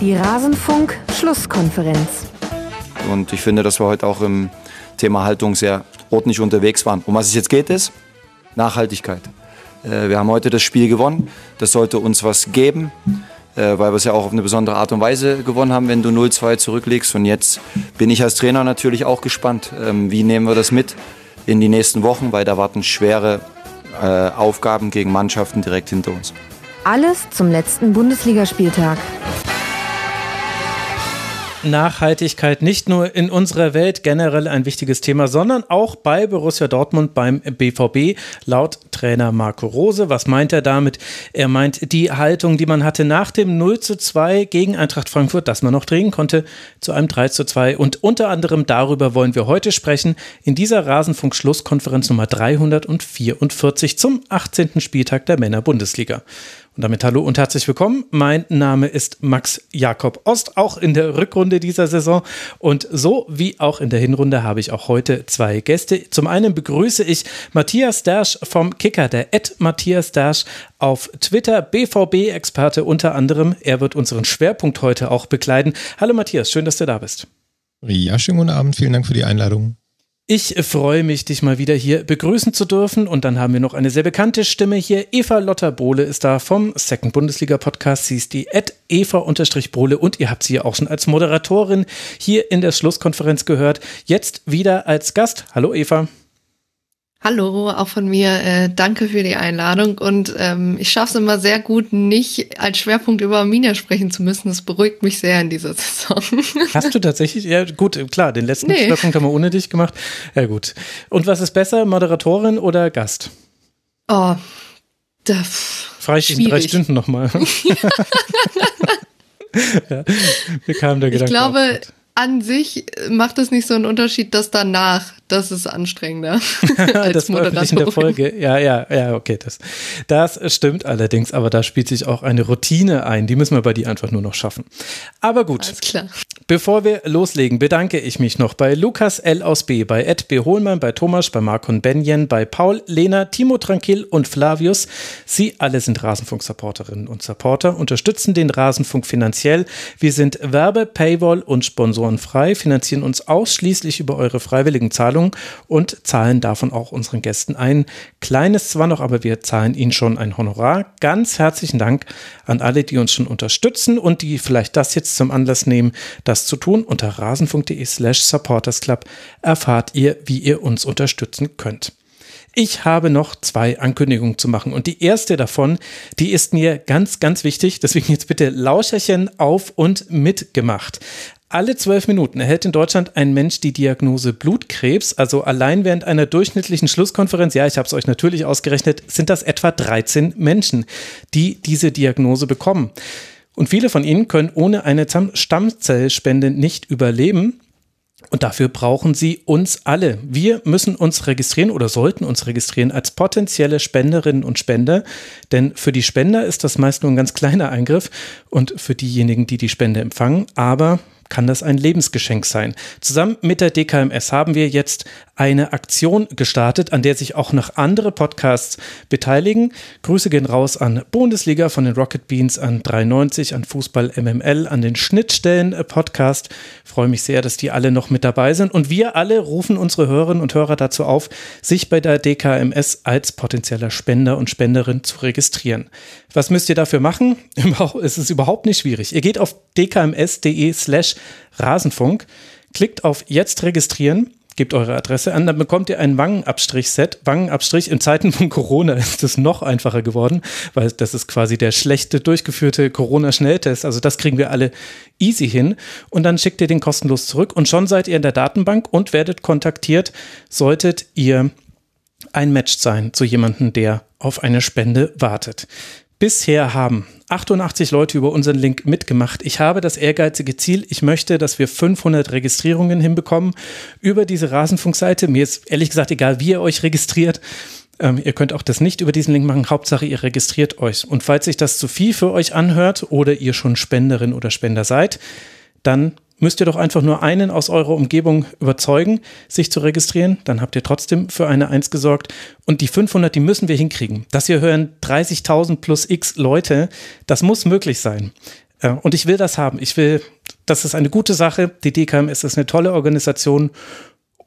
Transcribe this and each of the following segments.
Die Rasenfunk-Schlusskonferenz. Und ich finde, dass wir heute auch im Thema Haltung sehr ordentlich unterwegs waren. Um was es jetzt geht, ist Nachhaltigkeit. Äh, wir haben heute das Spiel gewonnen. Das sollte uns was geben, äh, weil wir es ja auch auf eine besondere Art und Weise gewonnen haben, wenn du 0-2 zurücklegst. Und jetzt bin ich als Trainer natürlich auch gespannt, ähm, wie nehmen wir das mit in die nächsten Wochen, weil da warten schwere äh, Aufgaben gegen Mannschaften direkt hinter uns. Alles zum letzten Bundesligaspieltag. Nachhaltigkeit nicht nur in unserer Welt generell ein wichtiges Thema, sondern auch bei Borussia Dortmund beim BVB. Laut Trainer Marco Rose, was meint er damit? Er meint die Haltung, die man hatte nach dem 0 zu 2 gegen Eintracht Frankfurt, das man noch drehen konnte, zu einem 3 zu 2. Und unter anderem darüber wollen wir heute sprechen in dieser Rasenfunk-Schlusskonferenz Nummer 344 zum 18. Spieltag der Männer-Bundesliga. Und damit hallo und herzlich willkommen. Mein Name ist Max Jakob Ost, auch in der Rückrunde dieser Saison. Und so wie auch in der Hinrunde habe ich auch heute zwei Gäste. Zum einen begrüße ich Matthias Dersch vom Kicker, der Ed Matthias Dersch auf Twitter, BVB-Experte unter anderem. Er wird unseren Schwerpunkt heute auch bekleiden. Hallo Matthias, schön, dass du da bist. Ja, schönen guten Abend. Vielen Dank für die Einladung. Ich freue mich, dich mal wieder hier begrüßen zu dürfen. Und dann haben wir noch eine sehr bekannte Stimme hier. Eva Lotter Bohle ist da vom Second Bundesliga Podcast. Sie ist die Eva-Bohle und ihr habt sie ja auch schon als Moderatorin hier in der Schlusskonferenz gehört. Jetzt wieder als Gast. Hallo Eva. Hallo, auch von mir. Äh, danke für die Einladung. Und ähm, ich schaffe es immer sehr gut, nicht als Schwerpunkt über Arminia sprechen zu müssen. Das beruhigt mich sehr in dieser Saison. Hast du tatsächlich? Ja, gut, klar, den letzten nee. Schwerpunkt haben wir ohne dich gemacht. Ja, gut. Und was ist besser, Moderatorin oder Gast? Oh, da. Frage ich in drei Stunden nochmal. ja, wir kamen der Gedanke. Ich glaube, an sich macht es nicht so einen Unterschied, dass danach das ist anstrengender. als das Veröffentlichen der Folge. Ja, ja, ja, okay. Das, das stimmt allerdings, aber da spielt sich auch eine Routine ein. Die müssen wir bei dir einfach nur noch schaffen. Aber gut. Alles klar. Bevor wir loslegen, bedanke ich mich noch bei Lukas L. aus B., bei Ed B. Hohlmann, bei Thomas, bei Markon Benjen, bei Paul, Lena, Timo Tranquil und Flavius. Sie alle sind Rasenfunk-Supporterinnen und Supporter, unterstützen den Rasenfunk finanziell. Wir sind Werbe-, Paywall- und Sponsorenfrei, finanzieren uns ausschließlich über eure freiwilligen Zahlungen Zahlung und zahlen davon auch unseren Gästen ein kleines zwar noch, aber wir zahlen ihnen schon ein Honorar. Ganz herzlichen Dank an alle, die uns schon unterstützen und die vielleicht das jetzt zum Anlass nehmen, das zu tun. Unter rasenfunk.de slash supportersclub erfahrt ihr, wie ihr uns unterstützen könnt. Ich habe noch zwei Ankündigungen zu machen und die erste davon, die ist mir ganz, ganz wichtig. Deswegen jetzt bitte Lauscherchen auf und mitgemacht. Alle zwölf Minuten erhält in Deutschland ein Mensch die Diagnose Blutkrebs. Also allein während einer durchschnittlichen Schlusskonferenz, ja, ich habe es euch natürlich ausgerechnet, sind das etwa 13 Menschen, die diese Diagnose bekommen. Und viele von ihnen können ohne eine Stammzellspende nicht überleben. Und dafür brauchen sie uns alle. Wir müssen uns registrieren oder sollten uns registrieren als potenzielle Spenderinnen und Spender. Denn für die Spender ist das meist nur ein ganz kleiner Eingriff und für diejenigen, die die Spende empfangen. Aber kann das ein Lebensgeschenk sein. Zusammen mit der DKMS haben wir jetzt eine Aktion gestartet, an der sich auch noch andere Podcasts beteiligen. Grüße gehen raus an Bundesliga von den Rocket Beans, an 93, an Fußball MML, an den Schnittstellen Podcast. freue mich sehr, dass die alle noch mit dabei sind. Und wir alle rufen unsere Hörerinnen und Hörer dazu auf, sich bei der DKMS als potenzieller Spender und Spenderin zu registrieren. Was müsst ihr dafür machen? Es ist überhaupt nicht schwierig. Ihr geht auf dkms.de slash Rasenfunk, klickt auf Jetzt registrieren, gebt eure Adresse an, dann bekommt ihr ein Wangenabstrich-Set. Wangenabstrich in Zeiten von Corona ist es noch einfacher geworden, weil das ist quasi der schlechte durchgeführte Corona-Schnelltest. Also das kriegen wir alle easy hin. Und dann schickt ihr den kostenlos zurück und schon seid ihr in der Datenbank und werdet kontaktiert, solltet ihr ein Match sein zu jemandem, der auf eine Spende wartet. Bisher haben 88 Leute über unseren Link mitgemacht. Ich habe das ehrgeizige Ziel, ich möchte, dass wir 500 Registrierungen hinbekommen über diese Rasenfunkseite. Mir ist ehrlich gesagt egal, wie ihr euch registriert. Ähm, ihr könnt auch das nicht über diesen Link machen. Hauptsache, ihr registriert euch. Und falls sich das zu viel für euch anhört oder ihr schon Spenderin oder Spender seid, dann müsst ihr doch einfach nur einen aus eurer Umgebung überzeugen, sich zu registrieren. Dann habt ihr trotzdem für eine Eins gesorgt. Und die 500, die müssen wir hinkriegen. Das hier hören 30.000 plus x Leute. Das muss möglich sein. Und ich will das haben. Ich will, das ist eine gute Sache. Die DKMS ist eine tolle Organisation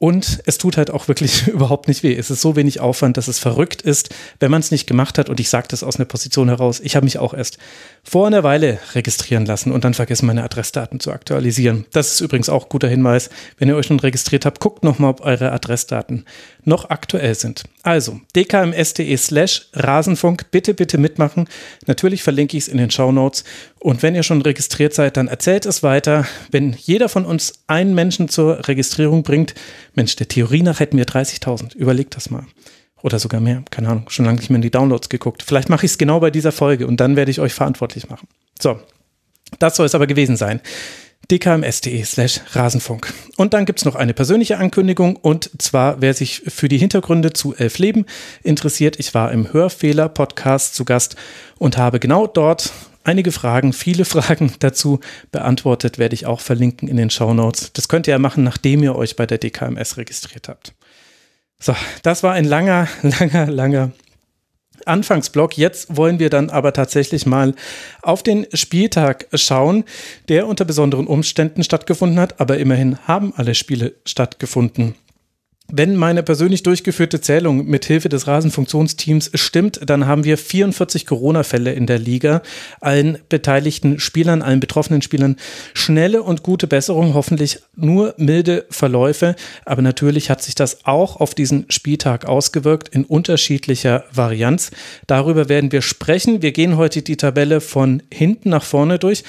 und es tut halt auch wirklich überhaupt nicht weh. Es ist so wenig Aufwand, dass es verrückt ist, wenn man es nicht gemacht hat. Und ich sage das aus einer Position heraus. Ich habe mich auch erst vor einer Weile registrieren lassen und dann vergessen, meine Adressdaten zu aktualisieren. Das ist übrigens auch guter Hinweis. Wenn ihr euch schon registriert habt, guckt nochmal, ob eure Adressdaten noch aktuell sind. Also dkms.de slash Rasenfunk. Bitte, bitte mitmachen. Natürlich verlinke ich es in den Show Notes. Und wenn ihr schon registriert seid, dann erzählt es weiter. Wenn jeder von uns einen Menschen zur Registrierung bringt, Mensch, der Theorie nach hätten wir 30.000. Überlegt das mal. Oder sogar mehr. Keine Ahnung. Schon lange nicht mehr in die Downloads geguckt. Vielleicht mache ich es genau bei dieser Folge und dann werde ich euch verantwortlich machen. So. Das soll es aber gewesen sein dkms.de slash Rasenfunk. Und dann gibt es noch eine persönliche Ankündigung und zwar, wer sich für die Hintergründe zu Elf Leben interessiert, ich war im Hörfehler-Podcast zu Gast und habe genau dort einige Fragen, viele Fragen dazu beantwortet, werde ich auch verlinken in den Show Notes. Das könnt ihr ja machen, nachdem ihr euch bei der DKMS registriert habt. So, das war ein langer, langer, langer Anfangsblock. Jetzt wollen wir dann aber tatsächlich mal auf den Spieltag schauen, der unter besonderen Umständen stattgefunden hat, aber immerhin haben alle Spiele stattgefunden. Wenn meine persönlich durchgeführte Zählung mit Hilfe des Rasenfunktionsteams stimmt, dann haben wir 44 Corona-Fälle in der Liga. Allen beteiligten Spielern, allen betroffenen Spielern schnelle und gute Besserung, hoffentlich nur milde Verläufe. Aber natürlich hat sich das auch auf diesen Spieltag ausgewirkt in unterschiedlicher Varianz. Darüber werden wir sprechen. Wir gehen heute die Tabelle von hinten nach vorne durch.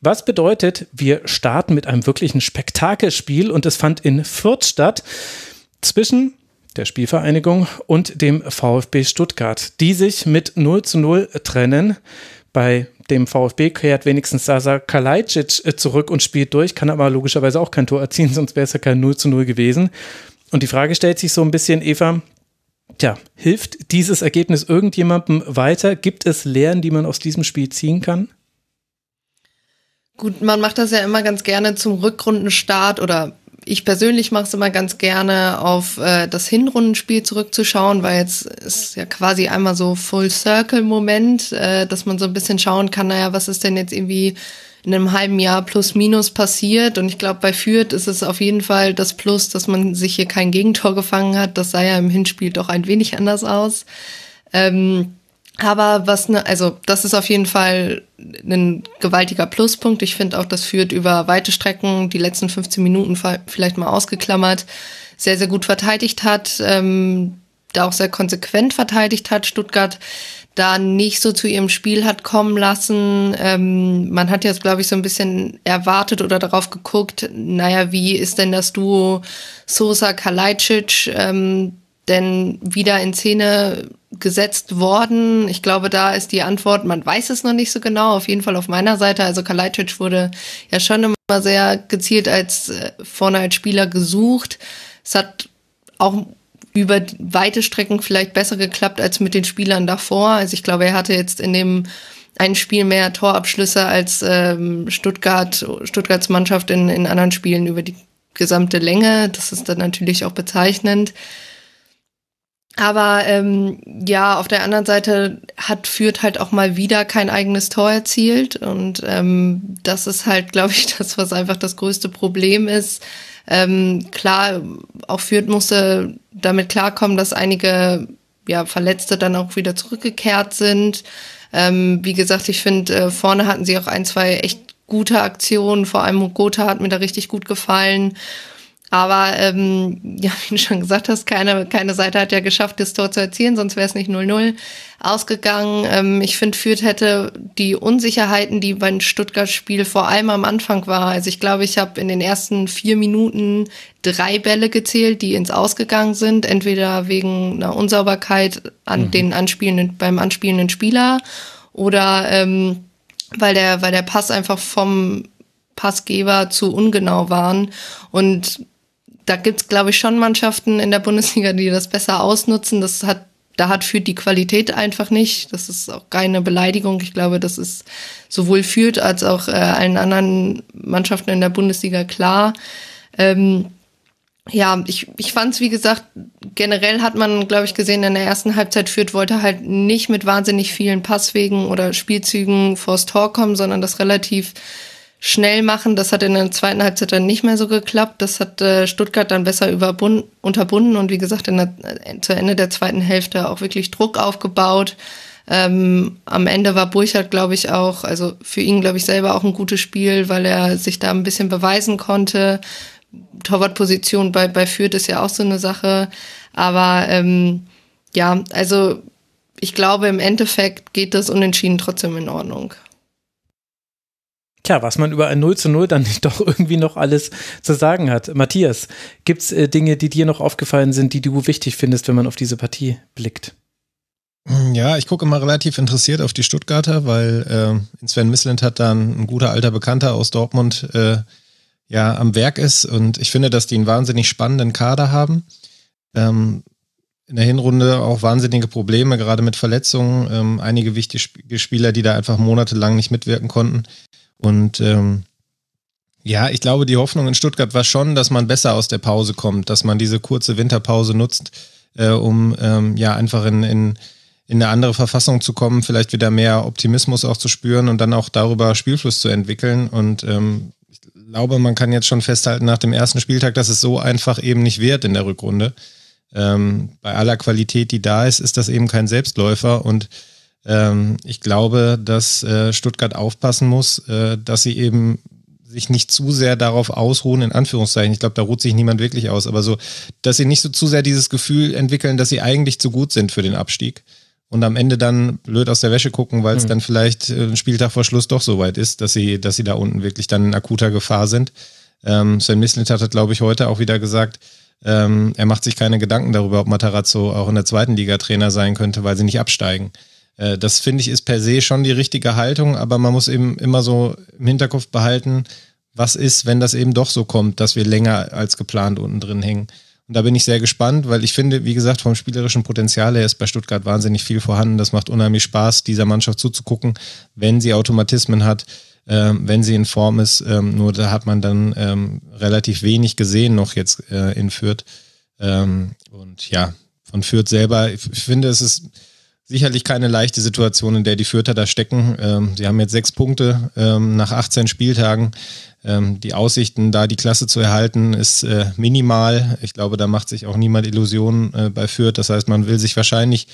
Was bedeutet, wir starten mit einem wirklichen Spektakelspiel und es fand in Fürth statt zwischen der Spielvereinigung und dem VfB Stuttgart, die sich mit 0 zu 0 trennen. Bei dem VfB kehrt wenigstens Sasa Kalajdzic äh, zurück und spielt durch, kann aber logischerweise auch kein Tor erzielen, sonst wäre es ja kein 0 zu 0 gewesen. Und die Frage stellt sich so ein bisschen, Eva, tja, hilft dieses Ergebnis irgendjemandem weiter? Gibt es Lehren, die man aus diesem Spiel ziehen kann? Gut, man macht das ja immer ganz gerne zum Rückrundenstart oder ich persönlich mache es immer ganz gerne, auf äh, das Hinrundenspiel zurückzuschauen, weil jetzt ist ja quasi einmal so Full Circle Moment, äh, dass man so ein bisschen schauen kann, naja, was ist denn jetzt irgendwie in einem halben Jahr plus minus passiert. Und ich glaube, bei Fürth ist es auf jeden Fall das Plus, dass man sich hier kein Gegentor gefangen hat. Das sah ja im Hinspiel doch ein wenig anders aus. Ähm, aber was ne, also das ist auf jeden Fall ein gewaltiger Pluspunkt. Ich finde auch, das führt über weite Strecken, die letzten 15 Minuten vielleicht mal ausgeklammert, sehr, sehr gut verteidigt hat, ähm, da auch sehr konsequent verteidigt hat. Stuttgart da nicht so zu ihrem Spiel hat kommen lassen. Ähm, man hat jetzt, glaube ich, so ein bisschen erwartet oder darauf geguckt, naja, wie ist denn das Duo Sosa Kalajdzic ähm, denn wieder in Szene gesetzt worden? Ich glaube, da ist die Antwort, man weiß es noch nicht so genau, auf jeden Fall auf meiner Seite. Also Kalajdzic wurde ja schon immer sehr gezielt als äh, vorne als Spieler gesucht. Es hat auch über weite Strecken vielleicht besser geklappt als mit den Spielern davor. Also ich glaube, er hatte jetzt in dem ein Spiel mehr Torabschlüsse als ähm, Stuttgart, Stuttgarts Mannschaft in, in anderen Spielen über die gesamte Länge. Das ist dann natürlich auch bezeichnend. Aber ähm, ja, auf der anderen Seite hat Fürth halt auch mal wieder kein eigenes Tor erzielt. Und ähm, das ist halt, glaube ich, das, was einfach das größte Problem ist. Ähm, klar, auch Fürth musste damit klarkommen, dass einige ja, Verletzte dann auch wieder zurückgekehrt sind. Ähm, wie gesagt, ich finde, äh, vorne hatten sie auch ein, zwei echt gute Aktionen. Vor allem Gotha hat mir da richtig gut gefallen. Aber ähm, ja, wie du schon gesagt hast, keine, keine Seite hat ja geschafft, das Tor zu erzielen, sonst wäre es nicht 0-0 ausgegangen. Ähm, ich finde, Fürth hätte die Unsicherheiten, die beim Stuttgart-Spiel vor allem am Anfang war. Also ich glaube, ich habe in den ersten vier Minuten drei Bälle gezählt, die ins Ausgegangen sind, entweder wegen einer Unsauberkeit an mhm. den anspielenden, beim anspielenden Spieler oder ähm, weil der, weil der Pass einfach vom Passgeber zu ungenau waren. Und da gibt's glaube ich, schon Mannschaften in der Bundesliga, die das besser ausnutzen. Das hat, da hat Fürth die Qualität einfach nicht. Das ist auch keine Beleidigung. Ich glaube, das ist sowohl Fürth als auch äh, allen anderen Mannschaften in der Bundesliga klar. Ähm, ja, ich, ich fand es, wie gesagt, generell hat man, glaube ich, gesehen, in der ersten Halbzeit führt, wollte halt nicht mit wahnsinnig vielen Passwegen oder Spielzügen vors Tor kommen, sondern das relativ schnell machen. Das hat in der zweiten Halbzeit dann nicht mehr so geklappt. Das hat äh, Stuttgart dann besser unterbunden und wie gesagt, in der, äh, zu Ende der zweiten Hälfte auch wirklich Druck aufgebaut. Ähm, am Ende war Burchard, glaube ich, auch, also für ihn, glaube ich, selber auch ein gutes Spiel, weil er sich da ein bisschen beweisen konnte. Torwartposition bei, bei Fürth ist ja auch so eine Sache. Aber ähm, ja, also ich glaube, im Endeffekt geht das Unentschieden trotzdem in Ordnung. Tja, was man über ein 0 zu 0 dann doch irgendwie noch alles zu sagen hat. Matthias, gibt es äh, Dinge, die dir noch aufgefallen sind, die du wichtig findest, wenn man auf diese Partie blickt? Hm, ja, ich gucke immer relativ interessiert auf die Stuttgarter, weil äh, Sven Misslint hat dann ein guter alter Bekannter aus Dortmund äh, ja am Werk ist und ich finde, dass die einen wahnsinnig spannenden Kader haben. Ähm, in der Hinrunde auch wahnsinnige Probleme, gerade mit Verletzungen. Ähm, einige wichtige Spieler, die da einfach monatelang nicht mitwirken konnten. Und ähm, ja, ich glaube, die Hoffnung in Stuttgart war schon, dass man besser aus der Pause kommt, dass man diese kurze Winterpause nutzt, äh, um ähm, ja einfach in, in, in eine andere Verfassung zu kommen, vielleicht wieder mehr Optimismus auch zu spüren und dann auch darüber Spielfluss zu entwickeln. Und ähm, glaube, man kann jetzt schon festhalten nach dem ersten Spieltag, dass es so einfach eben nicht wird in der Rückrunde. Ähm, bei aller Qualität, die da ist, ist das eben kein Selbstläufer und ähm, ich glaube, dass äh, Stuttgart aufpassen muss, äh, dass sie eben sich nicht zu sehr darauf ausruhen, in Anführungszeichen. Ich glaube, da ruht sich niemand wirklich aus, aber so, dass sie nicht so zu sehr dieses Gefühl entwickeln, dass sie eigentlich zu gut sind für den Abstieg und am Ende dann blöd aus der Wäsche gucken, weil es mhm. dann vielleicht äh, ein Spieltag vor Schluss doch so weit ist, dass sie, dass sie da unten wirklich dann in akuter Gefahr sind. Ähm, Sven Mislit hat, glaube ich, heute auch wieder gesagt, ähm, er macht sich keine Gedanken darüber, ob Matarazzo auch in der zweiten Liga Trainer sein könnte, weil sie nicht absteigen. Äh, das finde ich ist per se schon die richtige Haltung, aber man muss eben immer so im Hinterkopf behalten, was ist, wenn das eben doch so kommt, dass wir länger als geplant unten drin hängen. Und da bin ich sehr gespannt, weil ich finde, wie gesagt, vom spielerischen Potenzial her ist bei Stuttgart wahnsinnig viel vorhanden. Das macht unheimlich Spaß, dieser Mannschaft zuzugucken, wenn sie Automatismen hat, äh, wenn sie in Form ist. Ähm, nur da hat man dann ähm, relativ wenig gesehen noch jetzt äh, in Fürth. Ähm, und ja, von Fürth selber, ich finde, es ist sicherlich keine leichte Situation, in der die Fürther da stecken. Ähm, sie haben jetzt sechs Punkte ähm, nach 18 Spieltagen. Ähm, die Aussichten, da die Klasse zu erhalten, ist äh, minimal. Ich glaube, da macht sich auch niemand Illusionen äh, bei Fürth. Das heißt, man will sich wahrscheinlich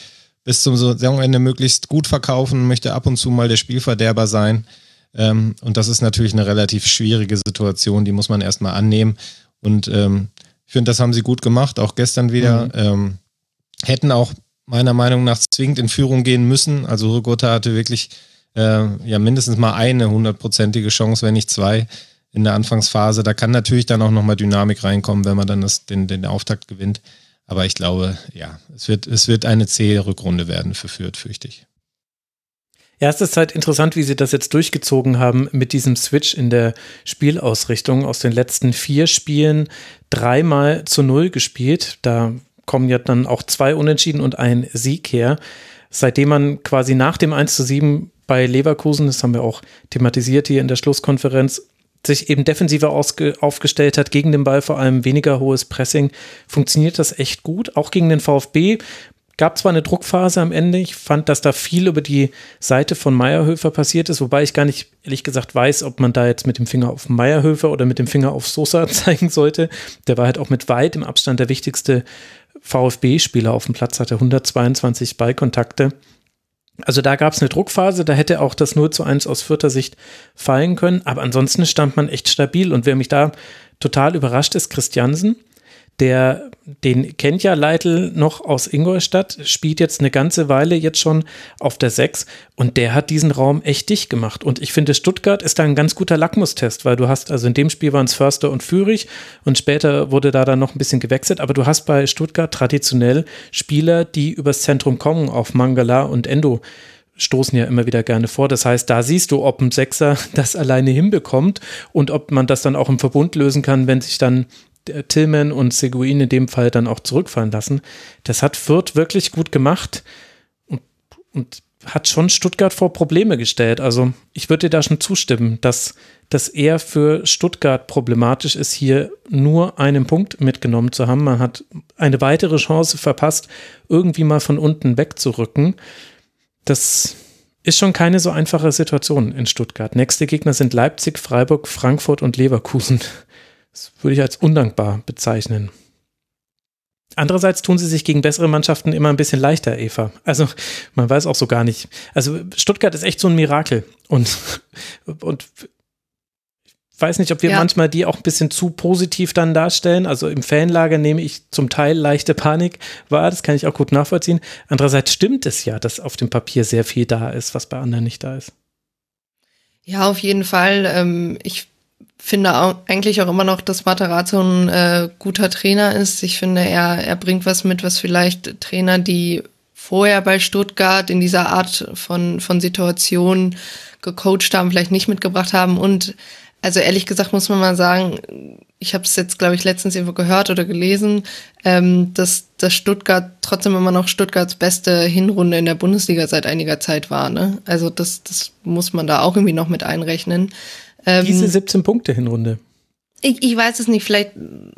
bis zum Saisonende möglichst gut verkaufen, möchte ab und zu mal der Spielverderber sein. Ähm, und das ist natürlich eine relativ schwierige Situation, die muss man erstmal annehmen. Und ähm, ich finde, das haben sie gut gemacht, auch gestern wieder. Mhm. Ähm, hätten auch meiner Meinung nach zwingend in Führung gehen müssen. Also Rügota hatte wirklich äh, ja mindestens mal eine hundertprozentige Chance, wenn nicht zwei in der Anfangsphase. Da kann natürlich dann auch nochmal Dynamik reinkommen, wenn man dann das, den, den Auftakt gewinnt. Aber ich glaube, ja, es wird, es wird eine zähe Rückrunde werden für Fürth, fürchte ich. Ja, es ist halt interessant, wie sie das jetzt durchgezogen haben mit diesem Switch in der Spielausrichtung. Aus den letzten vier Spielen dreimal zu null gespielt. Da kommen ja dann auch zwei Unentschieden und ein Sieg her. Seitdem man quasi nach dem 1 zu 7 bei Leverkusen, das haben wir auch thematisiert hier in der Schlusskonferenz, sich eben defensiver aufgestellt hat, gegen den Ball vor allem weniger hohes Pressing, funktioniert das echt gut. Auch gegen den VfB gab zwar eine Druckphase am Ende, ich fand, dass da viel über die Seite von Meierhöfer passiert ist, wobei ich gar nicht ehrlich gesagt weiß, ob man da jetzt mit dem Finger auf Meierhöfer oder mit dem Finger auf Sosa zeigen sollte. Der war halt auch mit weit im Abstand der wichtigste VfB-Spieler auf dem Platz, hatte 122 Ballkontakte. Also da gab es eine Druckphase, da hätte auch das 0 zu 1 aus vierter Sicht fallen können, aber ansonsten stand man echt stabil und wer mich da total überrascht ist, Christiansen, der, den kennt ja Leitl noch aus Ingolstadt, spielt jetzt eine ganze Weile jetzt schon auf der 6 und der hat diesen Raum echt dicht gemacht. Und ich finde, Stuttgart ist da ein ganz guter Lackmustest, weil du hast, also in dem Spiel waren es Förster und Führig und später wurde da dann noch ein bisschen gewechselt, aber du hast bei Stuttgart traditionell Spieler, die übers Zentrum kommen, auf Mangala und Endo stoßen ja immer wieder gerne vor. Das heißt, da siehst du, ob ein Sechser das alleine hinbekommt und ob man das dann auch im Verbund lösen kann, wenn sich dann Tillman und Seguin in dem Fall dann auch zurückfallen lassen. Das hat Fürth wirklich gut gemacht. Und, und hat schon Stuttgart vor Probleme gestellt. Also ich würde dir da schon zustimmen, dass das eher für Stuttgart problematisch ist, hier nur einen Punkt mitgenommen zu haben. Man hat eine weitere Chance verpasst, irgendwie mal von unten wegzurücken. Das ist schon keine so einfache Situation in Stuttgart. Nächste Gegner sind Leipzig, Freiburg, Frankfurt und Leverkusen. Das würde ich als undankbar bezeichnen. Andererseits tun sie sich gegen bessere Mannschaften immer ein bisschen leichter, Eva. Also man weiß auch so gar nicht. Also Stuttgart ist echt so ein Mirakel. Und, und ich weiß nicht, ob wir ja. manchmal die auch ein bisschen zu positiv dann darstellen. Also im Fanlager nehme ich zum Teil leichte Panik wahr. Das kann ich auch gut nachvollziehen. Andererseits stimmt es ja, dass auf dem Papier sehr viel da ist, was bei anderen nicht da ist. Ja, auf jeden Fall. Ähm, ich finde auch, eigentlich auch immer noch, dass Materazzo ein äh, guter Trainer ist. Ich finde, er, er bringt was mit, was vielleicht Trainer, die vorher bei Stuttgart in dieser Art von, von Situation gecoacht haben, vielleicht nicht mitgebracht haben. Und also ehrlich gesagt muss man mal sagen, ich habe es jetzt, glaube ich, letztens irgendwo gehört oder gelesen, ähm, dass, dass Stuttgart trotzdem immer noch Stuttgarts beste Hinrunde in der Bundesliga seit einiger Zeit war. Ne? Also das, das muss man da auch irgendwie noch mit einrechnen. Ähm, Diese 17 Punkte Hinrunde. Ich, ich weiß es nicht, vielleicht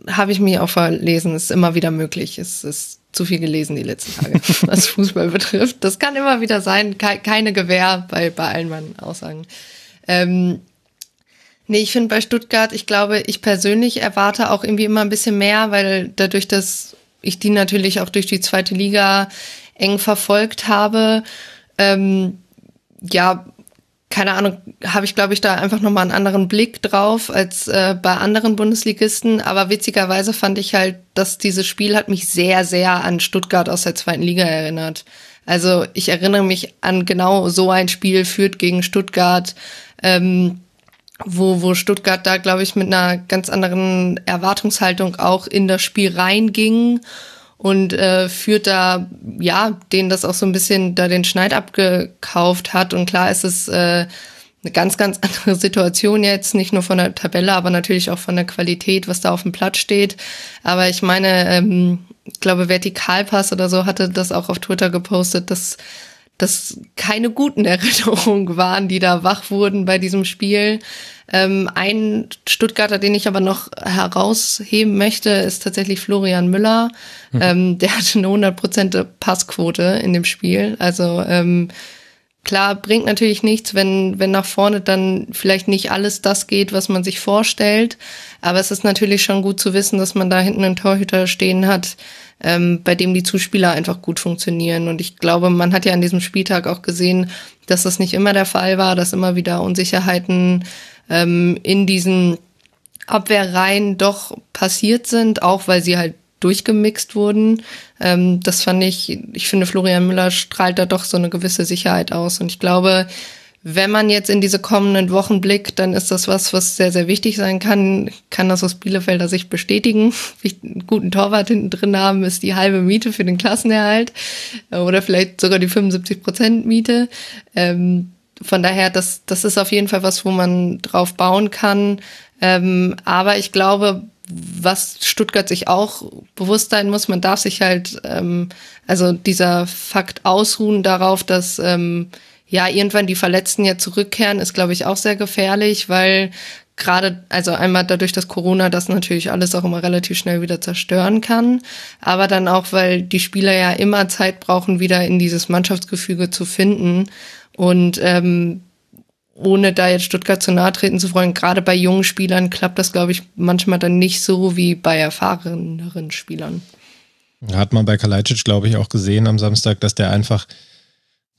habe ich mich auch verlesen, ist immer wieder möglich. Es ist zu viel gelesen die letzten Tage, was Fußball betrifft. Das kann immer wieder sein, keine Gewähr bei, bei allen meinen Aussagen. Ähm, nee, ich finde bei Stuttgart, ich glaube, ich persönlich erwarte auch irgendwie immer ein bisschen mehr, weil dadurch, dass ich die natürlich auch durch die zweite Liga eng verfolgt habe, ähm, ja, keine Ahnung, habe ich, glaube ich, da einfach nochmal einen anderen Blick drauf als äh, bei anderen Bundesligisten. Aber witzigerweise fand ich halt, dass dieses Spiel hat mich sehr, sehr an Stuttgart aus der zweiten Liga erinnert. Also ich erinnere mich an genau so ein Spiel führt gegen Stuttgart, ähm, wo, wo Stuttgart da, glaube ich, mit einer ganz anderen Erwartungshaltung auch in das Spiel reinging und äh, führt da, ja, denen das auch so ein bisschen da den Schneid abgekauft hat. Und klar ist es äh, eine ganz, ganz andere Situation jetzt, nicht nur von der Tabelle, aber natürlich auch von der Qualität, was da auf dem Platz steht. Aber ich meine, ähm, ich glaube, Vertikalpass oder so hatte das auch auf Twitter gepostet, dass das keine guten Erinnerungen waren, die da wach wurden bei diesem Spiel. Ähm, ein Stuttgarter, den ich aber noch herausheben möchte, ist tatsächlich Florian Müller. Mhm. Ähm, der hatte eine 100% Passquote in dem Spiel. Also ähm, klar, bringt natürlich nichts, wenn, wenn nach vorne dann vielleicht nicht alles das geht, was man sich vorstellt. Aber es ist natürlich schon gut zu wissen, dass man da hinten einen Torhüter stehen hat, ähm, bei dem die Zuspieler einfach gut funktionieren. Und ich glaube, man hat ja an diesem Spieltag auch gesehen, dass das nicht immer der Fall war, dass immer wieder Unsicherheiten ähm, in diesen Abwehrreihen doch passiert sind, auch weil sie halt durchgemixt wurden. Ähm, das fand ich, ich finde, Florian Müller strahlt da doch so eine gewisse Sicherheit aus. Und ich glaube, wenn man jetzt in diese kommenden Wochen blickt, dann ist das was, was sehr, sehr wichtig sein kann. Ich kann das aus Bielefelder Sicht bestätigen. Einen guten Torwart hinten drin haben, ist die halbe Miete für den Klassenerhalt oder vielleicht sogar die 75 Prozent Miete. Ähm, von daher, das, das ist auf jeden Fall was, wo man drauf bauen kann. Ähm, aber ich glaube, was Stuttgart sich auch bewusst sein muss, man darf sich halt, ähm, also dieser Fakt ausruhen darauf, dass ähm, ja, irgendwann die Verletzten ja zurückkehren, ist, glaube ich, auch sehr gefährlich, weil gerade, also einmal dadurch, dass Corona das natürlich alles auch immer relativ schnell wieder zerstören kann, aber dann auch, weil die Spieler ja immer Zeit brauchen, wieder in dieses Mannschaftsgefüge zu finden und ähm, ohne da jetzt Stuttgart zu nahe treten zu wollen, gerade bei jungen Spielern klappt das, glaube ich, manchmal dann nicht so wie bei erfahreneren Spielern. Hat man bei Kalajdzic, glaube ich, auch gesehen am Samstag, dass der einfach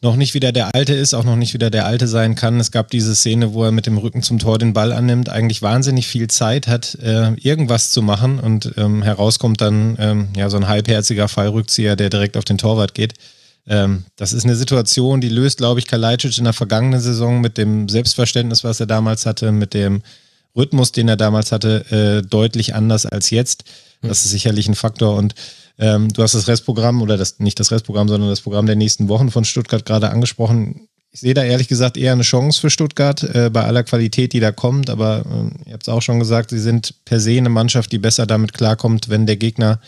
noch nicht wieder der Alte ist, auch noch nicht wieder der Alte sein kann. Es gab diese Szene, wo er mit dem Rücken zum Tor den Ball annimmt, eigentlich wahnsinnig viel Zeit hat, äh, irgendwas zu machen und ähm, herauskommt dann ähm, ja so ein halbherziger Fallrückzieher, der direkt auf den Torwart geht. Ähm, das ist eine Situation, die löst, glaube ich, Kalajdzic in der vergangenen Saison mit dem Selbstverständnis, was er damals hatte, mit dem Rhythmus, den er damals hatte, äh, deutlich anders als jetzt. Das ist sicherlich ein Faktor und ähm, du hast das Restprogramm oder das, nicht das Restprogramm, sondern das Programm der nächsten Wochen von Stuttgart gerade angesprochen. Ich sehe da ehrlich gesagt eher eine Chance für Stuttgart äh, bei aller Qualität, die da kommt. Aber äh, ihr habt es auch schon gesagt, sie sind per se eine Mannschaft, die besser damit klarkommt, wenn der Gegner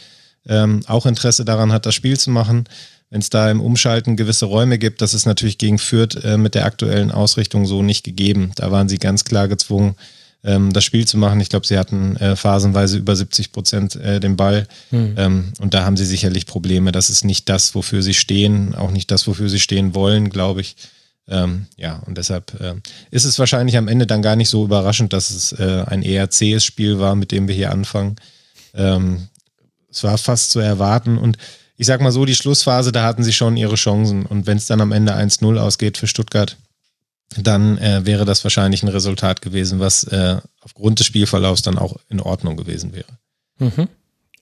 ähm, auch Interesse daran hat, das Spiel zu machen. wenn es da im Umschalten gewisse Räume gibt, das ist natürlich gegen Fürth äh, mit der aktuellen Ausrichtung so nicht gegeben. Da waren sie ganz klar gezwungen, ähm, das Spiel zu machen. Ich glaube, sie hatten äh, phasenweise über 70 Prozent äh, den Ball. Hm. Ähm, und da haben sie sicherlich Probleme. Das ist nicht das, wofür sie stehen, auch nicht das, wofür sie stehen wollen, glaube ich. Ähm, ja, und deshalb äh, ist es wahrscheinlich am Ende dann gar nicht so überraschend, dass es äh, ein eher zähes Spiel war, mit dem wir hier anfangen. Ähm, es war fast zu erwarten und ich sag mal so, die Schlussphase, da hatten sie schon ihre Chancen und wenn es dann am Ende 1-0 ausgeht für Stuttgart, dann äh, wäre das wahrscheinlich ein Resultat gewesen, was äh, aufgrund des Spielverlaufs dann auch in Ordnung gewesen wäre. Mhm.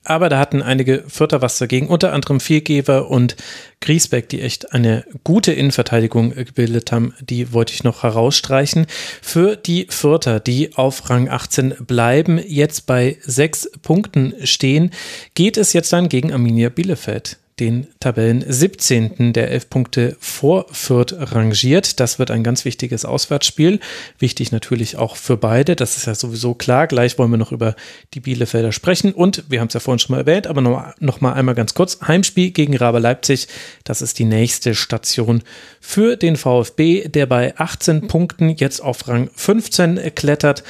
Aber da hatten einige Vierter was dagegen, unter anderem Viergeber und Griesbeck, die echt eine gute Innenverteidigung gebildet haben. Die wollte ich noch herausstreichen. Für die Vierter, die auf Rang 18 bleiben, jetzt bei sechs Punkten stehen, geht es jetzt dann gegen Arminia Bielefeld den Tabellen 17. der elf Punkte vor Fürth rangiert. Das wird ein ganz wichtiges Auswärtsspiel. Wichtig natürlich auch für beide. Das ist ja sowieso klar. Gleich wollen wir noch über die Bielefelder sprechen. Und wir haben es ja vorhin schon mal erwähnt, aber noch, noch mal einmal ganz kurz. Heimspiel gegen Raber Leipzig. Das ist die nächste Station für den VfB, der bei 18 Punkten jetzt auf Rang 15 klettert.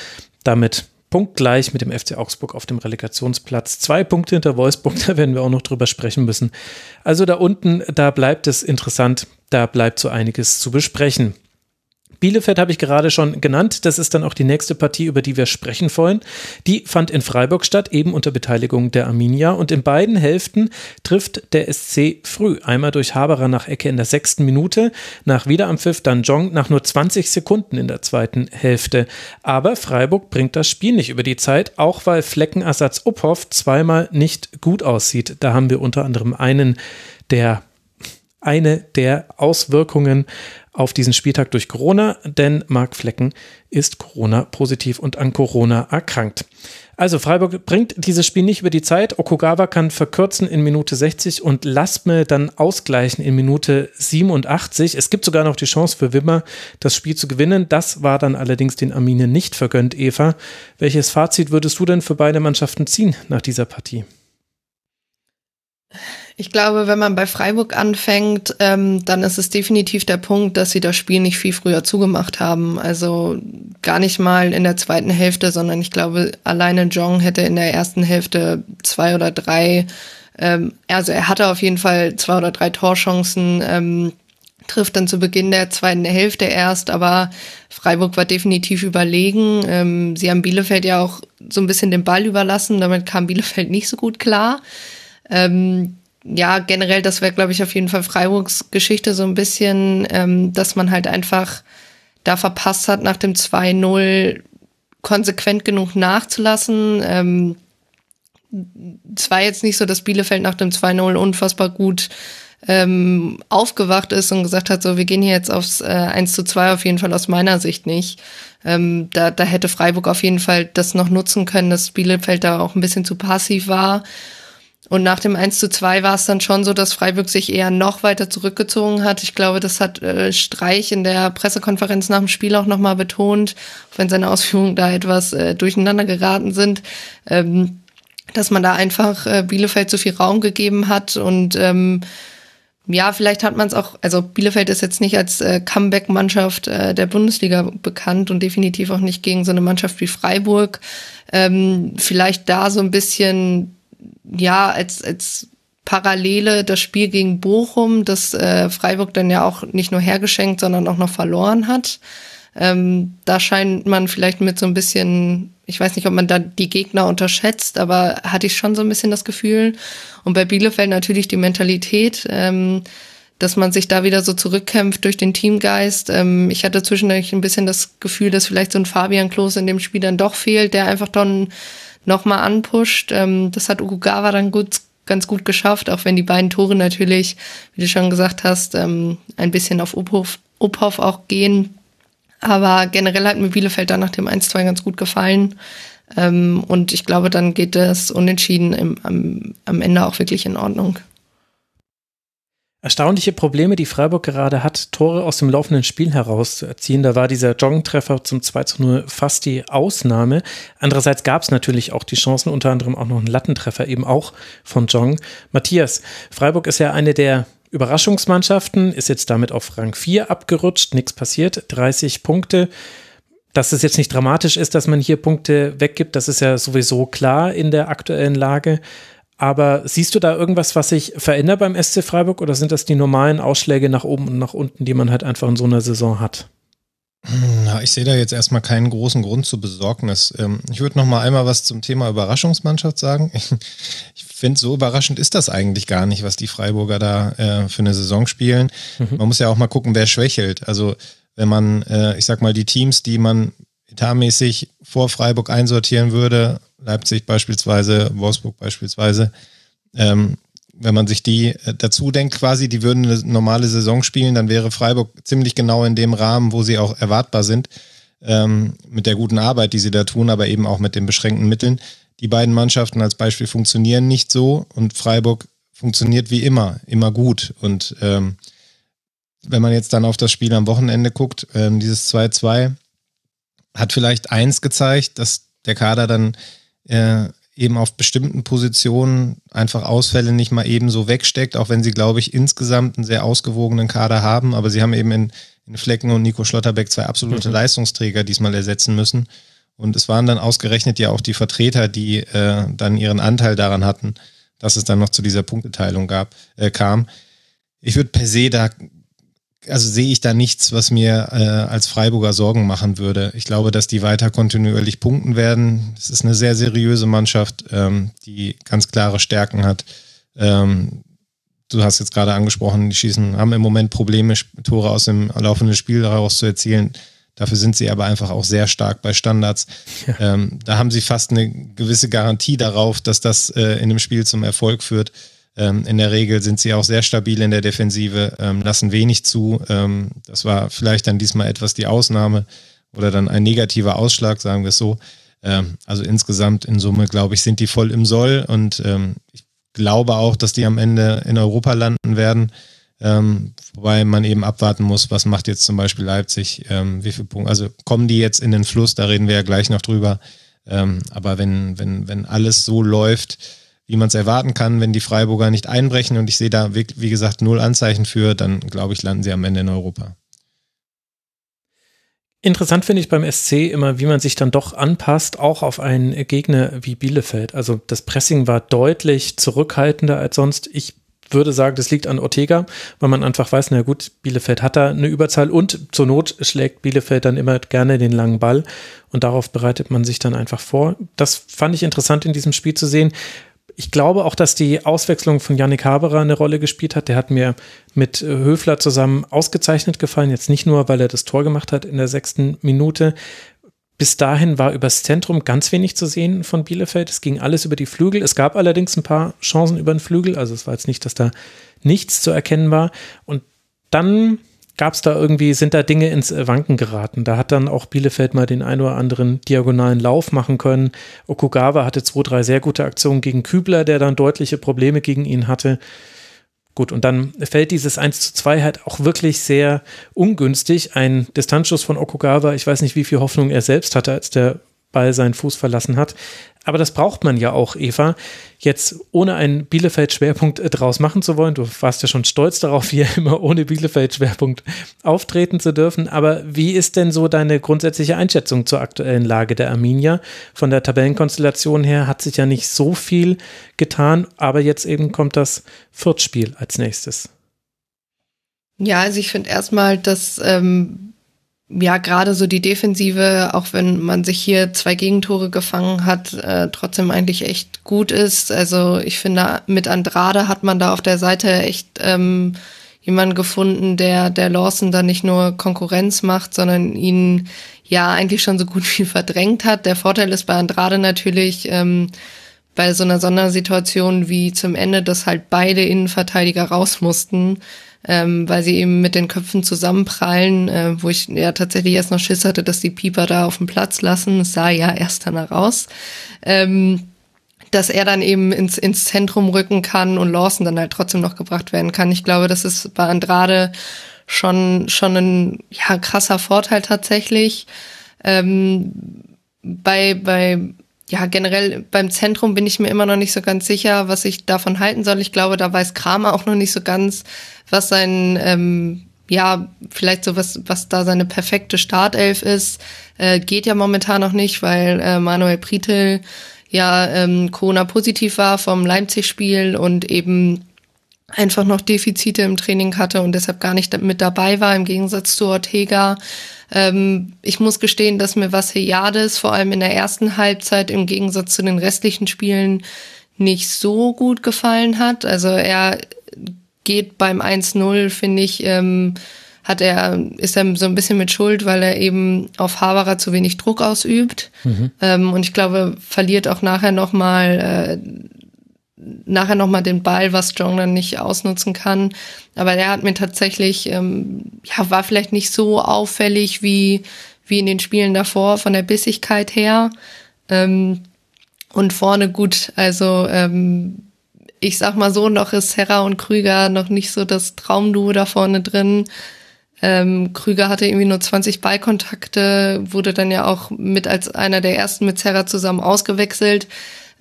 Damit punktgleich mit dem FC Augsburg auf dem Relegationsplatz. Zwei Punkte hinter Wolfsburg, da werden wir auch noch drüber sprechen müssen. Also da unten, da bleibt es interessant, da bleibt so einiges zu besprechen. Bielefeld habe ich gerade schon genannt. Das ist dann auch die nächste Partie, über die wir sprechen wollen. Die fand in Freiburg statt, eben unter Beteiligung der Arminia. Und in beiden Hälften trifft der SC früh. Einmal durch Haberer nach Ecke in der sechsten Minute, nach wieder am Pfiff dann Jong nach nur 20 Sekunden in der zweiten Hälfte. Aber Freiburg bringt das Spiel nicht über die Zeit, auch weil Fleckenersatz Uphoff zweimal nicht gut aussieht. Da haben wir unter anderem einen der eine der Auswirkungen auf diesen Spieltag durch Corona, denn Marc Flecken ist Corona-positiv und an Corona erkrankt. Also Freiburg bringt dieses Spiel nicht über die Zeit. Okugawa kann verkürzen in Minute 60 und Lasme dann ausgleichen in Minute 87. Es gibt sogar noch die Chance für Wimmer, das Spiel zu gewinnen. Das war dann allerdings den Arminen nicht vergönnt, Eva. Welches Fazit würdest du denn für beide Mannschaften ziehen nach dieser Partie? Ich glaube, wenn man bei Freiburg anfängt, ähm, dann ist es definitiv der Punkt, dass sie das Spiel nicht viel früher zugemacht haben. Also gar nicht mal in der zweiten Hälfte, sondern ich glaube, alleine Jong hätte in der ersten Hälfte zwei oder drei, ähm, also er hatte auf jeden Fall zwei oder drei Torchancen, ähm, trifft dann zu Beginn der zweiten Hälfte erst, aber Freiburg war definitiv überlegen. Ähm, sie haben Bielefeld ja auch so ein bisschen den Ball überlassen, damit kam Bielefeld nicht so gut klar. Ähm, ja, generell, das wäre, glaube ich, auf jeden Fall Freiburgs Geschichte so ein bisschen, ähm, dass man halt einfach da verpasst hat, nach dem 2-0 konsequent genug nachzulassen. Ähm, es war jetzt nicht so, dass Bielefeld nach dem 2-0 unfassbar gut ähm, aufgewacht ist und gesagt hat, so, wir gehen hier jetzt aufs äh, 1 zu 2 auf jeden Fall aus meiner Sicht nicht. Ähm, da, da hätte Freiburg auf jeden Fall das noch nutzen können, dass Bielefeld da auch ein bisschen zu passiv war. Und nach dem 1 zu 2 war es dann schon so, dass Freiburg sich eher noch weiter zurückgezogen hat. Ich glaube, das hat äh, Streich in der Pressekonferenz nach dem Spiel auch nochmal betont, wenn seine Ausführungen da etwas äh, durcheinander geraten sind, ähm, dass man da einfach äh, Bielefeld zu viel Raum gegeben hat und ähm, ja, vielleicht hat man es auch, also Bielefeld ist jetzt nicht als äh, Comeback-Mannschaft äh, der Bundesliga bekannt und definitiv auch nicht gegen so eine Mannschaft wie Freiburg. Ähm, vielleicht da so ein bisschen ja, als, als Parallele das Spiel gegen Bochum, das äh, Freiburg dann ja auch nicht nur hergeschenkt, sondern auch noch verloren hat. Ähm, da scheint man vielleicht mit so ein bisschen, ich weiß nicht, ob man da die Gegner unterschätzt, aber hatte ich schon so ein bisschen das Gefühl. Und bei Bielefeld natürlich die Mentalität, ähm, dass man sich da wieder so zurückkämpft durch den Teamgeist. Ähm, ich hatte zwischendurch ein bisschen das Gefühl, dass vielleicht so ein Fabian Klos in dem Spiel dann doch fehlt, der einfach dann nochmal anpusht. Ähm, das hat Ukugawa dann gut, ganz gut geschafft, auch wenn die beiden Tore natürlich, wie du schon gesagt hast, ähm, ein bisschen auf Uphoff, Uphoff auch gehen. Aber generell hat mir Bielefeld dann nach dem 1-2 ganz gut gefallen. Ähm, und ich glaube, dann geht das unentschieden im, am, am Ende auch wirklich in Ordnung. Erstaunliche Probleme, die Freiburg gerade hat, Tore aus dem laufenden Spiel herauszuerziehen. Da war dieser Joggentreffer zum 2 zu 0 fast die Ausnahme. Andererseits gab es natürlich auch die Chancen, unter anderem auch noch einen Lattentreffer, eben auch von Jong. Matthias, Freiburg ist ja eine der Überraschungsmannschaften, ist jetzt damit auf Rang 4 abgerutscht, nichts passiert, 30 Punkte. Dass es jetzt nicht dramatisch ist, dass man hier Punkte weggibt, das ist ja sowieso klar in der aktuellen Lage. Aber siehst du da irgendwas, was sich verändert beim SC Freiburg oder sind das die normalen Ausschläge nach oben und nach unten, die man halt einfach in so einer Saison hat? Ich sehe da jetzt erstmal keinen großen Grund zur Besorgnis. Ähm, ich würde noch mal einmal was zum Thema Überraschungsmannschaft sagen. Ich finde, so überraschend ist das eigentlich gar nicht, was die Freiburger da äh, für eine Saison spielen. Mhm. Man muss ja auch mal gucken, wer schwächelt. Also wenn man, äh, ich sag mal, die Teams, die man etatmäßig vor Freiburg einsortieren würde, Leipzig beispielsweise, Wolfsburg beispielsweise, ähm, wenn man sich die äh, dazu denkt, quasi, die würden eine normale Saison spielen, dann wäre Freiburg ziemlich genau in dem Rahmen, wo sie auch erwartbar sind, ähm, mit der guten Arbeit, die sie da tun, aber eben auch mit den beschränkten Mitteln. Die beiden Mannschaften als Beispiel funktionieren nicht so und Freiburg funktioniert wie immer, immer gut. Und ähm, wenn man jetzt dann auf das Spiel am Wochenende guckt, ähm, dieses 2-2 hat vielleicht eins gezeigt, dass der Kader dann äh, eben auf bestimmten Positionen einfach Ausfälle nicht mal eben so wegsteckt, auch wenn sie, glaube ich, insgesamt einen sehr ausgewogenen Kader haben. Aber sie haben eben in, in Flecken und Nico Schlotterbeck zwei absolute mhm. Leistungsträger diesmal ersetzen müssen. Und es waren dann ausgerechnet ja auch die Vertreter, die äh, dann ihren Anteil daran hatten, dass es dann noch zu dieser Punkteteilung gab, äh, kam. Ich würde per se da also sehe ich da nichts, was mir äh, als Freiburger Sorgen machen würde. Ich glaube, dass die weiter kontinuierlich punkten werden. Es ist eine sehr seriöse Mannschaft, ähm, die ganz klare Stärken hat. Ähm, du hast jetzt gerade angesprochen, die schießen, haben im Moment Probleme, Tore aus dem laufenden Spiel daraus zu erzielen. Dafür sind sie aber einfach auch sehr stark bei Standards. Ja. Ähm, da haben sie fast eine gewisse Garantie darauf, dass das äh, in dem Spiel zum Erfolg führt. Ähm, in der Regel sind sie auch sehr stabil in der Defensive, ähm, lassen wenig zu. Ähm, das war vielleicht dann diesmal etwas die Ausnahme oder dann ein negativer Ausschlag, sagen wir es so. Ähm, also insgesamt in Summe, glaube ich, sind die voll im Soll und ähm, ich glaube auch, dass die am Ende in Europa landen werden. Ähm, wobei man eben abwarten muss, was macht jetzt zum Beispiel Leipzig, wie viele Punkte, also kommen die jetzt in den Fluss, da reden wir ja gleich noch drüber. aber wenn, wenn, wenn alles so läuft, wie man es erwarten kann, wenn die Freiburger nicht einbrechen und ich sehe da, wie, gesagt, null Anzeichen für, dann glaube ich, landen sie am Ende in Europa. Interessant finde ich beim SC immer, wie man sich dann doch anpasst, auch auf einen Gegner wie Bielefeld. Also das Pressing war deutlich zurückhaltender als sonst. Ich würde sagen, das liegt an Ortega, weil man einfach weiß, na gut, Bielefeld hat da eine Überzahl und zur Not schlägt Bielefeld dann immer gerne den langen Ball und darauf bereitet man sich dann einfach vor. Das fand ich interessant in diesem Spiel zu sehen ich glaube auch, dass die Auswechslung von Yannick Haberer eine Rolle gespielt hat. Der hat mir mit Höfler zusammen ausgezeichnet gefallen. Jetzt nicht nur, weil er das Tor gemacht hat in der sechsten Minute. Bis dahin war übers Zentrum ganz wenig zu sehen von Bielefeld. Es ging alles über die Flügel. Es gab allerdings ein paar Chancen über den Flügel. Also es war jetzt nicht, dass da nichts zu erkennen war. Und dann gab es da irgendwie, sind da Dinge ins Wanken geraten. Da hat dann auch Bielefeld mal den ein oder anderen diagonalen Lauf machen können. Okugawa hatte zwei, drei sehr gute Aktionen gegen Kübler, der dann deutliche Probleme gegen ihn hatte. Gut, und dann fällt dieses 1 zu 2 halt auch wirklich sehr ungünstig. Ein Distanzschuss von Okugawa, ich weiß nicht, wie viel Hoffnung er selbst hatte, als der Ball seinen Fuß verlassen hat. Aber das braucht man ja auch, Eva. Jetzt ohne einen Bielefeld-Schwerpunkt äh, draus machen zu wollen. Du warst ja schon stolz darauf, hier immer ohne Bielefeld-Schwerpunkt auftreten zu dürfen. Aber wie ist denn so deine grundsätzliche Einschätzung zur aktuellen Lage der Arminia? Von der Tabellenkonstellation her hat sich ja nicht so viel getan, aber jetzt eben kommt das Viertspiel als nächstes. Ja, also ich finde erstmal, dass ähm, ja, gerade so die Defensive, auch wenn man sich hier zwei Gegentore gefangen hat, äh, trotzdem eigentlich echt gut ist. Also ich finde, mit Andrade hat man da auf der Seite echt ähm, jemanden gefunden, der der Lawson da nicht nur Konkurrenz macht, sondern ihn ja eigentlich schon so gut wie verdrängt hat. Der Vorteil ist bei Andrade natürlich ähm, bei so einer Sondersituation wie zum Ende, dass halt beide Innenverteidiger raus mussten ähm, weil sie eben mit den Köpfen zusammenprallen, äh, wo ich ja tatsächlich erst noch Schiss hatte, dass die Pieper da auf dem Platz lassen. Es sah ja erst danach aus. Ähm, dass er dann eben ins, ins Zentrum rücken kann und Lawson dann halt trotzdem noch gebracht werden kann. Ich glaube, das ist bei Andrade schon, schon ein ja, krasser Vorteil tatsächlich. Ähm, bei, bei ja, generell beim Zentrum bin ich mir immer noch nicht so ganz sicher, was ich davon halten soll. Ich glaube, da weiß Kramer auch noch nicht so ganz, was sein, ähm, ja, vielleicht so was, was da seine perfekte Startelf ist. Äh, geht ja momentan noch nicht, weil äh, Manuel Pritel ja ähm, Corona-positiv war vom Leipzig-Spiel und eben einfach noch Defizite im Training hatte und deshalb gar nicht mit dabei war, im Gegensatz zu Ortega. Ähm, ich muss gestehen, dass mir was Vasiliades vor allem in der ersten Halbzeit im Gegensatz zu den restlichen Spielen nicht so gut gefallen hat. Also er geht beim 1-0, finde ich, ähm, hat er, ist er so ein bisschen mit Schuld, weil er eben auf Haberer zu wenig Druck ausübt. Mhm. Ähm, und ich glaube, verliert auch nachher nochmal äh, nachher nochmal den Ball, was Strong dann nicht ausnutzen kann. Aber der hat mir tatsächlich, ähm, ja, war vielleicht nicht so auffällig wie, wie in den Spielen davor von der Bissigkeit her. Ähm, und vorne gut, also ähm, ich sag mal so, noch ist Serra und Krüger noch nicht so das Traumduo da vorne drin. Ähm, Krüger hatte irgendwie nur 20 Ballkontakte, wurde dann ja auch mit als einer der ersten mit Serra zusammen ausgewechselt.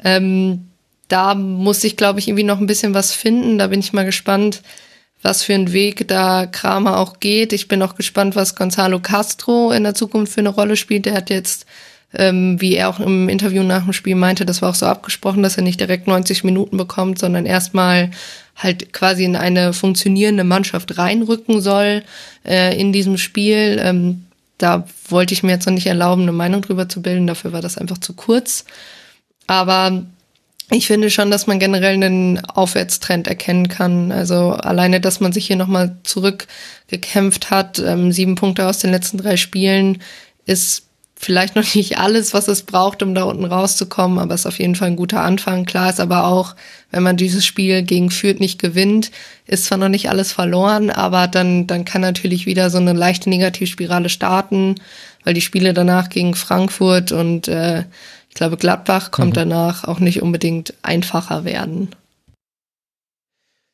Ähm, da muss ich, glaube ich, irgendwie noch ein bisschen was finden. Da bin ich mal gespannt, was für ein Weg da Kramer auch geht. Ich bin auch gespannt, was Gonzalo Castro in der Zukunft für eine Rolle spielt. Der hat jetzt, ähm, wie er auch im Interview nach dem Spiel meinte, das war auch so abgesprochen, dass er nicht direkt 90 Minuten bekommt, sondern erstmal halt quasi in eine funktionierende Mannschaft reinrücken soll äh, in diesem Spiel. Ähm, da wollte ich mir jetzt noch nicht erlauben, eine Meinung drüber zu bilden. Dafür war das einfach zu kurz. Aber ich finde schon, dass man generell einen Aufwärtstrend erkennen kann. Also alleine, dass man sich hier nochmal zurückgekämpft hat, ähm, sieben Punkte aus den letzten drei Spielen, ist vielleicht noch nicht alles, was es braucht, um da unten rauszukommen, aber ist auf jeden Fall ein guter Anfang. Klar ist aber auch, wenn man dieses Spiel gegen Fürth nicht gewinnt, ist zwar noch nicht alles verloren, aber dann, dann kann natürlich wieder so eine leichte Negativspirale starten, weil die Spiele danach gegen Frankfurt und äh, ich glaube, Gladbach kommt mhm. danach auch nicht unbedingt einfacher werden.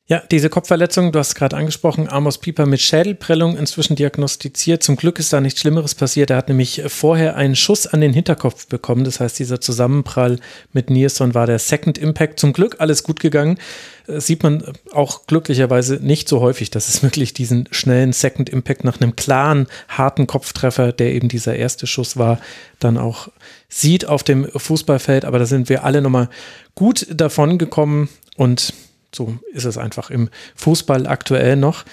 Ja, diese Kopfverletzung, du hast gerade angesprochen, Amos Pieper mit Schädelprellung inzwischen diagnostiziert. Zum Glück ist da nichts Schlimmeres passiert. Er hat nämlich vorher einen Schuss an den Hinterkopf bekommen. Das heißt, dieser Zusammenprall mit Nierson war der Second Impact. Zum Glück alles gut gegangen. Das äh, sieht man auch glücklicherweise nicht so häufig, dass es wirklich diesen schnellen Second Impact nach einem klaren, harten Kopftreffer, der eben dieser erste Schuss war, dann auch sieht auf dem Fußballfeld. Aber da sind wir alle nochmal gut davon gekommen und so ist es einfach im Fußball aktuell noch.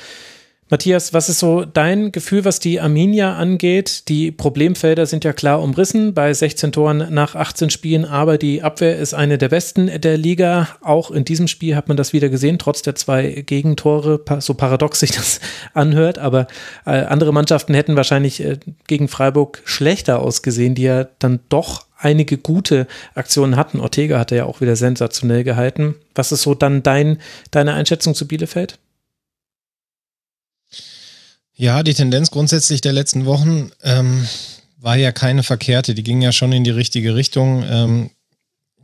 Matthias, was ist so dein Gefühl, was die Arminia angeht? Die Problemfelder sind ja klar umrissen bei 16 Toren nach 18 Spielen, aber die Abwehr ist eine der besten der Liga. Auch in diesem Spiel hat man das wieder gesehen, trotz der zwei Gegentore, so paradox sich das anhört. Aber äh, andere Mannschaften hätten wahrscheinlich äh, gegen Freiburg schlechter ausgesehen, die ja dann doch einige gute Aktionen hatten. Ortega hatte ja auch wieder sensationell gehalten. Was ist so dann dein, deine Einschätzung zu Bielefeld? Ja, die Tendenz grundsätzlich der letzten Wochen ähm, war ja keine verkehrte. Die ging ja schon in die richtige Richtung. Ähm,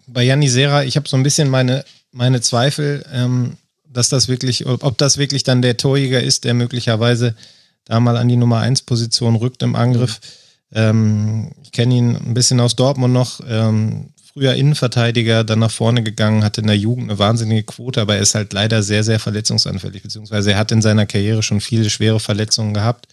bei Janni Serra, ich habe so ein bisschen meine, meine Zweifel, ähm, dass das wirklich, ob das wirklich dann der Torjäger ist, der möglicherweise da mal an die Nummer 1 Position rückt im Angriff. Ähm, ich kenne ihn ein bisschen aus Dortmund noch. Früher Innenverteidiger, dann nach vorne gegangen, hatte in der Jugend eine wahnsinnige Quote, aber er ist halt leider sehr, sehr verletzungsanfällig, beziehungsweise er hat in seiner Karriere schon viele schwere Verletzungen gehabt,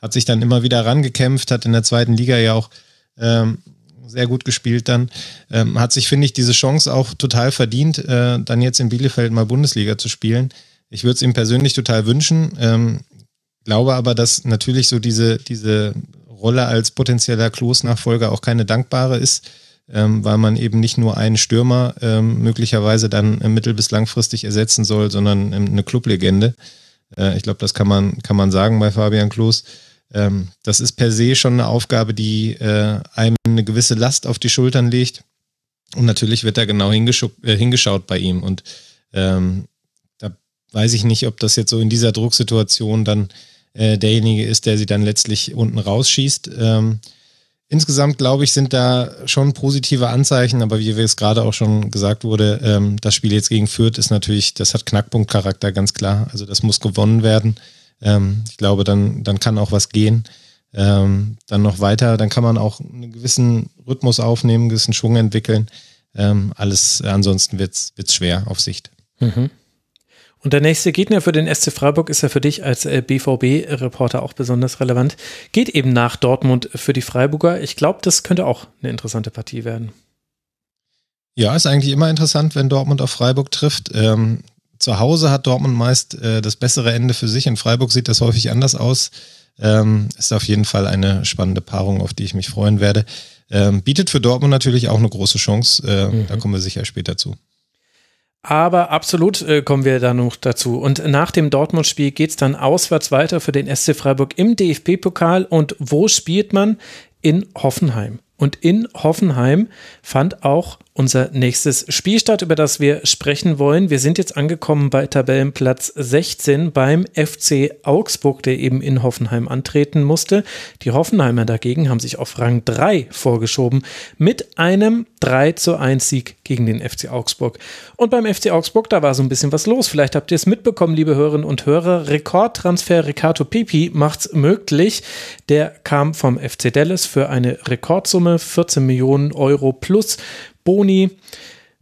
hat sich dann immer wieder rangekämpft, hat in der zweiten Liga ja auch ähm, sehr gut gespielt dann, ähm, hat sich, finde ich, diese Chance auch total verdient, äh, dann jetzt in Bielefeld mal Bundesliga zu spielen. Ich würde es ihm persönlich total wünschen, ähm, glaube aber, dass natürlich so diese, diese Rolle als potenzieller Klos-Nachfolger auch keine dankbare ist ähm, weil man eben nicht nur einen Stürmer ähm, möglicherweise dann mittel- bis langfristig ersetzen soll, sondern ähm, eine Clublegende. Äh, ich glaube, das kann man, kann man sagen bei Fabian Klos. Ähm, das ist per se schon eine Aufgabe, die äh, einem eine gewisse Last auf die Schultern legt. Und natürlich wird da genau äh, hingeschaut bei ihm. Und ähm, da weiß ich nicht, ob das jetzt so in dieser Drucksituation dann äh, derjenige ist, der sie dann letztlich unten rausschießt. Ähm, Insgesamt, glaube ich, sind da schon positive Anzeichen, aber wie es gerade auch schon gesagt wurde, ähm, das Spiel jetzt gegen Fürth ist natürlich, das hat Knackpunktcharakter, ganz klar. Also das muss gewonnen werden. Ähm, ich glaube, dann, dann kann auch was gehen. ähm, dann noch weiter, dann kann man auch einen gewissen Rhythmus aufnehmen, einen gewissen Schwung entwickeln. Ähm, alles, ansonsten wird's wird's schwer auf Sicht. Mhm. Und der nächste Gegner für den SC Freiburg ist ja für dich als äh, BVB-Reporter auch besonders relevant. Geht eben nach Dortmund für die Freiburger. Ich glaube, das könnte auch eine interessante Partie werden. Ja, ist eigentlich immer interessant, wenn Dortmund auf Freiburg trifft. Ähm, zu Hause hat Dortmund meist äh, das bessere Ende für sich. In Freiburg sieht das häufig anders aus. Ähm, ist auf jeden Fall eine spannende Paarung, auf die ich mich freuen werde. Ähm, bietet für Dortmund natürlich auch eine große Chance. Äh, mhm. Da kommen wir sicher später zu. Aber absolut äh, kommen wir da noch dazu. Und nach dem Dortmund-Spiel geht es dann auswärts weiter für den SC Freiburg im DFB-Pokal. Und wo spielt man? In Hoffenheim. Und in Hoffenheim fand auch unser nächstes Spiel statt, über das wir sprechen wollen. Wir sind jetzt angekommen bei Tabellenplatz 16 beim FC Augsburg, der eben in Hoffenheim antreten musste. Die Hoffenheimer dagegen haben sich auf Rang 3 vorgeschoben mit einem 3 zu 1 Sieg gegen den FC Augsburg. Und beim FC Augsburg, da war so ein bisschen was los. Vielleicht habt ihr es mitbekommen, liebe Hörerinnen und Hörer. Rekordtransfer Ricardo Pipi macht's möglich. Der kam vom FC Dallas für eine Rekordsumme 14 Millionen Euro plus Boni.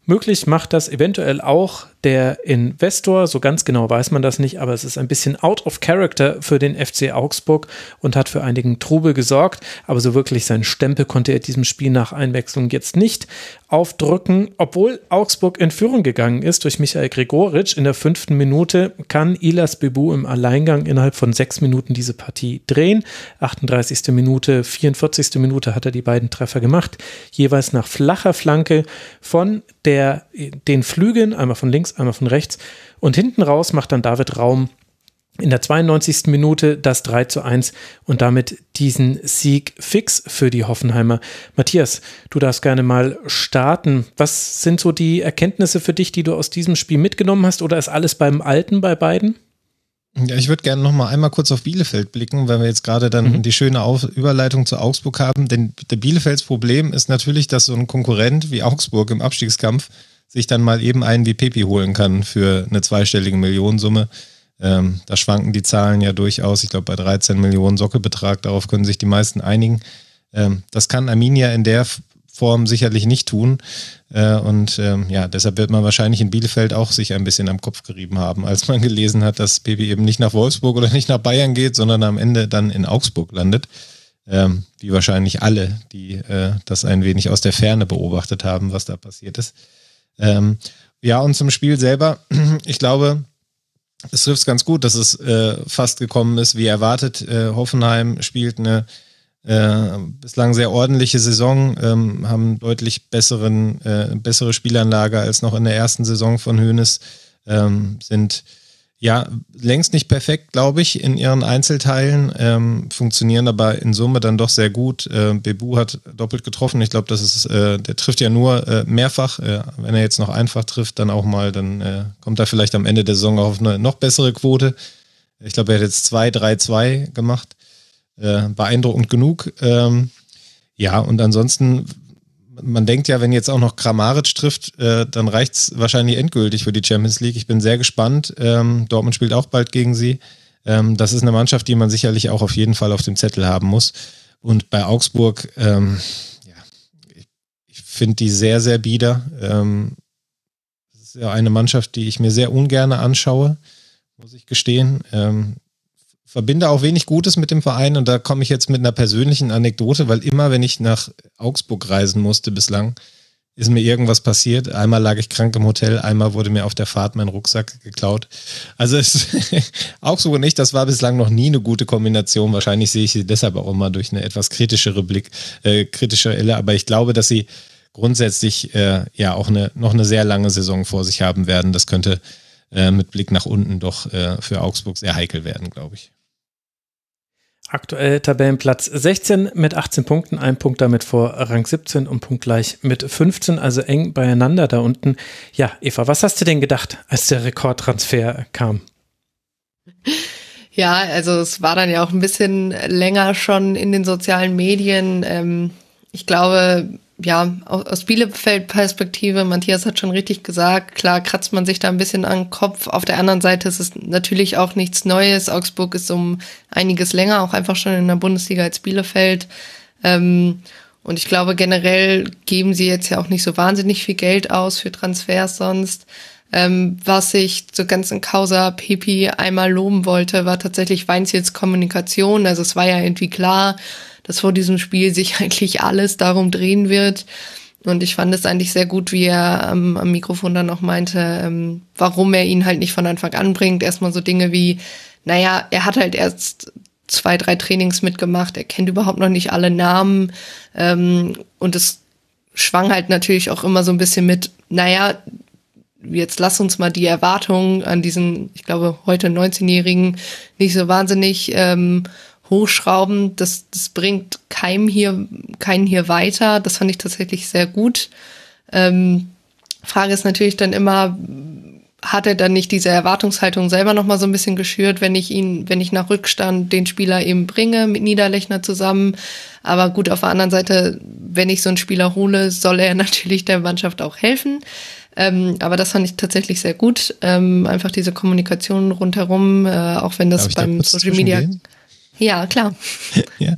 Möglich macht das eventuell auch der Investor, so ganz genau weiß man das nicht, aber es ist ein bisschen out of character für den FC Augsburg und hat für einigen Trubel gesorgt. Aber so wirklich seinen Stempel konnte er diesem Spiel nach Einwechslung jetzt nicht aufdrücken. Obwohl Augsburg in Führung gegangen ist durch Michael Gregoritsch in der fünften Minute, kann Ilas Bebu im Alleingang innerhalb von sechs Minuten diese Partie drehen. 38. Minute, 44. Minute hat er die beiden Treffer gemacht, jeweils nach flacher Flanke von der, den Flügeln, einmal von links, einmal von rechts. Und hinten raus macht dann David Raum in der 92. Minute das 3 zu 1 und damit diesen Sieg fix für die Hoffenheimer. Matthias, du darfst gerne mal starten. Was sind so die Erkenntnisse für dich, die du aus diesem Spiel mitgenommen hast oder ist alles beim Alten bei beiden? Ja, ich würde gerne noch mal einmal kurz auf Bielefeld blicken, weil wir jetzt gerade dann mhm. die schöne auf Überleitung zu Augsburg haben. Denn der Bielefelds Problem ist natürlich, dass so ein Konkurrent wie Augsburg im Abstiegskampf sich dann mal eben einen wie Pepi holen kann für eine zweistellige Millionensumme. Ähm, da schwanken die Zahlen ja durchaus. Ich glaube, bei 13 Millionen Sockelbetrag, darauf können sich die meisten einigen. Ähm, das kann Arminia in der Form sicherlich nicht tun. Äh, und ähm, ja, deshalb wird man wahrscheinlich in Bielefeld auch sich ein bisschen am Kopf gerieben haben, als man gelesen hat, dass Pepi eben nicht nach Wolfsburg oder nicht nach Bayern geht, sondern am Ende dann in Augsburg landet. Ähm, wie wahrscheinlich alle, die äh, das ein wenig aus der Ferne beobachtet haben, was da passiert ist. Ähm, ja, und zum Spiel selber, ich glaube, es trifft es ganz gut, dass es äh, fast gekommen ist, wie erwartet. Äh, Hoffenheim spielt eine äh, bislang sehr ordentliche Saison, ähm, haben deutlich besseren, äh, bessere Spielanlage als noch in der ersten Saison von Hoeneß, ähm, sind ja, längst nicht perfekt, glaube ich, in ihren Einzelteilen, ähm, funktionieren aber in Summe dann doch sehr gut. Äh, Bebu hat doppelt getroffen. Ich glaube, das ist, äh, der trifft ja nur äh, mehrfach. Äh, wenn er jetzt noch einfach trifft, dann auch mal, dann äh, kommt er vielleicht am Ende der Saison auf eine noch bessere Quote. Ich glaube, er hat jetzt 2, 3, 2 gemacht. Äh, beeindruckend genug. Ähm, ja, und ansonsten man denkt ja, wenn jetzt auch noch Kramaric trifft, äh, dann reicht es wahrscheinlich endgültig für die Champions League. Ich bin sehr gespannt. Ähm, Dortmund spielt auch bald gegen sie. Ähm, das ist eine Mannschaft, die man sicherlich auch auf jeden Fall auf dem Zettel haben muss. Und bei Augsburg, ähm, ja, ich, ich finde die sehr, sehr bieder. Ähm, das ist ja eine Mannschaft, die ich mir sehr ungern anschaue, muss ich gestehen. Verbinde auch wenig Gutes mit dem Verein und da komme ich jetzt mit einer persönlichen Anekdote, weil immer, wenn ich nach Augsburg reisen musste bislang, ist mir irgendwas passiert. Einmal lag ich krank im Hotel, einmal wurde mir auf der Fahrt mein Rucksack geklaut. Also es, Augsburg und ich, das war bislang noch nie eine gute Kombination. Wahrscheinlich sehe ich sie deshalb auch immer durch eine etwas kritischere Blick, äh, kritische Elle. Aber ich glaube, dass sie grundsätzlich äh, ja auch eine, noch eine sehr lange Saison vor sich haben werden. Das könnte äh, mit Blick nach unten doch äh, für Augsburg sehr heikel werden, glaube ich. Aktuell Tabellenplatz 16 mit 18 Punkten, ein Punkt damit vor Rang 17 und punktgleich mit 15, also eng beieinander da unten. Ja, Eva, was hast du denn gedacht, als der Rekordtransfer kam? Ja, also es war dann ja auch ein bisschen länger schon in den sozialen Medien. Ähm, ich glaube, ja, aus Bielefeld-Perspektive, Matthias hat schon richtig gesagt, klar kratzt man sich da ein bisschen an den Kopf. Auf der anderen Seite ist es natürlich auch nichts Neues. Augsburg ist um einiges länger, auch einfach schon in der Bundesliga als Bielefeld. Ähm, und ich glaube, generell geben sie jetzt ja auch nicht so wahnsinnig viel Geld aus für Transfers sonst. Ähm, was ich zur ganzen Causa Pepi einmal loben wollte, war tatsächlich Weinziels Kommunikation. Also es war ja irgendwie klar, dass vor diesem Spiel sich eigentlich alles darum drehen wird. Und ich fand es eigentlich sehr gut, wie er am, am Mikrofon dann noch meinte, ähm, warum er ihn halt nicht von Anfang an bringt. Erstmal so Dinge wie, naja, er hat halt erst zwei, drei Trainings mitgemacht, er kennt überhaupt noch nicht alle Namen ähm, und es schwang halt natürlich auch immer so ein bisschen mit, naja, jetzt lass uns mal die Erwartungen an diesen, ich glaube, heute 19-Jährigen nicht so wahnsinnig ähm, hochschrauben. Das, das bringt keinem hier, keinen hier weiter. Das fand ich tatsächlich sehr gut. Ähm, Frage ist natürlich dann immer, hat er dann nicht diese Erwartungshaltung selber noch mal so ein bisschen geschürt, wenn ich ihn, wenn ich nach Rückstand den Spieler eben bringe mit Niederlechner zusammen. Aber gut, auf der anderen Seite, wenn ich so einen Spieler hole, soll er natürlich der Mannschaft auch helfen. Ähm, aber das fand ich tatsächlich sehr gut. Ähm, einfach diese Kommunikation rundherum, äh, auch wenn das beim da Social Media. Gehen? Ja, klar. ja,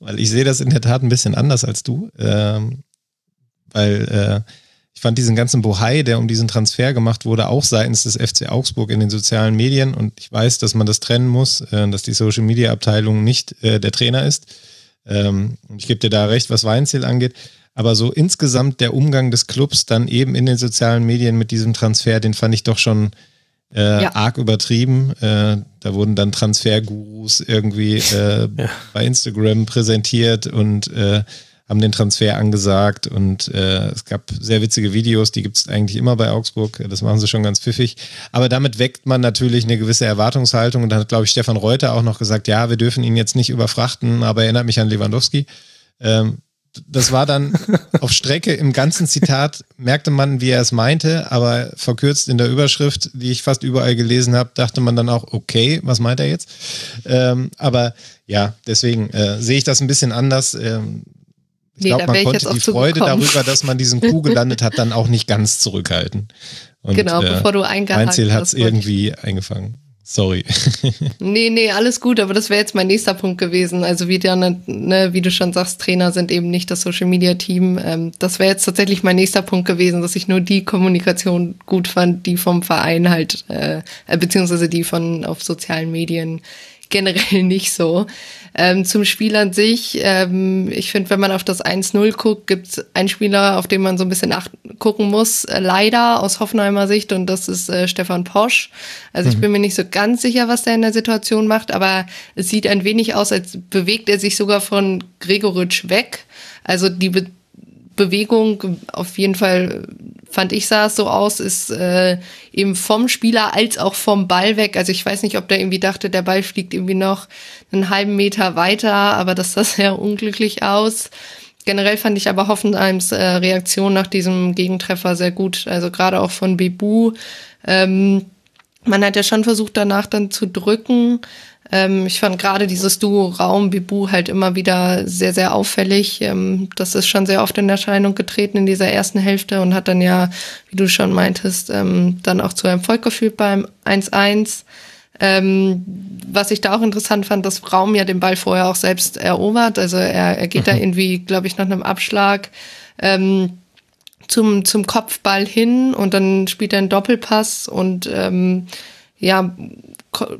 weil ich sehe das in der Tat ein bisschen anders als du. Ähm, weil äh, ich fand diesen ganzen Bohai, der um diesen Transfer gemacht wurde, auch seitens des FC Augsburg in den sozialen Medien. Und ich weiß, dass man das trennen muss, äh, dass die Social Media Abteilung nicht äh, der Trainer ist. Ähm, ich gebe dir da recht, was Weinziel angeht. Aber so insgesamt der Umgang des Clubs dann eben in den sozialen Medien mit diesem Transfer, den fand ich doch schon äh, ja. arg übertrieben. Äh, da wurden dann Transfergurus irgendwie äh, ja. bei Instagram präsentiert und äh, haben den Transfer angesagt und äh, es gab sehr witzige Videos, die gibt es eigentlich immer bei Augsburg, das machen sie schon ganz pfiffig. Aber damit weckt man natürlich eine gewisse Erwartungshaltung und dann hat, glaube ich, Stefan Reuter auch noch gesagt, ja, wir dürfen ihn jetzt nicht überfrachten, aber erinnert mich an Lewandowski. Ähm, das war dann auf Strecke im ganzen Zitat, merkte man, wie er es meinte, aber verkürzt in der Überschrift, die ich fast überall gelesen habe, dachte man dann auch, okay, was meint er jetzt? Ähm, aber ja, deswegen äh, sehe ich das ein bisschen anders. Ähm, ich nee, glaube, man konnte die Freude darüber, dass man diesen Kuh gelandet hat, dann auch nicht ganz zurückhalten. Und, genau, äh, bevor du eingehakt Mein Ziel hat es irgendwie eingefangen. Sorry. nee, nee, alles gut, aber das wäre jetzt mein nächster Punkt gewesen. Also wie, dann, ne, wie du schon sagst, Trainer sind eben nicht das Social Media Team. Ähm, das wäre jetzt tatsächlich mein nächster Punkt gewesen, dass ich nur die Kommunikation gut fand, die vom Verein halt, äh, beziehungsweise die von auf sozialen Medien generell nicht so. Ähm, zum Spiel an sich, ähm, ich finde, wenn man auf das 1-0 guckt, gibt es einen Spieler, auf den man so ein bisschen acht gucken muss, äh, leider aus Hoffenheimer Sicht, und das ist äh, Stefan Posch. Also mhm. ich bin mir nicht so ganz sicher, was der in der Situation macht, aber es sieht ein wenig aus, als bewegt er sich sogar von Gregoritsch weg. Also die Be Bewegung, auf jeden Fall fand ich, sah es so aus, ist äh, eben vom Spieler als auch vom Ball weg. Also ich weiß nicht, ob der irgendwie dachte, der Ball fliegt irgendwie noch einen halben Meter weiter, aber das sah sehr unglücklich aus. Generell fand ich aber Hoffenheims äh, Reaktion nach diesem Gegentreffer sehr gut. Also gerade auch von Bebu. Ähm, man hat ja schon versucht, danach dann zu drücken. Ähm, ich fand gerade dieses Duo Raum Bibu halt immer wieder sehr, sehr auffällig. Ähm, das ist schon sehr oft in Erscheinung getreten in dieser ersten Hälfte und hat dann ja, wie du schon meintest, ähm, dann auch zu Erfolg geführt beim 1-1. Ähm, was ich da auch interessant fand, dass Raum ja den Ball vorher auch selbst erobert. Also er, er geht mhm. da irgendwie, glaube ich, nach einem Abschlag ähm, zum, zum Kopfball hin und dann spielt er einen Doppelpass und ähm, ja,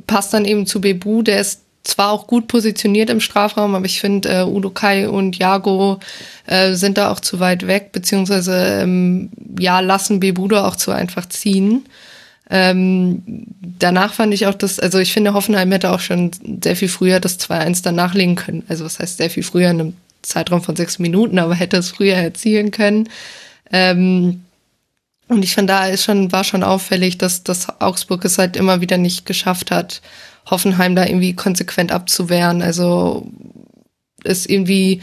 passt dann eben zu Bebu, der ist zwar auch gut positioniert im Strafraum, aber ich finde, äh, Udo Kai und Jago äh, sind da auch zu weit weg, beziehungsweise ähm, ja, lassen Bebudo auch zu einfach ziehen. Ähm, danach fand ich auch das, also ich finde, Hoffenheim hätte auch schon sehr viel früher das 2-1 dann nachlegen können. Also was heißt sehr viel früher in einem Zeitraum von sechs Minuten, aber hätte es früher erzielen können. Ähm, und ich finde, da ist schon, war schon auffällig, dass, dass Augsburg es halt immer wieder nicht geschafft hat, Hoffenheim da irgendwie konsequent abzuwehren. Also ist irgendwie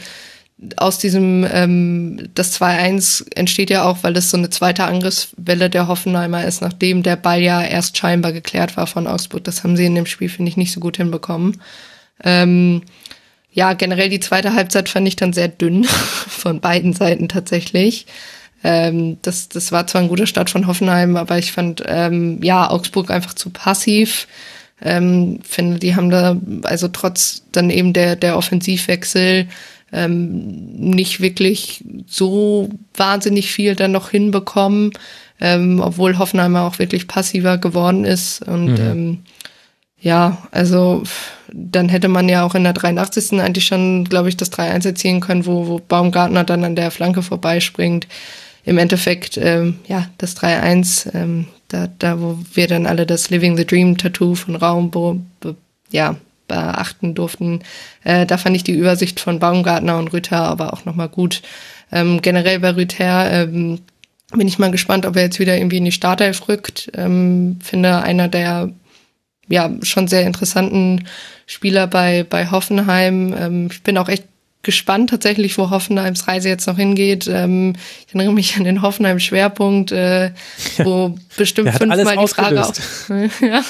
aus diesem, ähm, das 2-1 entsteht ja auch, weil es so eine zweite Angriffswelle der Hoffenheimer ist, nachdem der Ball ja erst scheinbar geklärt war von Augsburg. Das haben sie in dem Spiel, finde ich, nicht so gut hinbekommen. Ähm, ja, generell die zweite Halbzeit fand ich dann sehr dünn von beiden Seiten tatsächlich. Ähm, das, das war zwar ein guter Start von Hoffenheim, aber ich fand ähm, ja Augsburg einfach zu passiv. Ähm, finde, die haben da also trotz dann eben der der Offensivwechsel ähm, nicht wirklich so wahnsinnig viel dann noch hinbekommen, ähm, obwohl Hoffenheim auch wirklich passiver geworden ist und mhm. ähm, ja, also dann hätte man ja auch in der 83. eigentlich schon, glaube ich, das 3-1 erzielen können, wo, wo Baumgartner dann an der Flanke vorbeispringt. Im Endeffekt, ähm, ja, das 3-1, ähm, da, da, wo wir dann alle das Living the Dream Tattoo von Raum, be, be, ja, beachten durften. Äh, da fand ich die Übersicht von Baumgartner und Rüther aber auch nochmal gut. Ähm, generell bei Rüther ähm, bin ich mal gespannt, ob er jetzt wieder irgendwie in die Startelf rückt. Ähm, finde einer der ja schon sehr interessanten Spieler bei, bei Hoffenheim. Ähm, ich bin auch echt gespannt tatsächlich, wo Hoffenheims Reise jetzt noch hingeht. Ähm, ich erinnere mich an den Hoffenheim-Schwerpunkt, äh, wo bestimmt fünfmal die Frage auch, ja,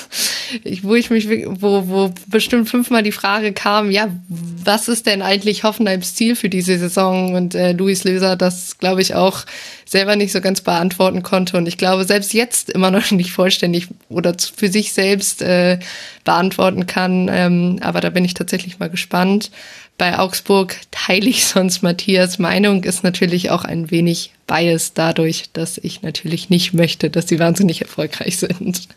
ich, wo ich mich, wo, wo bestimmt fünfmal die Frage kam, ja, was ist denn eigentlich Hoffenheims Ziel für diese Saison? Und äh, Luis Löser das, glaube ich, auch selber nicht so ganz beantworten konnte. Und ich glaube, selbst jetzt immer noch nicht vollständig oder für sich selbst äh, beantworten kann. Ähm, aber da bin ich tatsächlich mal gespannt bei Augsburg teile ich sonst Matthias Meinung, ist natürlich auch ein wenig biased dadurch, dass ich natürlich nicht möchte, dass sie wahnsinnig erfolgreich sind.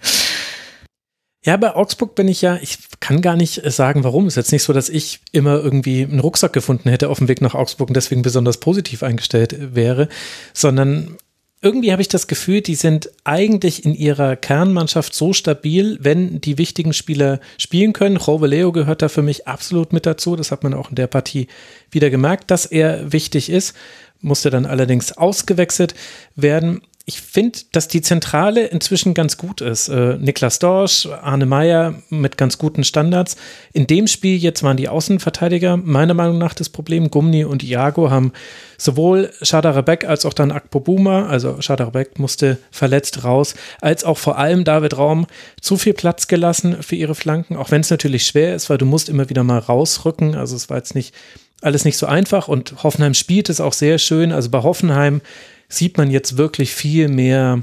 Ja, bei Augsburg bin ich ja, ich kann gar nicht sagen, warum. Es ist jetzt nicht so, dass ich immer irgendwie einen Rucksack gefunden hätte auf dem Weg nach Augsburg und deswegen besonders positiv eingestellt wäre, sondern irgendwie habe ich das Gefühl, die sind eigentlich in ihrer Kernmannschaft so stabil, wenn die wichtigen Spieler spielen können. Jove Leo gehört da für mich absolut mit dazu. Das hat man auch in der Partie wieder gemerkt, dass er wichtig ist. Musste dann allerdings ausgewechselt werden ich finde, dass die Zentrale inzwischen ganz gut ist. Äh, Niklas Dorsch, Arne Meyer mit ganz guten Standards. In dem Spiel jetzt waren die Außenverteidiger meiner Meinung nach das Problem. Gumni und Iago haben sowohl Shadarabek als auch dann Akpobuma, also Shadarabek musste verletzt raus, als auch vor allem David Raum zu viel Platz gelassen für ihre Flanken, auch wenn es natürlich schwer ist, weil du musst immer wieder mal rausrücken. Also es war jetzt nicht alles nicht so einfach und Hoffenheim spielt es auch sehr schön. Also bei Hoffenheim sieht man jetzt wirklich viel mehr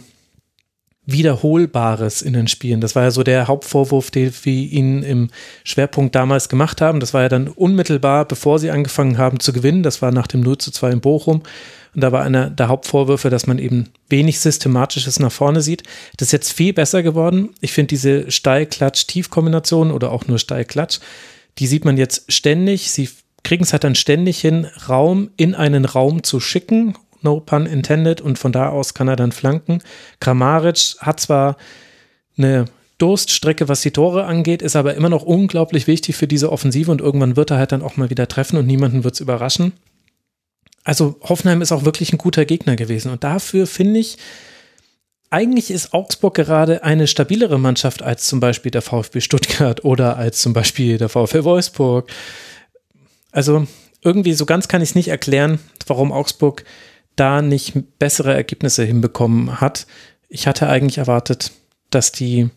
Wiederholbares in den Spielen. Das war ja so der Hauptvorwurf, den wir ihnen im Schwerpunkt damals gemacht haben. Das war ja dann unmittelbar, bevor sie angefangen haben zu gewinnen. Das war nach dem 0 zu 2 in Bochum. Und da war einer der Hauptvorwürfe, dass man eben wenig Systematisches nach vorne sieht. Das ist jetzt viel besser geworden. Ich finde diese Steil-Klatsch-Tief-Kombination oder auch nur Steil-Klatsch, die sieht man jetzt ständig. Sie kriegen es halt dann ständig hin, Raum in einen Raum zu schicken no pun intended, und von da aus kann er dann flanken. Kramaric hat zwar eine Durststrecke, was die Tore angeht, ist aber immer noch unglaublich wichtig für diese Offensive und irgendwann wird er halt dann auch mal wieder treffen und niemanden wird es überraschen. Also Hoffenheim ist auch wirklich ein guter Gegner gewesen und dafür finde ich, eigentlich ist Augsburg gerade eine stabilere Mannschaft als zum Beispiel der VfB Stuttgart oder als zum Beispiel der VfL Wolfsburg. Also irgendwie so ganz kann ich es nicht erklären, warum Augsburg da nicht bessere Ergebnisse hinbekommen hat. Ich hatte eigentlich erwartet, dass die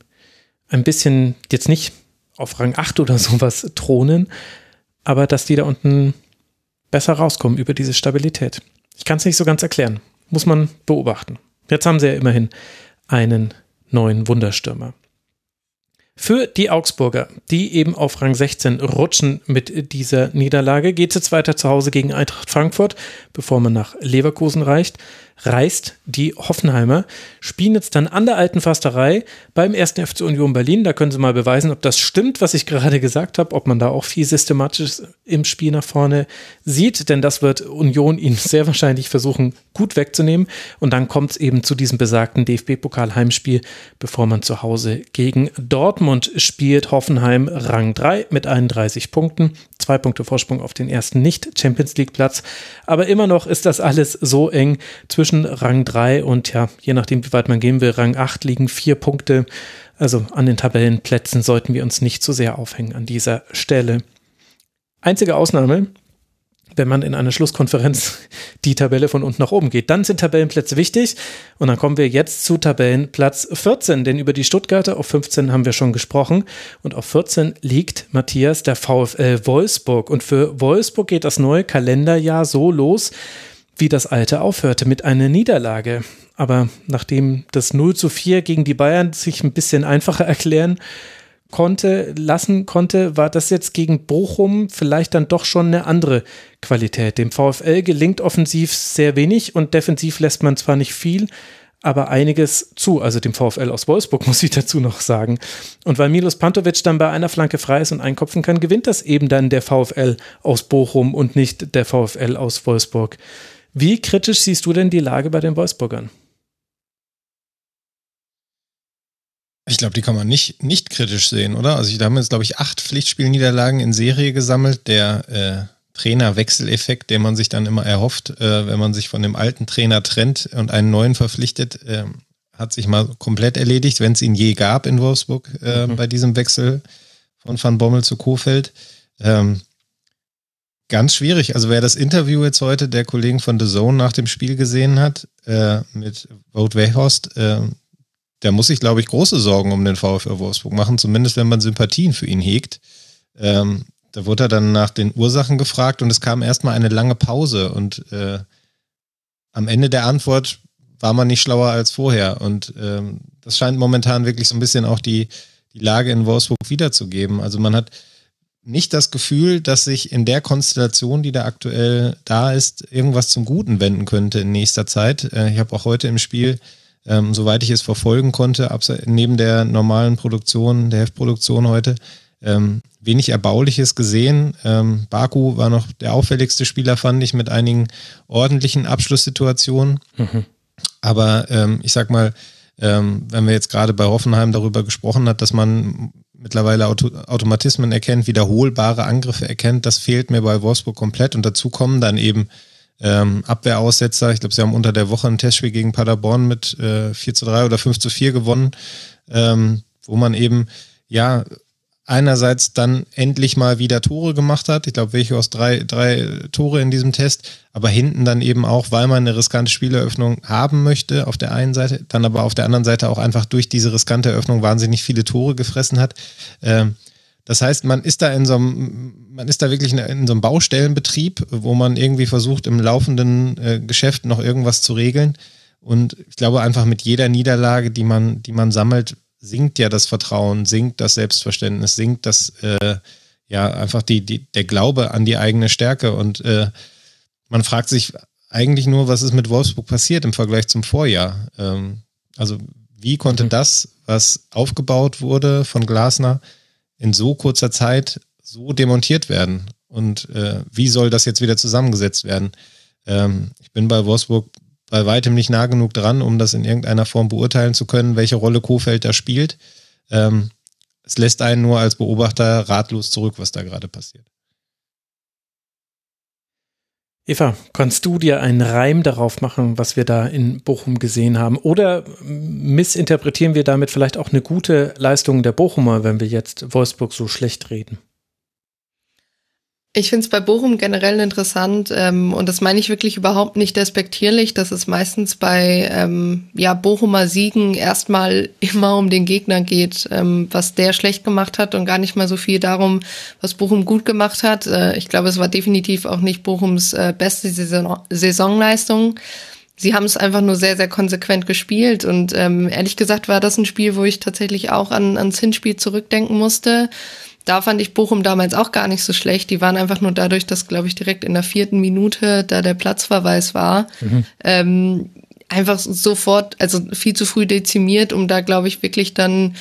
ein bisschen jetzt nicht auf Rang 8 oder sowas thronen, aber dass die da unten besser rauskommen über diese Stabilität. Ich kann es nicht so ganz erklären. Muss man beobachten. Jetzt haben sie ja immerhin einen neuen Wunderstürmer. Für die Augsburger, die eben auf Rang 16 rutschen mit dieser Niederlage, geht es jetzt weiter zu Hause gegen Eintracht Frankfurt, bevor man nach Leverkusen reicht reist die Hoffenheimer, spielen jetzt dann an der alten Fasterei beim ersten FC Union Berlin. Da können sie mal beweisen, ob das stimmt, was ich gerade gesagt habe, ob man da auch viel systematisch im Spiel nach vorne sieht, denn das wird Union ihnen sehr wahrscheinlich versuchen, gut wegzunehmen. Und dann kommt es eben zu diesem besagten DFB-Pokal-Heimspiel, bevor man zu Hause gegen Dortmund spielt. Hoffenheim Rang 3 mit 31 Punkten, zwei Punkte Vorsprung auf den ersten Nicht-Champions League-Platz. Aber immer noch ist das alles so eng zwischen zwischen Rang 3 und ja, je nachdem, wie weit man gehen will, Rang 8 liegen vier Punkte. Also an den Tabellenplätzen sollten wir uns nicht zu sehr aufhängen an dieser Stelle. Einzige Ausnahme wenn man in einer Schlusskonferenz die Tabelle von unten nach oben geht. Dann sind Tabellenplätze wichtig. Und dann kommen wir jetzt zu Tabellenplatz 14, denn über die Stuttgarter auf 15 haben wir schon gesprochen. Und auf 14 liegt Matthias der VfL Wolfsburg. Und für Wolfsburg geht das neue Kalenderjahr so los, wie das alte aufhörte, mit einer Niederlage. Aber nachdem das 0 zu 4 gegen die Bayern sich ein bisschen einfacher erklären konnte, lassen konnte, war das jetzt gegen Bochum vielleicht dann doch schon eine andere Qualität. Dem VfL gelingt offensiv sehr wenig und defensiv lässt man zwar nicht viel, aber einiges zu. Also dem VfL aus Wolfsburg muss ich dazu noch sagen. Und weil Milos Pantovic dann bei einer Flanke frei ist und einkopfen kann, gewinnt das eben dann der VfL aus Bochum und nicht der VfL aus Wolfsburg. Wie kritisch siehst du denn die Lage bei den Wolfsburgern? Ich glaube, die kann man nicht, nicht kritisch sehen, oder? Also da haben jetzt, glaube ich, acht Pflichtspielniederlagen in Serie gesammelt. Der äh, Trainerwechseleffekt, den man sich dann immer erhofft, äh, wenn man sich von dem alten Trainer trennt und einen neuen verpflichtet, äh, hat sich mal komplett erledigt, wenn es ihn je gab in Wolfsburg äh, mhm. bei diesem Wechsel von Van Bommel zu Kofeld. Ähm, ganz schwierig. Also wer das Interview jetzt heute der Kollegen von The Zone nach dem Spiel gesehen hat, äh, mit Wout Weghorst, äh, der muss sich, glaube ich, große Sorgen um den VfL Wolfsburg machen, zumindest wenn man Sympathien für ihn hegt. Ähm, da wurde er dann nach den Ursachen gefragt und es kam erstmal eine lange Pause und äh, am Ende der Antwort war man nicht schlauer als vorher. Und ähm, das scheint momentan wirklich so ein bisschen auch die, die Lage in Wolfsburg wiederzugeben. Also man hat nicht das Gefühl, dass sich in der Konstellation, die da aktuell da ist, irgendwas zum Guten wenden könnte in nächster Zeit. Äh, ich habe auch heute im Spiel ähm, soweit ich es verfolgen konnte, neben der normalen Produktion, der Heftproduktion heute, ähm, wenig Erbauliches gesehen. Ähm, Baku war noch der auffälligste Spieler, fand ich, mit einigen ordentlichen Abschlusssituationen. Mhm. Aber ähm, ich sag mal, ähm, wenn wir jetzt gerade bei Hoffenheim darüber gesprochen hat, dass man mittlerweile Auto Automatismen erkennt, wiederholbare Angriffe erkennt, das fehlt mir bei Wolfsburg komplett. Und dazu kommen dann eben ähm, Abwehraussetzer. Ich glaube, sie haben unter der Woche ein Testspiel gegen Paderborn mit äh, 4 zu 3 oder 5 zu 4 gewonnen, ähm, wo man eben, ja, einerseits dann endlich mal wieder Tore gemacht hat. Ich glaube, welche aus drei, drei Tore in diesem Test, aber hinten dann eben auch, weil man eine riskante Spieleröffnung haben möchte, auf der einen Seite, dann aber auf der anderen Seite auch einfach durch diese riskante Eröffnung wahnsinnig viele Tore gefressen hat. Ähm, das heißt, man ist da in so einem, man ist da wirklich in so einem Baustellenbetrieb, wo man irgendwie versucht, im laufenden äh, Geschäft noch irgendwas zu regeln. Und ich glaube einfach mit jeder Niederlage, die man, die man sammelt, sinkt ja das Vertrauen, sinkt das Selbstverständnis, sinkt das, äh, ja, einfach die, die, der Glaube an die eigene Stärke. Und äh, man fragt sich eigentlich nur, was ist mit Wolfsburg passiert im Vergleich zum Vorjahr? Ähm, also, wie konnte mhm. das, was aufgebaut wurde von Glasner, in so kurzer Zeit so demontiert werden? Und äh, wie soll das jetzt wieder zusammengesetzt werden? Ähm, ich bin bei Wolfsburg bei weitem nicht nah genug dran, um das in irgendeiner Form beurteilen zu können, welche Rolle Kofeld da spielt. Ähm, es lässt einen nur als Beobachter ratlos zurück, was da gerade passiert. Eva, kannst du dir einen Reim darauf machen, was wir da in Bochum gesehen haben? Oder missinterpretieren wir damit vielleicht auch eine gute Leistung der Bochumer, wenn wir jetzt Wolfsburg so schlecht reden? Ich finde es bei Bochum generell interessant ähm, und das meine ich wirklich überhaupt nicht despektierlich, dass es meistens bei ähm, ja, Bochumer Siegen erstmal immer um den Gegner geht, ähm, was der schlecht gemacht hat und gar nicht mal so viel darum, was Bochum gut gemacht hat. Äh, ich glaube, es war definitiv auch nicht Bochums äh, beste Saison Saisonleistung. Sie haben es einfach nur sehr, sehr konsequent gespielt und ähm, ehrlich gesagt war das ein Spiel, wo ich tatsächlich auch an, ans Hinspiel zurückdenken musste da fand ich Bochum damals auch gar nicht so schlecht. Die waren einfach nur dadurch, dass, glaube ich, direkt in der vierten Minute da der Platzverweis war, mhm. ähm, einfach sofort, also viel zu früh dezimiert, um da, glaube ich, wirklich dann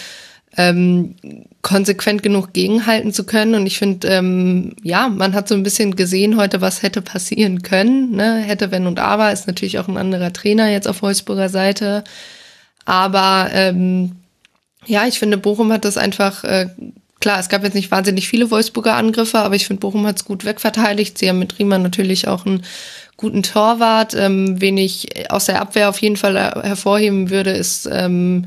ähm, konsequent genug gegenhalten zu können. Und ich finde, ähm, ja, man hat so ein bisschen gesehen heute, was hätte passieren können. Ne? Hätte, wenn und aber, ist natürlich auch ein anderer Trainer jetzt auf Wolfsburger Seite. Aber ähm, ja, ich finde, Bochum hat das einfach äh, Klar, es gab jetzt nicht wahnsinnig viele Wolfsburger Angriffe, aber ich finde, Bochum hat es gut wegverteidigt. Sie haben mit Riemann natürlich auch einen guten Torwart. Ähm, wen ich aus der Abwehr auf jeden Fall hervorheben würde, ist ähm,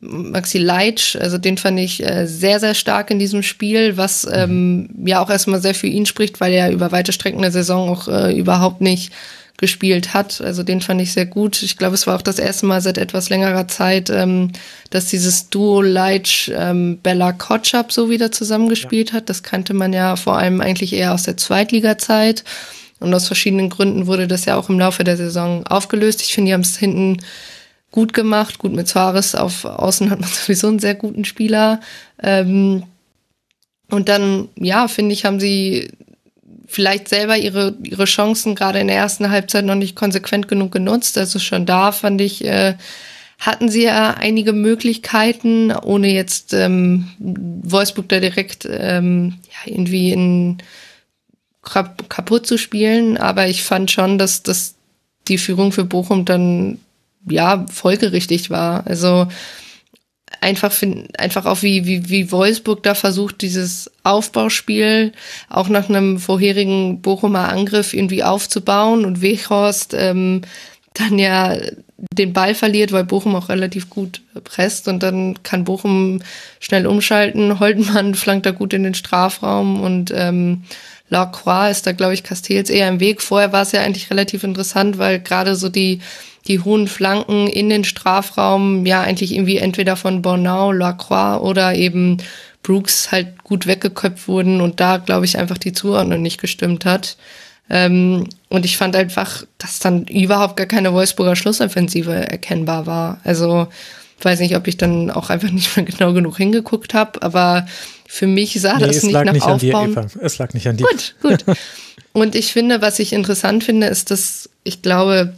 Maxi Leitsch, also den fand ich äh, sehr, sehr stark in diesem Spiel, was ähm, ja auch erstmal sehr für ihn spricht, weil er über weite Strecken der Saison auch äh, überhaupt nicht gespielt hat. Also den fand ich sehr gut. Ich glaube, es war auch das erste Mal seit etwas längerer Zeit, ähm, dass dieses Duo Leitch ähm, Bella Kotschap so wieder zusammengespielt ja. hat. Das kannte man ja vor allem eigentlich eher aus der Zweitliga-Zeit. Und aus verschiedenen Gründen wurde das ja auch im Laufe der Saison aufgelöst. Ich finde, die haben es hinten gut gemacht. Gut, mit Suarez auf Außen hat man sowieso einen sehr guten Spieler. Ähm, und dann, ja, finde ich, haben sie vielleicht selber ihre, ihre Chancen gerade in der ersten Halbzeit noch nicht konsequent genug genutzt. Also schon da fand ich, äh, hatten sie ja einige Möglichkeiten, ohne jetzt ähm, Wolfsburg da direkt ähm, ja, irgendwie in kaputt zu spielen. Aber ich fand schon, dass, dass die Führung für Bochum dann ja folgerichtig war. Also einfach find, einfach auch wie, wie, wie Wolfsburg da versucht, dieses Aufbauspiel auch nach einem vorherigen Bochumer Angriff irgendwie aufzubauen und Weghorst ähm, dann ja den Ball verliert, weil Bochum auch relativ gut presst und dann kann Bochum schnell umschalten. Holtenmann flankt da gut in den Strafraum und ähm, Lacroix ist da, glaube ich, Castells eher im Weg. Vorher war es ja eigentlich relativ interessant, weil gerade so die die hohen Flanken in den Strafraum ja eigentlich irgendwie entweder von Bornau, Lacroix oder eben Brooks halt gut weggeköpft wurden und da, glaube ich, einfach die Zuordnung nicht gestimmt hat. Ähm, und ich fand einfach, dass dann überhaupt gar keine Wolfsburger Schlussoffensive erkennbar war. Also weiß nicht, ob ich dann auch einfach nicht mehr genau genug hingeguckt habe, aber für mich sah nee, das nicht nach nicht Aufbauen. Dir, es lag nicht an dir. Gut, gut. Und ich finde, was ich interessant finde, ist, dass ich glaube,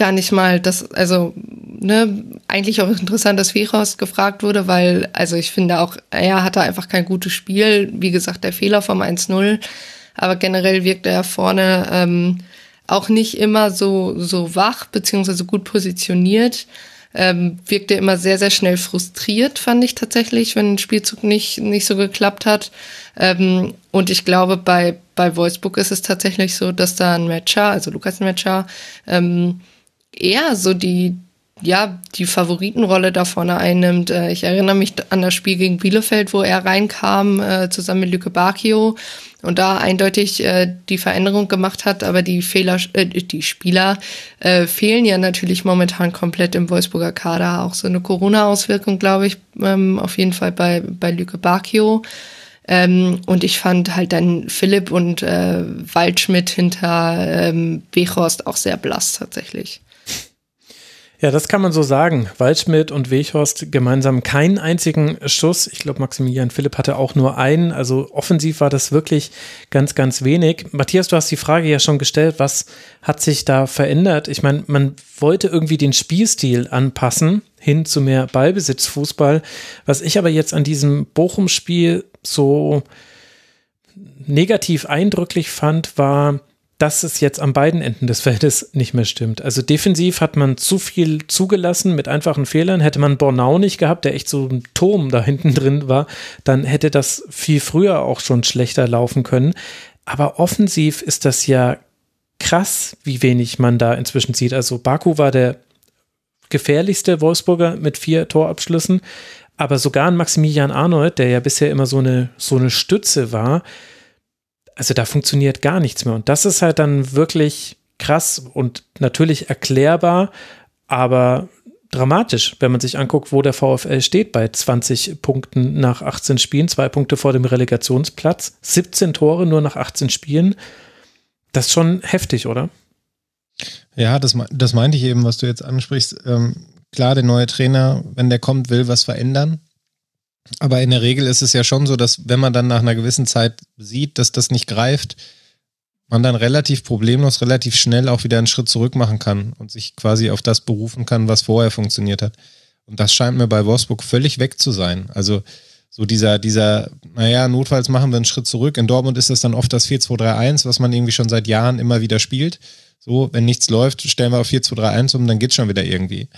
gar nicht mal das, also, ne, eigentlich auch interessant, dass Vechos gefragt wurde, weil, also ich finde auch, er hatte einfach kein gutes Spiel. Wie gesagt, der Fehler vom 1-0. Aber generell wirkt er vorne ähm, auch nicht immer so, so wach, beziehungsweise gut positioniert. Ähm, wirkte immer sehr, sehr schnell frustriert, fand ich tatsächlich, wenn ein Spielzug nicht, nicht so geklappt hat. Ähm, und ich glaube, bei, bei Wolfsburg ist es tatsächlich so, dass da ein Matcher, also Lukas Matcher, ähm, eher so die, ja, die Favoritenrolle da vorne einnimmt. Äh, ich erinnere mich an das Spiel gegen Bielefeld, wo er reinkam, äh, zusammen mit Lücke Bacchio und da eindeutig äh, die Veränderung gemacht hat, aber die Fehler, äh, die Spieler äh, fehlen ja natürlich momentan komplett im Wolfsburger Kader. Auch so eine Corona-Auswirkung, glaube ich, ähm, auf jeden Fall bei, bei Lücke Bacchio. Ähm, und ich fand halt dann Philipp und äh, Waldschmidt hinter ähm, Bechhorst auch sehr blass tatsächlich. Ja, das kann man so sagen. Waldschmidt und Weghorst gemeinsam keinen einzigen Schuss. Ich glaube, Maximilian Philipp hatte auch nur einen. Also offensiv war das wirklich ganz, ganz wenig. Matthias, du hast die Frage ja schon gestellt, was hat sich da verändert? Ich meine, man wollte irgendwie den Spielstil anpassen hin zu mehr Ballbesitzfußball. Was ich aber jetzt an diesem Bochum-Spiel so negativ eindrücklich fand, war, dass es jetzt an beiden Enden des Feldes nicht mehr stimmt. Also defensiv hat man zu viel zugelassen mit einfachen Fehlern. Hätte man Bornau nicht gehabt, der echt so ein Turm da hinten drin war, dann hätte das viel früher auch schon schlechter laufen können. Aber offensiv ist das ja krass, wie wenig man da inzwischen sieht. Also Baku war der gefährlichste Wolfsburger mit vier Torabschlüssen, aber sogar ein Maximilian Arnold, der ja bisher immer so eine, so eine Stütze war, also da funktioniert gar nichts mehr. Und das ist halt dann wirklich krass und natürlich erklärbar, aber dramatisch, wenn man sich anguckt, wo der VfL steht bei 20 Punkten nach 18 Spielen, zwei Punkte vor dem Relegationsplatz, 17 Tore nur nach 18 Spielen. Das ist schon heftig, oder? Ja, das, das meinte ich eben, was du jetzt ansprichst. Ähm, klar, der neue Trainer, wenn der kommt, will was verändern. Aber in der Regel ist es ja schon so, dass wenn man dann nach einer gewissen Zeit sieht, dass das nicht greift, man dann relativ problemlos, relativ schnell auch wieder einen Schritt zurück machen kann und sich quasi auf das berufen kann, was vorher funktioniert hat. Und das scheint mir bei Wolfsburg völlig weg zu sein. Also so dieser, dieser, naja, notfalls machen wir einen Schritt zurück. In Dortmund ist das dann oft das 4-2-3-1, was man irgendwie schon seit Jahren immer wieder spielt. So, wenn nichts läuft, stellen wir auf 4-2-3-1 um, dann geht's schon wieder irgendwie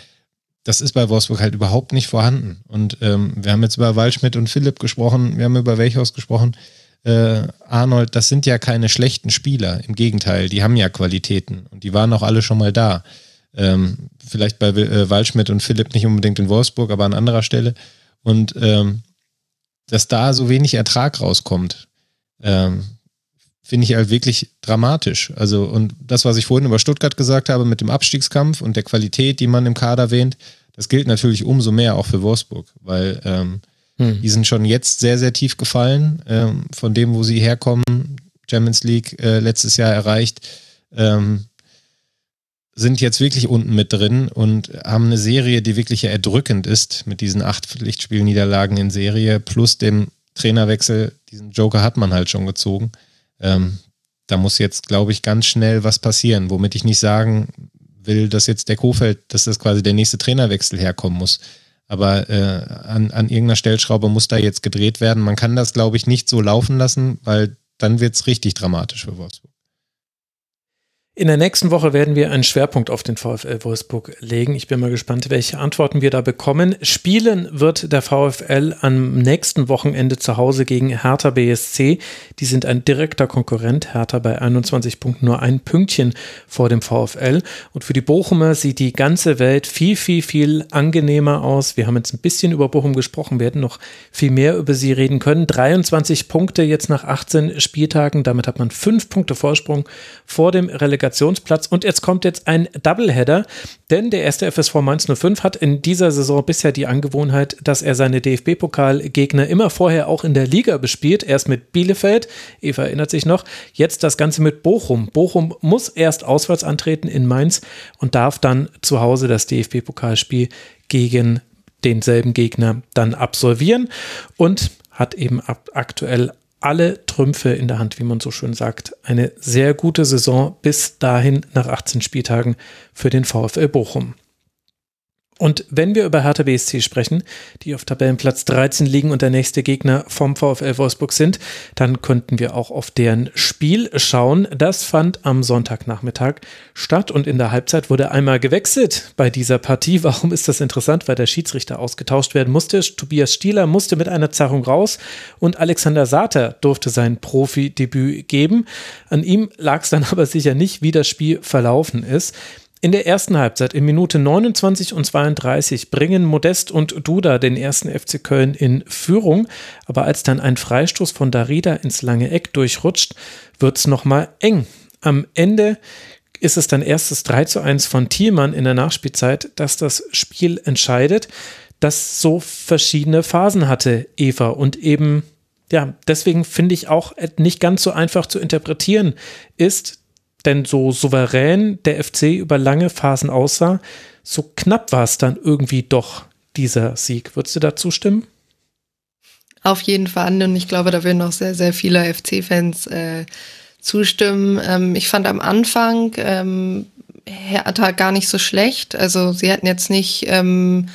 das ist bei Wolfsburg halt überhaupt nicht vorhanden. Und ähm, wir haben jetzt über Waldschmidt und Philipp gesprochen, wir haben über Welchhaus gesprochen. Äh, Arnold, das sind ja keine schlechten Spieler. Im Gegenteil, die haben ja Qualitäten und die waren auch alle schon mal da. Ähm, vielleicht bei äh, Waldschmidt und Philipp nicht unbedingt in Wolfsburg, aber an anderer Stelle. Und ähm, dass da so wenig Ertrag rauskommt, ähm, finde ich halt wirklich dramatisch. Also, und das, was ich vorhin über Stuttgart gesagt habe mit dem Abstiegskampf und der Qualität, die man im Kader wähnt, das gilt natürlich umso mehr auch für Wolfsburg, weil ähm, hm. die sind schon jetzt sehr, sehr tief gefallen ähm, von dem, wo sie herkommen. Champions League äh, letztes Jahr erreicht, ähm, sind jetzt wirklich unten mit drin und haben eine Serie, die wirklich erdrückend ist mit diesen acht Pflichtspielniederlagen in Serie plus dem Trainerwechsel. Diesen Joker hat man halt schon gezogen. Ähm, da muss jetzt, glaube ich, ganz schnell was passieren, womit ich nicht sagen will, dass jetzt der Kofeld, dass das quasi der nächste Trainerwechsel herkommen muss. Aber äh, an, an irgendeiner Stellschraube muss da jetzt gedreht werden. Man kann das, glaube ich, nicht so laufen lassen, weil dann wird es richtig dramatisch für Wolfsburg. In der nächsten Woche werden wir einen Schwerpunkt auf den VfL Wolfsburg legen. Ich bin mal gespannt, welche Antworten wir da bekommen. Spielen wird der VfL am nächsten Wochenende zu Hause gegen Hertha BSC. Die sind ein direkter Konkurrent. Hertha bei 21 Punkten nur ein Pünktchen vor dem VfL. Und für die Bochumer sieht die ganze Welt viel, viel, viel angenehmer aus. Wir haben jetzt ein bisschen über Bochum gesprochen, werden noch viel mehr über sie reden können. 23 Punkte jetzt nach 18 Spieltagen. Damit hat man fünf Punkte Vorsprung vor dem Relegation Relegationsplatz. Und jetzt kommt jetzt ein Doubleheader, denn der erste FSV Mainz 05 hat in dieser Saison bisher die Angewohnheit, dass er seine DFB-Pokalgegner immer vorher auch in der Liga bespielt. Erst mit Bielefeld, Eva erinnert sich noch, jetzt das Ganze mit Bochum. Bochum muss erst auswärts antreten in Mainz und darf dann zu Hause das DFB-Pokalspiel gegen denselben Gegner dann absolvieren und hat eben aktuell alle Trümpfe in der Hand, wie man so schön sagt. Eine sehr gute Saison bis dahin nach 18 Spieltagen für den VfL Bochum. Und wenn wir über Hertha BSC sprechen, die auf Tabellenplatz 13 liegen und der nächste Gegner vom VfL Wolfsburg sind, dann könnten wir auch auf deren Spiel schauen. Das fand am Sonntagnachmittag statt und in der Halbzeit wurde einmal gewechselt bei dieser Partie. Warum ist das interessant? Weil der Schiedsrichter ausgetauscht werden musste. Tobias Stieler musste mit einer Zerrung raus und Alexander Sater durfte sein Profidebüt geben. An ihm lag es dann aber sicher nicht, wie das Spiel verlaufen ist. In der ersten Halbzeit in Minute 29 und 32 bringen Modest und Duda den ersten FC Köln in Führung, aber als dann ein Freistoß von Darida ins lange Eck durchrutscht, wird es nochmal eng. Am Ende ist es dann erstes 3 zu 1 von Thielmann in der Nachspielzeit, dass das Spiel entscheidet, das so verschiedene Phasen hatte, Eva, und eben ja, deswegen finde ich auch nicht ganz so einfach zu interpretieren ist, denn so souverän der FC über lange Phasen aussah, so knapp war es dann irgendwie doch dieser Sieg. Würdest du da zustimmen? Auf jeden Fall. Und ich glaube, da würden auch sehr, sehr viele FC-Fans äh, zustimmen. Ähm, ich fand am Anfang ähm, Hertha gar nicht so schlecht. Also sie hatten jetzt nicht ähm,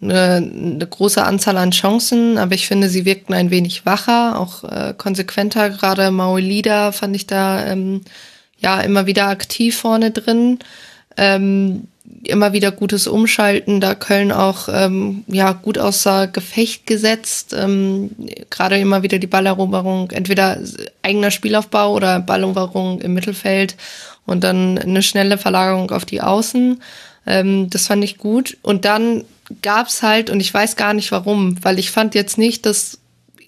eine, eine große Anzahl an Chancen, aber ich finde, sie wirkten ein wenig wacher, auch äh, konsequenter. Gerade Maui Lieder fand ich da ähm, ja immer wieder aktiv vorne drin. Ähm, immer wieder gutes Umschalten, da Köln auch ähm, ja gut außer Gefecht gesetzt. Ähm, Gerade immer wieder die Balleroberung, entweder eigener Spielaufbau oder Balleroberung im Mittelfeld und dann eine schnelle Verlagerung auf die Außen. Ähm, das fand ich gut. Und dann gab's halt, und ich weiß gar nicht warum, weil ich fand jetzt nicht, dass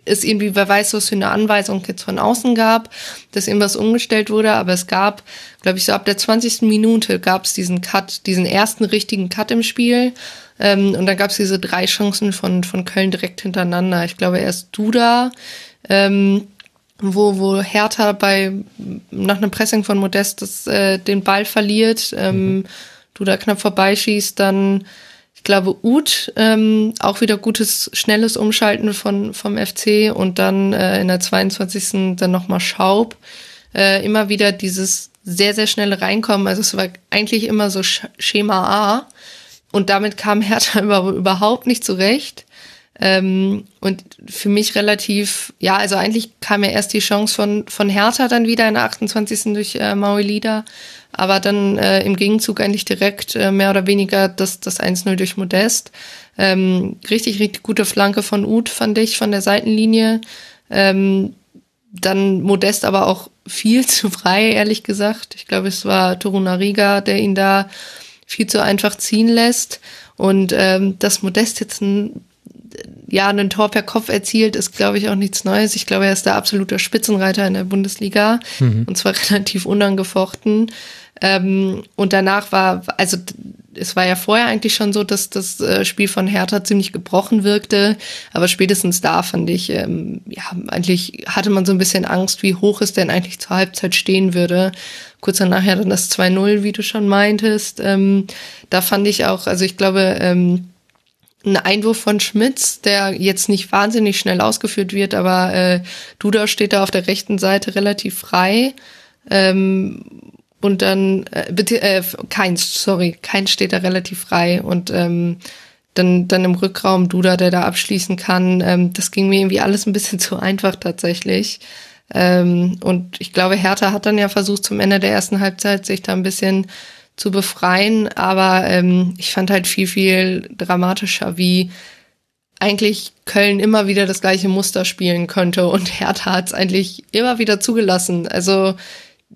es irgendwie, wer weiß, was für eine Anweisung jetzt von außen gab, dass irgendwas umgestellt wurde, aber es gab, glaube ich, so ab der 20. Minute gab es diesen Cut, diesen ersten richtigen Cut im Spiel. Ähm, und dann gab es diese drei Chancen von, von Köln direkt hintereinander. Ich glaube, erst Duda, ähm, wo, wo Hertha bei nach einem Pressing von Modest das, äh, den Ball verliert, ähm, mhm. Duda knapp vorbeischießt, dann glaube, Uth, ähm, auch wieder gutes, schnelles Umschalten von, vom FC und dann äh, in der 22. dann nochmal Schaub. Äh, immer wieder dieses sehr, sehr schnelle Reinkommen. Also es war eigentlich immer so Schema A. Und damit kam Hertha überhaupt nicht zurecht. Ähm, und für mich relativ, ja, also eigentlich kam ja erst die Chance von, von Hertha dann wieder in der 28. durch äh, Maui Lieder aber dann äh, im Gegenzug eigentlich direkt äh, mehr oder weniger das, das 1-0 durch Modest. Ähm, richtig, richtig gute Flanke von Uth, fand ich, von der Seitenlinie. Ähm, dann Modest aber auch viel zu frei, ehrlich gesagt. Ich glaube, es war Torunariga, der ihn da viel zu einfach ziehen lässt. Und ähm, dass Modest jetzt ein ja, einen Tor per Kopf erzielt, ist, glaube ich, auch nichts Neues. Ich glaube, er ist der absolute Spitzenreiter in der Bundesliga mhm. und zwar relativ unangefochten. Ähm, und danach war, also es war ja vorher eigentlich schon so, dass das äh, Spiel von Hertha ziemlich gebrochen wirkte, aber spätestens da fand ich, ähm, ja, eigentlich hatte man so ein bisschen Angst, wie hoch es denn eigentlich zur Halbzeit stehen würde. Kurz danach ja dann das 2-0, wie du schon meintest. Ähm, da fand ich auch, also ich glaube, ähm, ein Einwurf von Schmitz, der jetzt nicht wahnsinnig schnell ausgeführt wird, aber äh, Duda steht da auf der rechten Seite relativ frei. Ähm, und dann, äh, bitte, äh, keins, sorry, keins steht da relativ frei und ähm, dann, dann im Rückraum Duda, der da abschließen kann. Ähm, das ging mir irgendwie alles ein bisschen zu einfach tatsächlich. Ähm, und ich glaube, Hertha hat dann ja versucht, zum Ende der ersten Halbzeit sich da ein bisschen zu befreien. Aber ähm, ich fand halt viel, viel dramatischer, wie eigentlich Köln immer wieder das gleiche Muster spielen könnte und Hertha hat es eigentlich immer wieder zugelassen. Also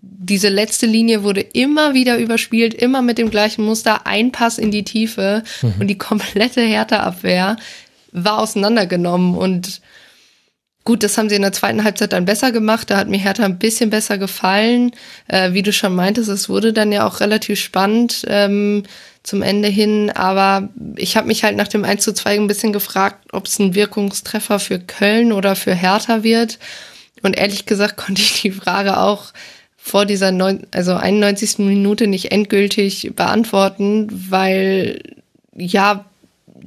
diese letzte Linie wurde immer wieder überspielt, immer mit dem gleichen Muster, ein Pass in die Tiefe mhm. und die komplette Hertha-Abwehr war auseinandergenommen und Gut, das haben sie in der zweiten Halbzeit dann besser gemacht. Da hat mir Hertha ein bisschen besser gefallen. Äh, wie du schon meintest, es wurde dann ja auch relativ spannend ähm, zum Ende hin. Aber ich habe mich halt nach dem 1 zu 2 ein bisschen gefragt, ob es ein Wirkungstreffer für Köln oder für Hertha wird. Und ehrlich gesagt konnte ich die Frage auch vor dieser neun, also 91. Minute nicht endgültig beantworten, weil ja,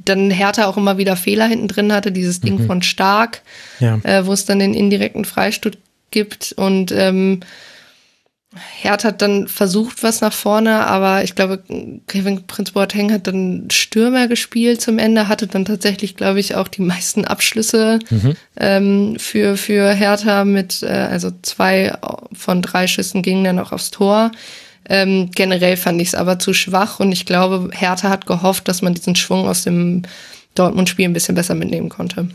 dann Hertha auch immer wieder Fehler hinten drin hatte, dieses Ding mhm. von Stark, ja. äh, wo es dann den indirekten Freistoß gibt und ähm, Hertha hat dann versucht was nach vorne, aber ich glaube, Kevin Prinz Boateng hat dann Stürmer gespielt zum Ende, hatte dann tatsächlich, glaube ich, auch die meisten Abschlüsse mhm. ähm, für, für Hertha mit, äh, also zwei von drei Schüssen gingen dann auch aufs Tor. Ähm, generell fand ich es aber zu schwach und ich glaube, Hertha hat gehofft, dass man diesen Schwung aus dem Dortmund-Spiel ein bisschen besser mitnehmen konnte.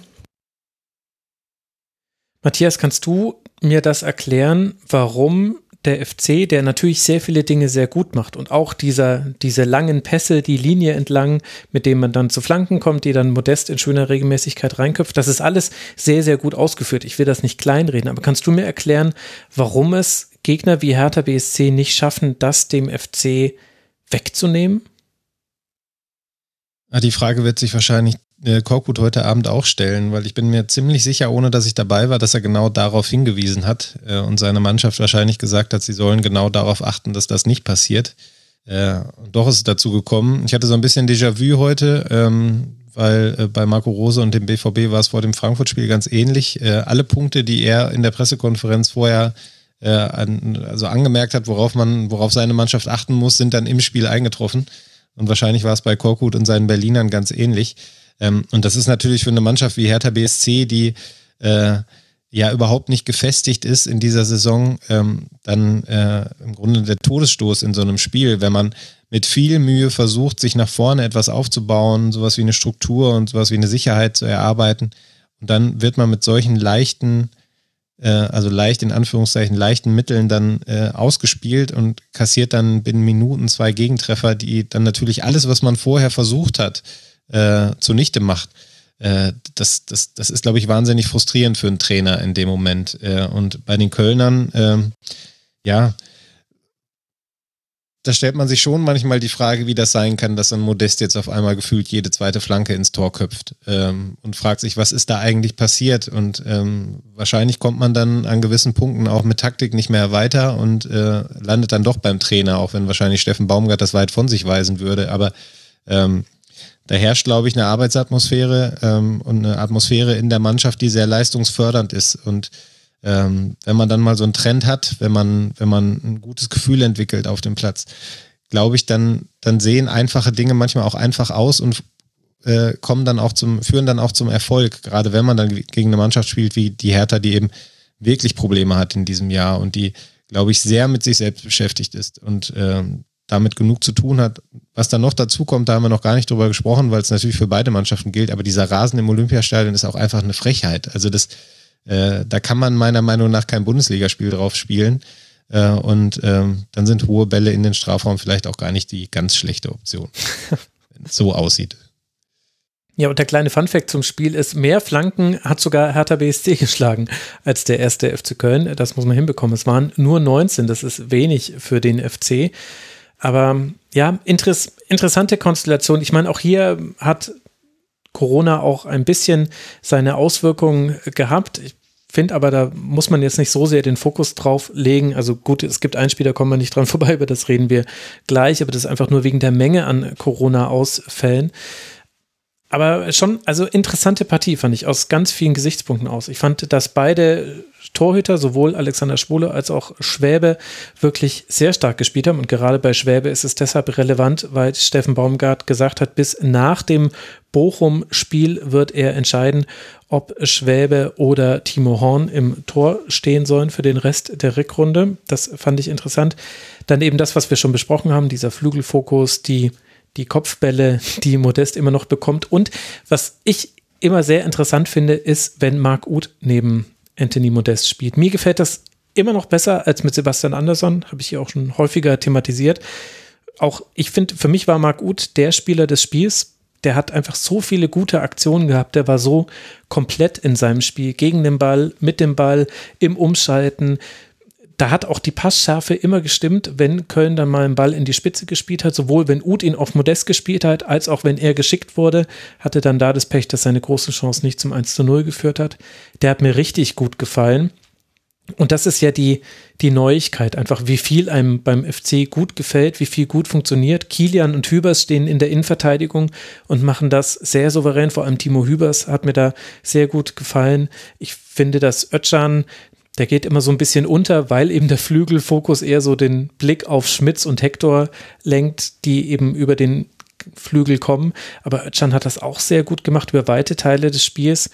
Matthias, kannst du mir das erklären, warum der FC, der natürlich sehr viele Dinge sehr gut macht und auch dieser, diese langen Pässe, die Linie entlang, mit denen man dann zu Flanken kommt, die dann modest in schöner Regelmäßigkeit reinköpft, das ist alles sehr, sehr gut ausgeführt. Ich will das nicht kleinreden, aber kannst du mir erklären, warum es Gegner wie Hertha BSC nicht schaffen, das dem FC wegzunehmen? Die Frage wird sich wahrscheinlich äh, Korkut heute Abend auch stellen, weil ich bin mir ziemlich sicher, ohne dass ich dabei war, dass er genau darauf hingewiesen hat äh, und seine Mannschaft wahrscheinlich gesagt hat, sie sollen genau darauf achten, dass das nicht passiert. Äh, doch ist es dazu gekommen. Ich hatte so ein bisschen Déjà-vu heute, ähm, weil äh, bei Marco Rose und dem BVB war es vor dem Frankfurt-Spiel ganz ähnlich. Äh, alle Punkte, die er in der Pressekonferenz vorher also angemerkt hat, worauf man, worauf seine Mannschaft achten muss, sind dann im Spiel eingetroffen. Und wahrscheinlich war es bei Korkut und seinen Berlinern ganz ähnlich. Ähm, und das ist natürlich für eine Mannschaft wie Hertha BSC, die äh, ja überhaupt nicht gefestigt ist in dieser Saison, ähm, dann äh, im Grunde der Todesstoß in so einem Spiel, wenn man mit viel Mühe versucht, sich nach vorne etwas aufzubauen, sowas wie eine Struktur und sowas wie eine Sicherheit zu erarbeiten. Und dann wird man mit solchen leichten äh, also leicht in Anführungszeichen leichten Mitteln dann äh, ausgespielt und kassiert dann binnen Minuten zwei Gegentreffer, die dann natürlich alles, was man vorher versucht hat, äh, zunichte macht. Äh, das, das, das ist, glaube ich, wahnsinnig frustrierend für einen Trainer in dem Moment. Äh, und bei den Kölnern, ähm, ja, da stellt man sich schon manchmal die Frage, wie das sein kann, dass ein Modest jetzt auf einmal gefühlt jede zweite Flanke ins Tor köpft ähm, und fragt sich, was ist da eigentlich passiert? Und ähm, wahrscheinlich kommt man dann an gewissen Punkten auch mit Taktik nicht mehr weiter und äh, landet dann doch beim Trainer, auch wenn wahrscheinlich Steffen Baumgart das weit von sich weisen würde. Aber ähm, da herrscht, glaube ich, eine Arbeitsatmosphäre ähm, und eine Atmosphäre in der Mannschaft, die sehr leistungsfördernd ist. Und ähm, wenn man dann mal so einen Trend hat, wenn man, wenn man ein gutes Gefühl entwickelt auf dem Platz, glaube ich, dann, dann sehen einfache Dinge manchmal auch einfach aus und äh, kommen dann auch zum, führen dann auch zum Erfolg, gerade wenn man dann gegen eine Mannschaft spielt wie die Hertha, die eben wirklich Probleme hat in diesem Jahr und die, glaube ich, sehr mit sich selbst beschäftigt ist. Und ähm, damit genug zu tun hat. Was dann noch dazu kommt, da haben wir noch gar nicht drüber gesprochen, weil es natürlich für beide Mannschaften gilt, aber dieser Rasen im Olympiastadion ist auch einfach eine Frechheit. Also das, äh, da kann man meiner Meinung nach kein Bundesligaspiel drauf spielen. Äh, und ähm, dann sind hohe Bälle in den Strafraum vielleicht auch gar nicht die ganz schlechte Option, wenn es so aussieht. Ja, und der kleine Funfact zum Spiel ist, mehr Flanken hat sogar Hertha BSC geschlagen als der erste FC Köln. Das muss man hinbekommen. Es waren nur 19, das ist wenig für den FC. Aber ja, interess interessante Konstellation. Ich meine, auch hier hat Corona auch ein bisschen seine Auswirkungen gehabt. Ich finde aber, da muss man jetzt nicht so sehr den Fokus drauf legen. Also gut, es gibt ein Spiel, da kommen wir nicht dran vorbei, über das reden wir gleich, aber das ist einfach nur wegen der Menge an Corona-Ausfällen. Aber schon, also interessante Partie fand ich aus ganz vielen Gesichtspunkten aus. Ich fand, dass beide Torhüter, sowohl Alexander Schwule als auch Schwäbe, wirklich sehr stark gespielt haben. Und gerade bei Schwäbe ist es deshalb relevant, weil Steffen Baumgart gesagt hat, bis nach dem Bochum-Spiel wird er entscheiden, ob Schwäbe oder Timo Horn im Tor stehen sollen für den Rest der Rückrunde. Das fand ich interessant. Dann eben das, was wir schon besprochen haben, dieser Flügelfokus, die die Kopfbälle, die Modest immer noch bekommt. Und was ich immer sehr interessant finde, ist, wenn Marc Uth neben Anthony Modest spielt. Mir gefällt das immer noch besser als mit Sebastian Andersson, habe ich hier auch schon häufiger thematisiert. Auch ich finde, für mich war Marc Uth der Spieler des Spiels. Der hat einfach so viele gute Aktionen gehabt. Der war so komplett in seinem Spiel. Gegen den Ball, mit dem Ball, im Umschalten, da hat auch die Passschärfe immer gestimmt, wenn Köln dann mal einen Ball in die Spitze gespielt hat, sowohl wenn Uth ihn auf Modest gespielt hat, als auch wenn er geschickt wurde, hatte dann da das Pech, dass seine große Chance nicht zum 1 zu 0 geführt hat. Der hat mir richtig gut gefallen. Und das ist ja die, die Neuigkeit, einfach wie viel einem beim FC gut gefällt, wie viel gut funktioniert. Kilian und Hübers stehen in der Innenverteidigung und machen das sehr souverän. Vor allem Timo Hübers hat mir da sehr gut gefallen. Ich finde, dass Ötchan der geht immer so ein bisschen unter, weil eben der Flügelfokus eher so den Blick auf Schmitz und Hector lenkt, die eben über den Flügel kommen. Aber Özcan hat das auch sehr gut gemacht über weite Teile des Spiels.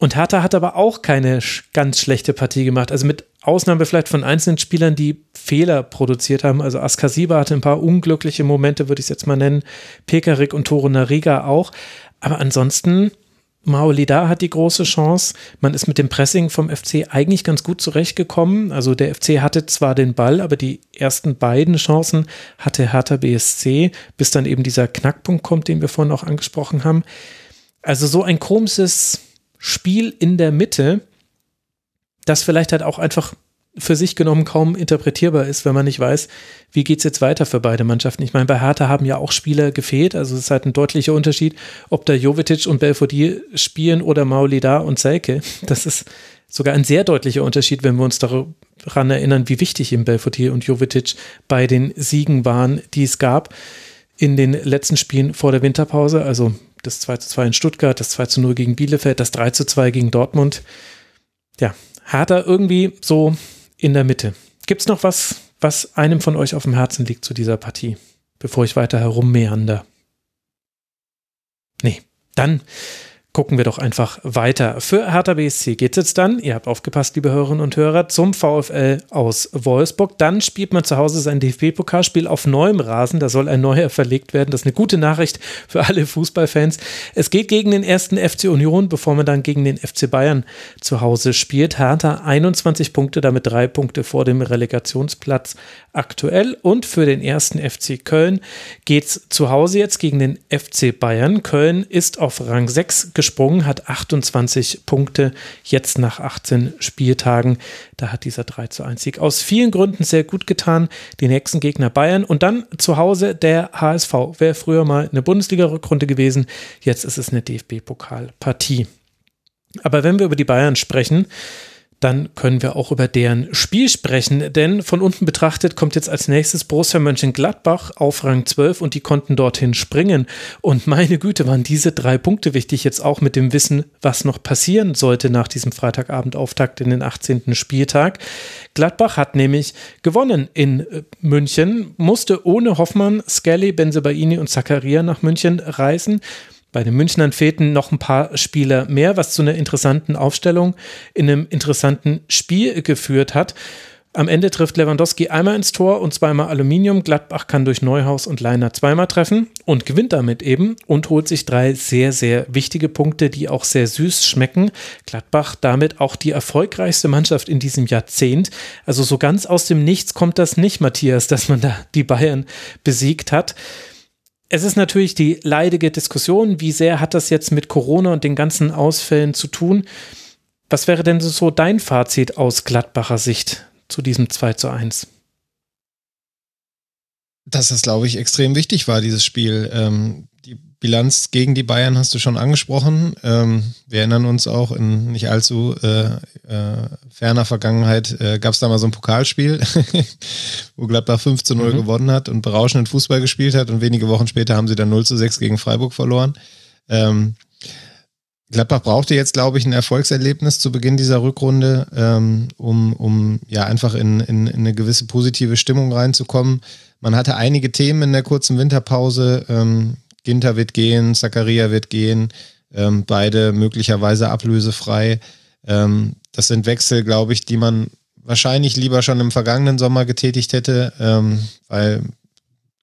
Und Hertha hat aber auch keine ganz schlechte Partie gemacht. Also mit Ausnahme vielleicht von einzelnen Spielern, die Fehler produziert haben. Also Askasiba hatte ein paar unglückliche Momente, würde ich es jetzt mal nennen. Pekarik und Toro Nariga auch. Aber ansonsten Maolida hat die große Chance. Man ist mit dem Pressing vom FC eigentlich ganz gut zurechtgekommen. Also der FC hatte zwar den Ball, aber die ersten beiden Chancen hatte Hertha BSC, bis dann eben dieser Knackpunkt kommt, den wir vorhin auch angesprochen haben. Also so ein komisches Spiel in der Mitte, das vielleicht halt auch einfach für sich genommen kaum interpretierbar ist, wenn man nicht weiß, wie geht es jetzt weiter für beide Mannschaften. Ich meine, bei Hertha haben ja auch Spieler gefehlt, also es ist halt ein deutlicher Unterschied, ob da Jovetic und Belfodil spielen oder Maulida und Selke. Das ist sogar ein sehr deutlicher Unterschied, wenn wir uns daran erinnern, wie wichtig im Belfodil und Jovetic bei den Siegen waren, die es gab in den letzten Spielen vor der Winterpause, also das 2 zu 2 in Stuttgart, das 2 zu 0 gegen Bielefeld, das 3 zu 2 gegen Dortmund. Ja, Hertha irgendwie so in der Mitte. Gibt es noch was, was einem von euch auf dem Herzen liegt zu dieser Partie, bevor ich weiter herummeander? Nee, dann gucken wir doch einfach weiter. Für Hertha BSC geht es jetzt dann, ihr habt aufgepasst, liebe Hörerinnen und Hörer, zum VfL aus Wolfsburg. Dann spielt man zu Hause sein DFB-Pokalspiel auf neuem Rasen. Da soll ein neuer verlegt werden. Das ist eine gute Nachricht für alle Fußballfans. Es geht gegen den ersten FC Union, bevor man dann gegen den FC Bayern zu Hause spielt. Hertha 21 Punkte, damit drei Punkte vor dem Relegationsplatz aktuell. Und für den ersten FC Köln geht es zu Hause jetzt gegen den FC Bayern. Köln ist auf Rang 6 gesprungen gesprungen, hat 28 Punkte jetzt nach 18 Spieltagen. Da hat dieser 3 zu 1 Sieg aus vielen Gründen sehr gut getan. Die nächsten Gegner Bayern und dann zu Hause der HSV. Wäre früher mal eine Bundesliga-Rückrunde gewesen, jetzt ist es eine DFB-Pokalpartie. Aber wenn wir über die Bayern sprechen, dann können wir auch über deren Spiel sprechen, denn von unten betrachtet kommt jetzt als nächstes Borussia Mönchengladbach auf Rang 12 und die konnten dorthin springen. Und meine Güte, waren diese drei Punkte wichtig, jetzt auch mit dem Wissen, was noch passieren sollte nach diesem Freitagabend-Auftakt in den 18. Spieltag. Gladbach hat nämlich gewonnen in äh, München, musste ohne Hoffmann, Skelly, Benzebaini und Zakaria nach München reisen. Bei den Münchnern fehlten noch ein paar Spieler mehr, was zu einer interessanten Aufstellung in einem interessanten Spiel geführt hat. Am Ende trifft Lewandowski einmal ins Tor und zweimal Aluminium. Gladbach kann durch Neuhaus und Leiner zweimal treffen und gewinnt damit eben und holt sich drei sehr, sehr wichtige Punkte, die auch sehr süß schmecken. Gladbach damit auch die erfolgreichste Mannschaft in diesem Jahrzehnt. Also so ganz aus dem Nichts kommt das nicht, Matthias, dass man da die Bayern besiegt hat. Es ist natürlich die leidige Diskussion, wie sehr hat das jetzt mit Corona und den ganzen Ausfällen zu tun. Was wäre denn so dein Fazit aus Gladbacher Sicht zu diesem 2 zu 1? Dass es, glaube ich, extrem wichtig war, dieses Spiel. Ähm, Bilanz gegen die Bayern hast du schon angesprochen. Ähm, wir erinnern uns auch in nicht allzu äh, äh, ferner Vergangenheit äh, gab es da mal so ein Pokalspiel, wo Gladbach 5 zu 0 mhm. gewonnen hat und berauschenden Fußball gespielt hat und wenige Wochen später haben sie dann 0 zu 6 gegen Freiburg verloren. Ähm, Gladbach brauchte jetzt, glaube ich, ein Erfolgserlebnis zu Beginn dieser Rückrunde, ähm, um, um ja einfach in, in, in, eine gewisse positive Stimmung reinzukommen. Man hatte einige Themen in der kurzen Winterpause. Ähm, Ginter wird gehen, Zakaria wird gehen, ähm, beide möglicherweise ablösefrei. Ähm, das sind Wechsel, glaube ich, die man wahrscheinlich lieber schon im vergangenen Sommer getätigt hätte, ähm, weil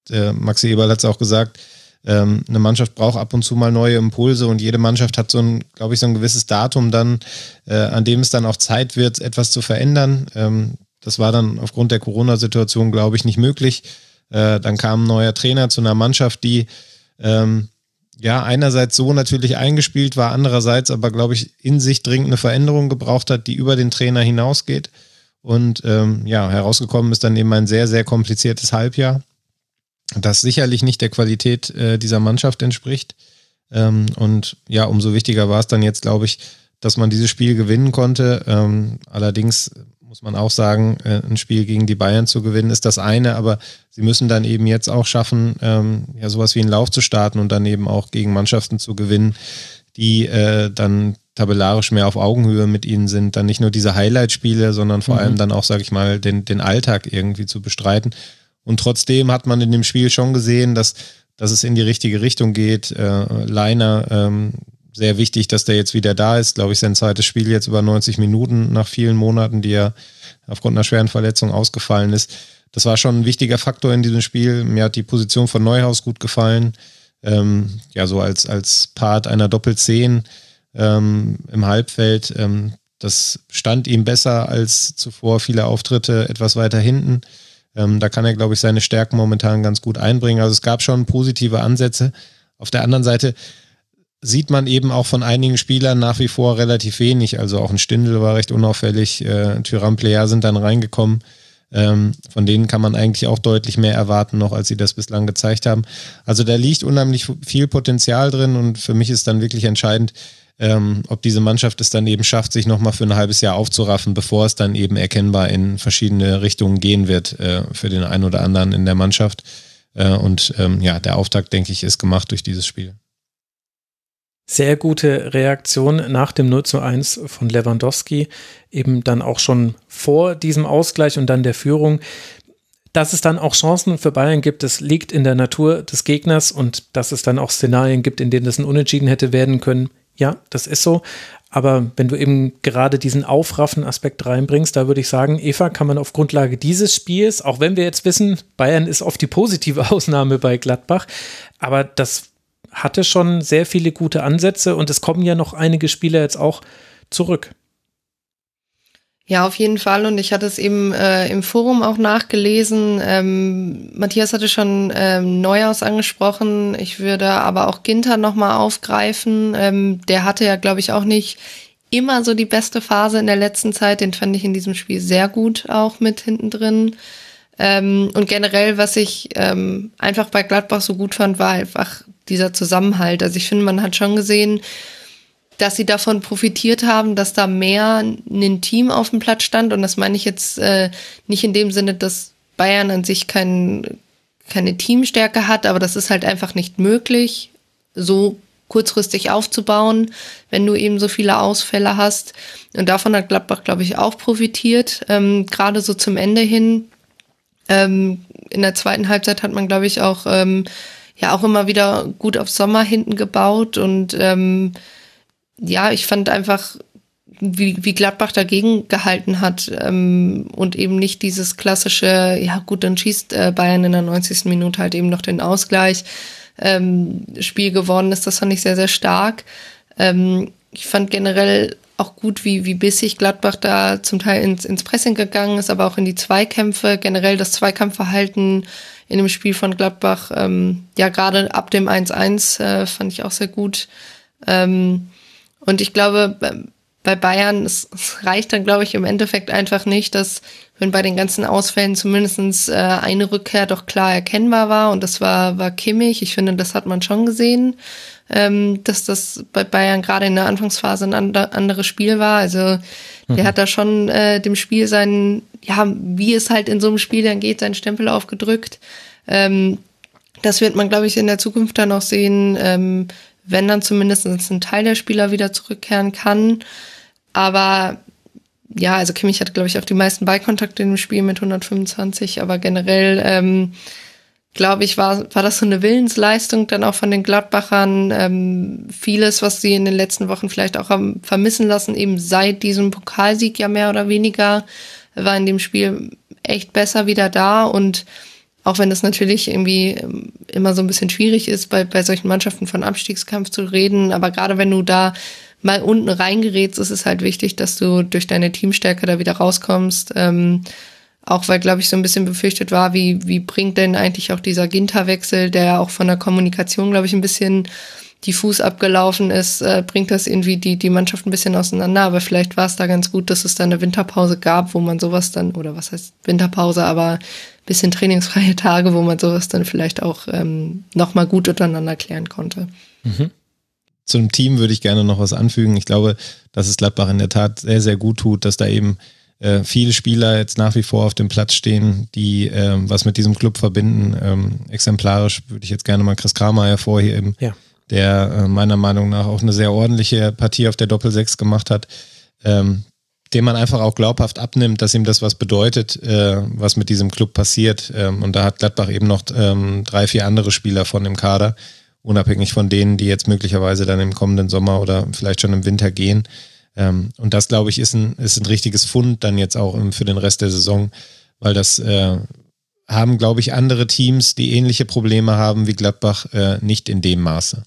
der Maxi Eberl hat es auch gesagt, ähm, eine Mannschaft braucht ab und zu mal neue Impulse und jede Mannschaft hat so ein, glaube ich, so ein gewisses Datum dann, äh, an dem es dann auch Zeit wird, etwas zu verändern. Ähm, das war dann aufgrund der Corona-Situation, glaube ich, nicht möglich. Äh, dann kam ein neuer Trainer zu einer Mannschaft, die ähm, ja einerseits so natürlich eingespielt war, andererseits aber, glaube ich, in sich dringend eine Veränderung gebraucht hat, die über den Trainer hinausgeht. Und ähm, ja, herausgekommen ist dann eben ein sehr, sehr kompliziertes Halbjahr das sicherlich nicht der Qualität äh, dieser Mannschaft entspricht. Ähm, und ja, umso wichtiger war es dann jetzt, glaube ich, dass man dieses Spiel gewinnen konnte. Ähm, allerdings muss man auch sagen, äh, ein Spiel gegen die Bayern zu gewinnen ist das eine, aber sie müssen dann eben jetzt auch schaffen, ähm, ja sowas wie einen Lauf zu starten und dann eben auch gegen Mannschaften zu gewinnen, die äh, dann tabellarisch mehr auf Augenhöhe mit ihnen sind, dann nicht nur diese Highlight-Spiele, sondern vor mhm. allem dann auch, sage ich mal, den, den Alltag irgendwie zu bestreiten. Und trotzdem hat man in dem Spiel schon gesehen, dass, dass es in die richtige Richtung geht. Äh, Leiner, ähm, sehr wichtig, dass der jetzt wieder da ist. Glaube ich, sein zweites Spiel jetzt über 90 Minuten nach vielen Monaten, die er aufgrund einer schweren Verletzung ausgefallen ist. Das war schon ein wichtiger Faktor in diesem Spiel. Mir hat die Position von Neuhaus gut gefallen. Ähm, ja, so als, als Part einer Doppelzehn ähm, im Halbfeld. Ähm, das stand ihm besser als zuvor viele Auftritte etwas weiter hinten. Ähm, da kann er, glaube ich, seine Stärken momentan ganz gut einbringen. Also es gab schon positive Ansätze. Auf der anderen Seite sieht man eben auch von einigen Spielern nach wie vor relativ wenig. Also auch ein Stindel war recht unauffällig. Äh, Tyram Player sind dann reingekommen. Ähm, von denen kann man eigentlich auch deutlich mehr erwarten, noch als sie das bislang gezeigt haben. Also da liegt unheimlich viel Potenzial drin und für mich ist dann wirklich entscheidend, ähm, ob diese Mannschaft es dann eben schafft, sich nochmal für ein halbes Jahr aufzuraffen, bevor es dann eben erkennbar in verschiedene Richtungen gehen wird äh, für den einen oder anderen in der Mannschaft. Äh, und ähm, ja, der Auftakt, denke ich, ist gemacht durch dieses Spiel. Sehr gute Reaktion nach dem 0 zu 1 von Lewandowski, eben dann auch schon vor diesem Ausgleich und dann der Führung. Dass es dann auch Chancen für Bayern gibt, das liegt in der Natur des Gegners und dass es dann auch Szenarien gibt, in denen das ein Unentschieden hätte werden können, ja, das ist so. Aber wenn du eben gerade diesen Aufraffen-Aspekt reinbringst, da würde ich sagen, Eva, kann man auf Grundlage dieses Spiels, auch wenn wir jetzt wissen, Bayern ist oft die positive Ausnahme bei Gladbach, aber das hatte schon sehr viele gute Ansätze und es kommen ja noch einige Spieler jetzt auch zurück. Ja, auf jeden Fall. Und ich hatte es eben äh, im Forum auch nachgelesen. Ähm, Matthias hatte schon ähm, Neuhaus angesprochen. Ich würde aber auch Ginter nochmal aufgreifen. Ähm, der hatte ja, glaube ich, auch nicht immer so die beste Phase in der letzten Zeit. Den fand ich in diesem Spiel sehr gut auch mit hinten drin. Ähm, und generell, was ich ähm, einfach bei Gladbach so gut fand, war einfach dieser Zusammenhalt. Also ich finde, man hat schon gesehen, dass sie davon profitiert haben, dass da mehr ein Team auf dem Platz stand. Und das meine ich jetzt äh, nicht in dem Sinne, dass Bayern an sich kein, keine Teamstärke hat, aber das ist halt einfach nicht möglich, so kurzfristig aufzubauen, wenn du eben so viele Ausfälle hast. Und davon hat Gladbach, glaube ich, auch profitiert. Ähm, Gerade so zum Ende hin. Ähm, in der zweiten Halbzeit hat man, glaube ich, auch ähm, ja auch immer wieder gut auf Sommer hinten gebaut und ähm, ja, ich fand einfach, wie, wie Gladbach dagegen gehalten hat ähm, und eben nicht dieses klassische, ja gut, dann schießt äh, Bayern in der 90. Minute halt eben noch den Ausgleich. Ähm, Spiel gewonnen ist, das fand ich sehr, sehr stark. Ähm, ich fand generell auch gut, wie, wie bissig Gladbach da zum Teil ins, ins Pressing gegangen ist, aber auch in die Zweikämpfe. Generell das Zweikampfverhalten in dem Spiel von Gladbach, ähm, ja, gerade ab dem 1-1 äh, fand ich auch sehr gut. Ähm, und ich glaube, bei Bayern, es, es reicht dann, glaube ich, im Endeffekt einfach nicht, dass, wenn bei den ganzen Ausfällen zumindestens äh, eine Rückkehr doch klar erkennbar war, und das war, war Kimmich. Ich finde, das hat man schon gesehen, ähm, dass das bei Bayern gerade in der Anfangsphase ein anderes Spiel war. Also der mhm. hat da schon äh, dem Spiel seinen, ja, wie es halt in so einem Spiel dann geht, seinen Stempel aufgedrückt. Ähm, das wird man, glaube ich, in der Zukunft dann auch sehen, ähm, wenn dann zumindest ein Teil der Spieler wieder zurückkehren kann. Aber ja, also Kimmich hat, glaube ich, auch die meisten Ballkontakte im Spiel mit 125, aber generell ähm, glaube ich, war, war das so eine Willensleistung dann auch von den Gladbachern. Ähm, vieles, was sie in den letzten Wochen vielleicht auch haben vermissen lassen, eben seit diesem Pokalsieg ja mehr oder weniger, war in dem Spiel echt besser wieder da und auch wenn das natürlich irgendwie ähm, immer so ein bisschen schwierig ist, bei, bei solchen Mannschaften von Abstiegskampf zu reden, aber gerade wenn du da mal unten reingerätst, ist es halt wichtig, dass du durch deine Teamstärke da wieder rauskommst. Ähm, auch weil, glaube ich, so ein bisschen befürchtet war, wie, wie bringt denn eigentlich auch dieser Ginter-Wechsel, der auch von der Kommunikation, glaube ich, ein bisschen diffus abgelaufen ist, äh, bringt das irgendwie die, die Mannschaft ein bisschen auseinander. Aber vielleicht war es da ganz gut, dass es da eine Winterpause gab, wo man sowas dann, oder was heißt Winterpause, aber bisschen trainingsfreie Tage, wo man sowas dann vielleicht auch ähm, nochmal gut untereinander klären konnte. Mhm zum Team würde ich gerne noch was anfügen. Ich glaube, dass es Gladbach in der Tat sehr, sehr gut tut, dass da eben äh, viele Spieler jetzt nach wie vor auf dem Platz stehen, die äh, was mit diesem Club verbinden. Ähm, exemplarisch würde ich jetzt gerne mal Chris Kramer hervorheben, ja. der äh, meiner Meinung nach auch eine sehr ordentliche Partie auf der Doppel-6 gemacht hat. Ähm, dem man einfach auch glaubhaft abnimmt, dass ihm das was bedeutet, äh, was mit diesem Club passiert. Ähm, und da hat Gladbach eben noch ähm, drei, vier andere Spieler von dem Kader, unabhängig von denen, die jetzt möglicherweise dann im kommenden Sommer oder vielleicht schon im Winter gehen. Ähm, und das, glaube ich, ist ein, ist ein richtiges Fund dann jetzt auch für den Rest der Saison, weil das äh, haben, glaube ich, andere Teams, die ähnliche Probleme haben wie Gladbach, äh, nicht in dem Maße.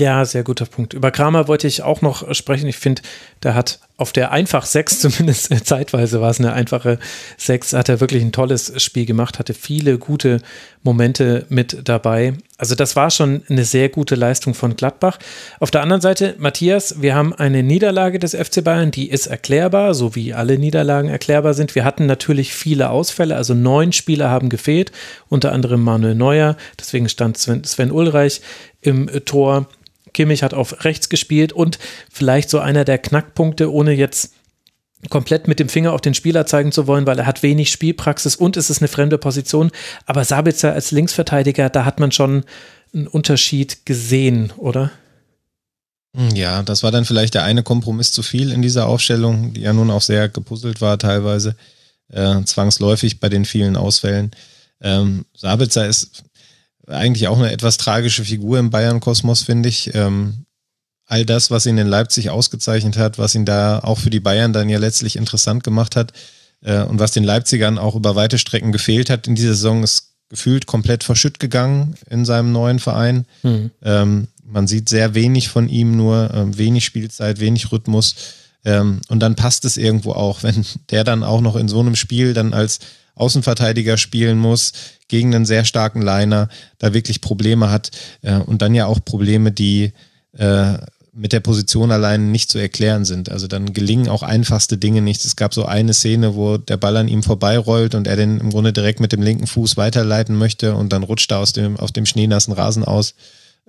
Ja, sehr guter Punkt. Über Kramer wollte ich auch noch sprechen. Ich finde, der hat auf der einfach 6, zumindest zeitweise war es eine einfache 6, hat er wirklich ein tolles Spiel gemacht, hatte viele gute Momente mit dabei. Also das war schon eine sehr gute Leistung von Gladbach. Auf der anderen Seite, Matthias, wir haben eine Niederlage des FC Bayern, die ist erklärbar, so wie alle Niederlagen erklärbar sind. Wir hatten natürlich viele Ausfälle, also neun Spieler haben gefehlt, unter anderem Manuel Neuer, deswegen stand Sven, Sven Ulreich im Tor. Kimmich hat auf rechts gespielt und vielleicht so einer der Knackpunkte, ohne jetzt komplett mit dem Finger auf den Spieler zeigen zu wollen, weil er hat wenig Spielpraxis und es ist eine fremde Position. Aber Sabitzer als Linksverteidiger, da hat man schon einen Unterschied gesehen, oder? Ja, das war dann vielleicht der eine Kompromiss zu viel in dieser Aufstellung, die ja nun auch sehr gepuzzelt war teilweise, äh, zwangsläufig bei den vielen Ausfällen. Ähm, Sabitzer ist eigentlich auch eine etwas tragische Figur im Bayern-Kosmos, finde ich. Ähm, all das, was ihn in Leipzig ausgezeichnet hat, was ihn da auch für die Bayern dann ja letztlich interessant gemacht hat äh, und was den Leipzigern auch über weite Strecken gefehlt hat in dieser Saison, ist gefühlt komplett verschütt gegangen in seinem neuen Verein. Mhm. Ähm, man sieht sehr wenig von ihm, nur äh, wenig Spielzeit, wenig Rhythmus. Ähm, und dann passt es irgendwo auch, wenn der dann auch noch in so einem Spiel dann als Außenverteidiger spielen muss, gegen einen sehr starken Liner, da wirklich Probleme hat äh, und dann ja auch Probleme, die äh, mit der Position allein nicht zu erklären sind. Also dann gelingen auch einfachste Dinge nicht. Es gab so eine Szene, wo der Ball an ihm vorbeirollt und er den im Grunde direkt mit dem linken Fuß weiterleiten möchte und dann rutscht er aus dem, auf dem schneenassen Rasen aus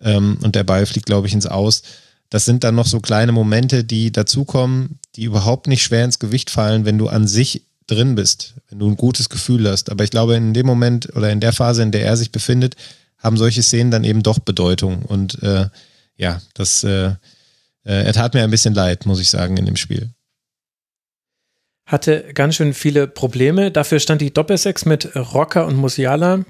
ähm, und der Ball fliegt, glaube ich, ins Aus. Das sind dann noch so kleine Momente, die dazukommen, die überhaupt nicht schwer ins Gewicht fallen, wenn du an sich drin bist, wenn du ein gutes Gefühl hast. Aber ich glaube, in dem Moment oder in der Phase, in der er sich befindet, haben solche Szenen dann eben doch Bedeutung. Und äh, ja, das äh, äh, er tat mir ein bisschen leid, muss ich sagen, in dem Spiel. Hatte ganz schön viele Probleme. Dafür stand die Doppelsechs mit Rocker und Musiala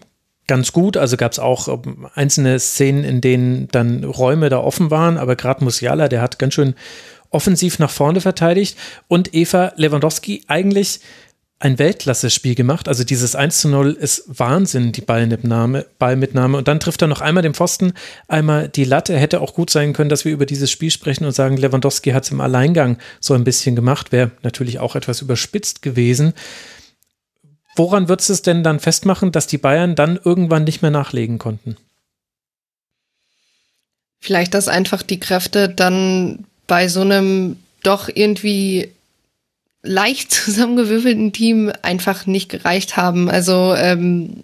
ganz gut. Also gab es auch ähm, einzelne Szenen, in denen dann Räume da offen waren, aber gerade Musiala, der hat ganz schön offensiv nach vorne verteidigt und Eva Lewandowski eigentlich ein Weltklasse-Spiel gemacht. Also dieses 1 zu 0 ist Wahnsinn, die Ballmitnahme, Ballmitnahme. Und dann trifft er noch einmal den Pfosten, einmal die Latte. Hätte auch gut sein können, dass wir über dieses Spiel sprechen und sagen, Lewandowski hat es im Alleingang so ein bisschen gemacht. Wäre natürlich auch etwas überspitzt gewesen. Woran würdest du es denn dann festmachen, dass die Bayern dann irgendwann nicht mehr nachlegen konnten? Vielleicht, dass einfach die Kräfte dann bei so einem doch irgendwie leicht zusammengewürfelten Team einfach nicht gereicht haben. Also ähm,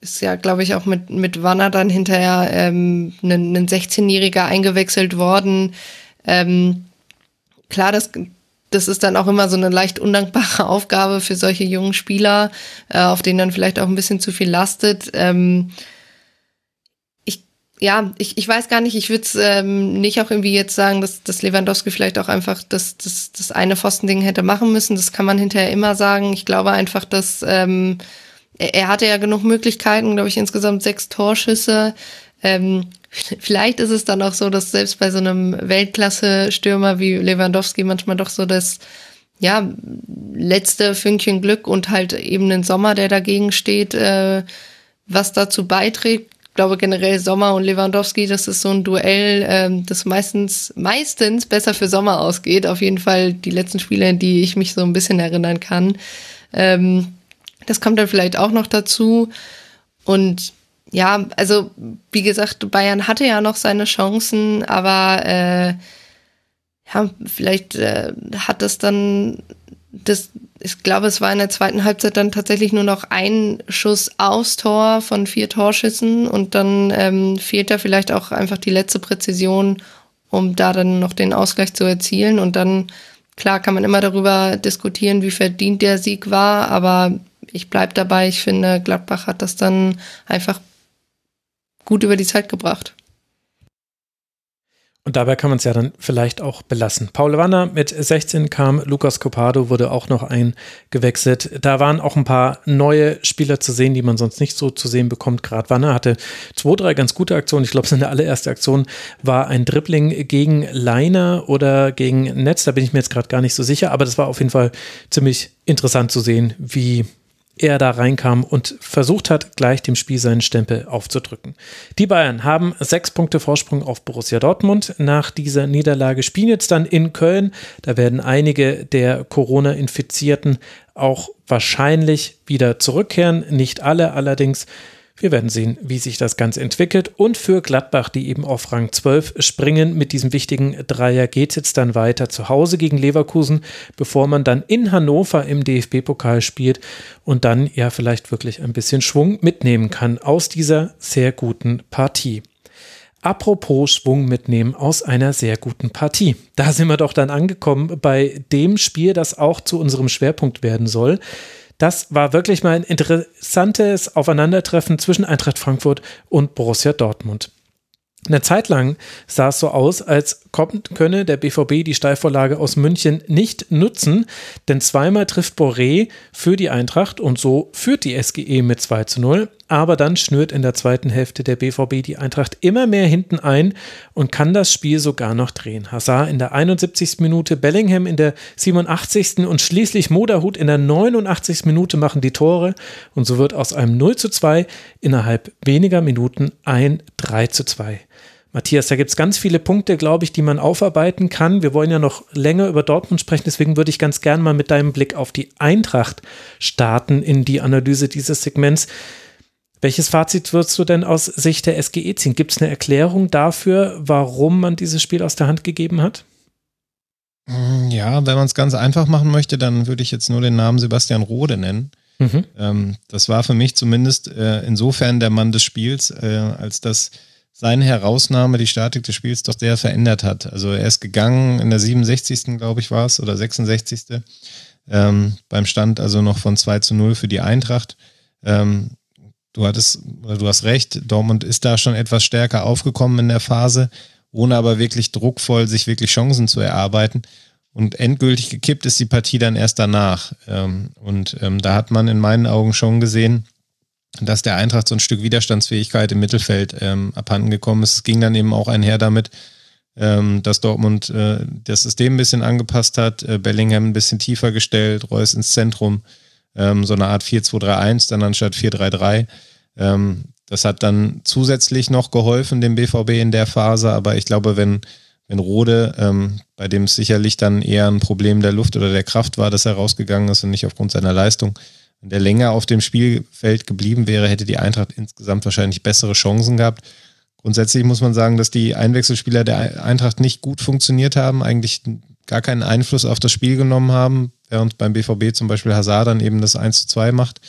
ist ja, glaube ich, auch mit, mit Wanner dann hinterher ähm, ein, ein 16-Jähriger eingewechselt worden. Ähm, klar, das, das ist dann auch immer so eine leicht undankbare Aufgabe für solche jungen Spieler, äh, auf denen dann vielleicht auch ein bisschen zu viel lastet. Ähm, ja, ich, ich weiß gar nicht, ich würde es ähm, nicht auch irgendwie jetzt sagen, dass, dass Lewandowski vielleicht auch einfach das, das, das eine Pfostending hätte machen müssen. Das kann man hinterher immer sagen. Ich glaube einfach, dass ähm, er, hatte ja genug Möglichkeiten, glaube ich, insgesamt sechs Torschüsse. Ähm, vielleicht ist es dann auch so, dass selbst bei so einem Weltklasse-Stürmer wie Lewandowski manchmal doch so das ja, letzte Fünkchen Glück und halt eben ein Sommer, der dagegen steht, äh, was dazu beiträgt, glaube generell Sommer und Lewandowski, das ist so ein Duell, ähm, das meistens, meistens besser für Sommer ausgeht. Auf jeden Fall die letzten Spiele, an die ich mich so ein bisschen erinnern kann. Ähm, das kommt dann vielleicht auch noch dazu. Und ja, also wie gesagt, Bayern hatte ja noch seine Chancen, aber äh, ja, vielleicht äh, hat das dann das, ich glaube, es war in der zweiten Halbzeit dann tatsächlich nur noch ein Schuss aufs Tor von vier Torschüssen und dann ähm, fehlt da vielleicht auch einfach die letzte Präzision, um da dann noch den Ausgleich zu erzielen. Und dann, klar, kann man immer darüber diskutieren, wie verdient der Sieg war, aber ich bleib dabei. Ich finde, Gladbach hat das dann einfach gut über die Zeit gebracht. Und dabei kann man es ja dann vielleicht auch belassen. Paul Wanner mit 16 kam, Lukas Copado wurde auch noch eingewechselt. Da waren auch ein paar neue Spieler zu sehen, die man sonst nicht so zu sehen bekommt. Gerade Wanner hatte zwei, drei ganz gute Aktionen. Ich glaube, seine allererste Aktion war ein Dribbling gegen Leiner oder gegen Netz. Da bin ich mir jetzt gerade gar nicht so sicher, aber das war auf jeden Fall ziemlich interessant zu sehen, wie er da reinkam und versucht hat, gleich dem Spiel seinen Stempel aufzudrücken. Die Bayern haben sechs Punkte Vorsprung auf Borussia Dortmund. Nach dieser Niederlage spielen jetzt dann in Köln. Da werden einige der Corona-Infizierten auch wahrscheinlich wieder zurückkehren. Nicht alle allerdings. Wir werden sehen, wie sich das Ganze entwickelt. Und für Gladbach, die eben auf Rang 12 springen, mit diesem wichtigen Dreier geht es jetzt dann weiter zu Hause gegen Leverkusen, bevor man dann in Hannover im DFB-Pokal spielt und dann ja vielleicht wirklich ein bisschen Schwung mitnehmen kann aus dieser sehr guten Partie. Apropos Schwung mitnehmen aus einer sehr guten Partie. Da sind wir doch dann angekommen bei dem Spiel, das auch zu unserem Schwerpunkt werden soll. Das war wirklich mal ein interessantes Aufeinandertreffen zwischen Eintracht Frankfurt und Borussia Dortmund. Eine Zeit lang sah es so aus, als könne der BVB die Steilvorlage aus München nicht nutzen, denn zweimal trifft Boré für die Eintracht und so führt die SGE mit 2 zu 0. Aber dann schnürt in der zweiten Hälfte der BVB die Eintracht immer mehr hinten ein und kann das Spiel sogar noch drehen. Hazard in der 71. Minute, Bellingham in der 87. und schließlich Moderhut in der 89. Minute machen die Tore und so wird aus einem 0 zu 2 innerhalb weniger Minuten ein 3 zu 2. Matthias, da gibt es ganz viele Punkte, glaube ich, die man aufarbeiten kann. Wir wollen ja noch länger über Dortmund sprechen, deswegen würde ich ganz gern mal mit deinem Blick auf die Eintracht starten in die Analyse dieses Segments. Welches Fazit würdest du denn aus Sicht der SGE ziehen? Gibt es eine Erklärung dafür, warum man dieses Spiel aus der Hand gegeben hat? Mm, ja, wenn man es ganz einfach machen möchte, dann würde ich jetzt nur den Namen Sebastian Rode nennen. Mhm. Ähm, das war für mich zumindest äh, insofern der Mann des Spiels, äh, als dass seine Herausnahme die Statik des Spiels doch sehr verändert hat. Also er ist gegangen in der 67. glaube ich war es oder 66. Ähm, beim Stand also noch von 2 zu 0 für die Eintracht. Ähm, du hattest, oder du hast recht, Dortmund ist da schon etwas stärker aufgekommen in der Phase, ohne aber wirklich druckvoll sich wirklich Chancen zu erarbeiten. Und endgültig gekippt ist die Partie dann erst danach. Ähm, und ähm, da hat man in meinen Augen schon gesehen, dass der Eintracht so ein Stück Widerstandsfähigkeit im Mittelfeld ähm, abhanden gekommen ist. Es ging dann eben auch einher damit, ähm, dass Dortmund äh, das System ein bisschen angepasst hat, äh, Bellingham ein bisschen tiefer gestellt, Reus ins Zentrum, ähm, so eine Art 4-2-3-1 dann anstatt 4-3-3. Ähm, das hat dann zusätzlich noch geholfen dem BVB in der Phase, aber ich glaube, wenn, wenn Rode, ähm, bei dem es sicherlich dann eher ein Problem der Luft oder der Kraft war, dass er rausgegangen ist und nicht aufgrund seiner Leistung, wenn der länger auf dem Spielfeld geblieben wäre, hätte die Eintracht insgesamt wahrscheinlich bessere Chancen gehabt. Grundsätzlich muss man sagen, dass die Einwechselspieler der Eintracht nicht gut funktioniert haben, eigentlich gar keinen Einfluss auf das Spiel genommen haben, während beim BVB zum Beispiel Hazard dann eben das 1 zu 2 macht.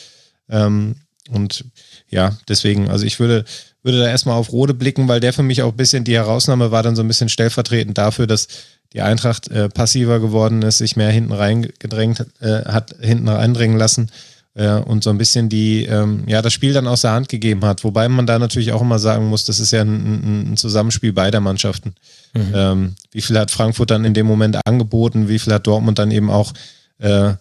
Ähm, und ja, deswegen, also ich würde, würde da erstmal auf Rode blicken, weil der für mich auch ein bisschen die Herausnahme war, dann so ein bisschen stellvertretend dafür, dass die Eintracht äh, passiver geworden ist, sich mehr hinten reingedrängt äh, hat, hinten reindrängen lassen äh, und so ein bisschen die, ähm, ja, das Spiel dann aus der Hand gegeben hat. Wobei man da natürlich auch immer sagen muss, das ist ja ein, ein Zusammenspiel beider Mannschaften. Mhm. Ähm, wie viel hat Frankfurt dann in dem Moment angeboten, wie viel hat Dortmund dann eben auch äh,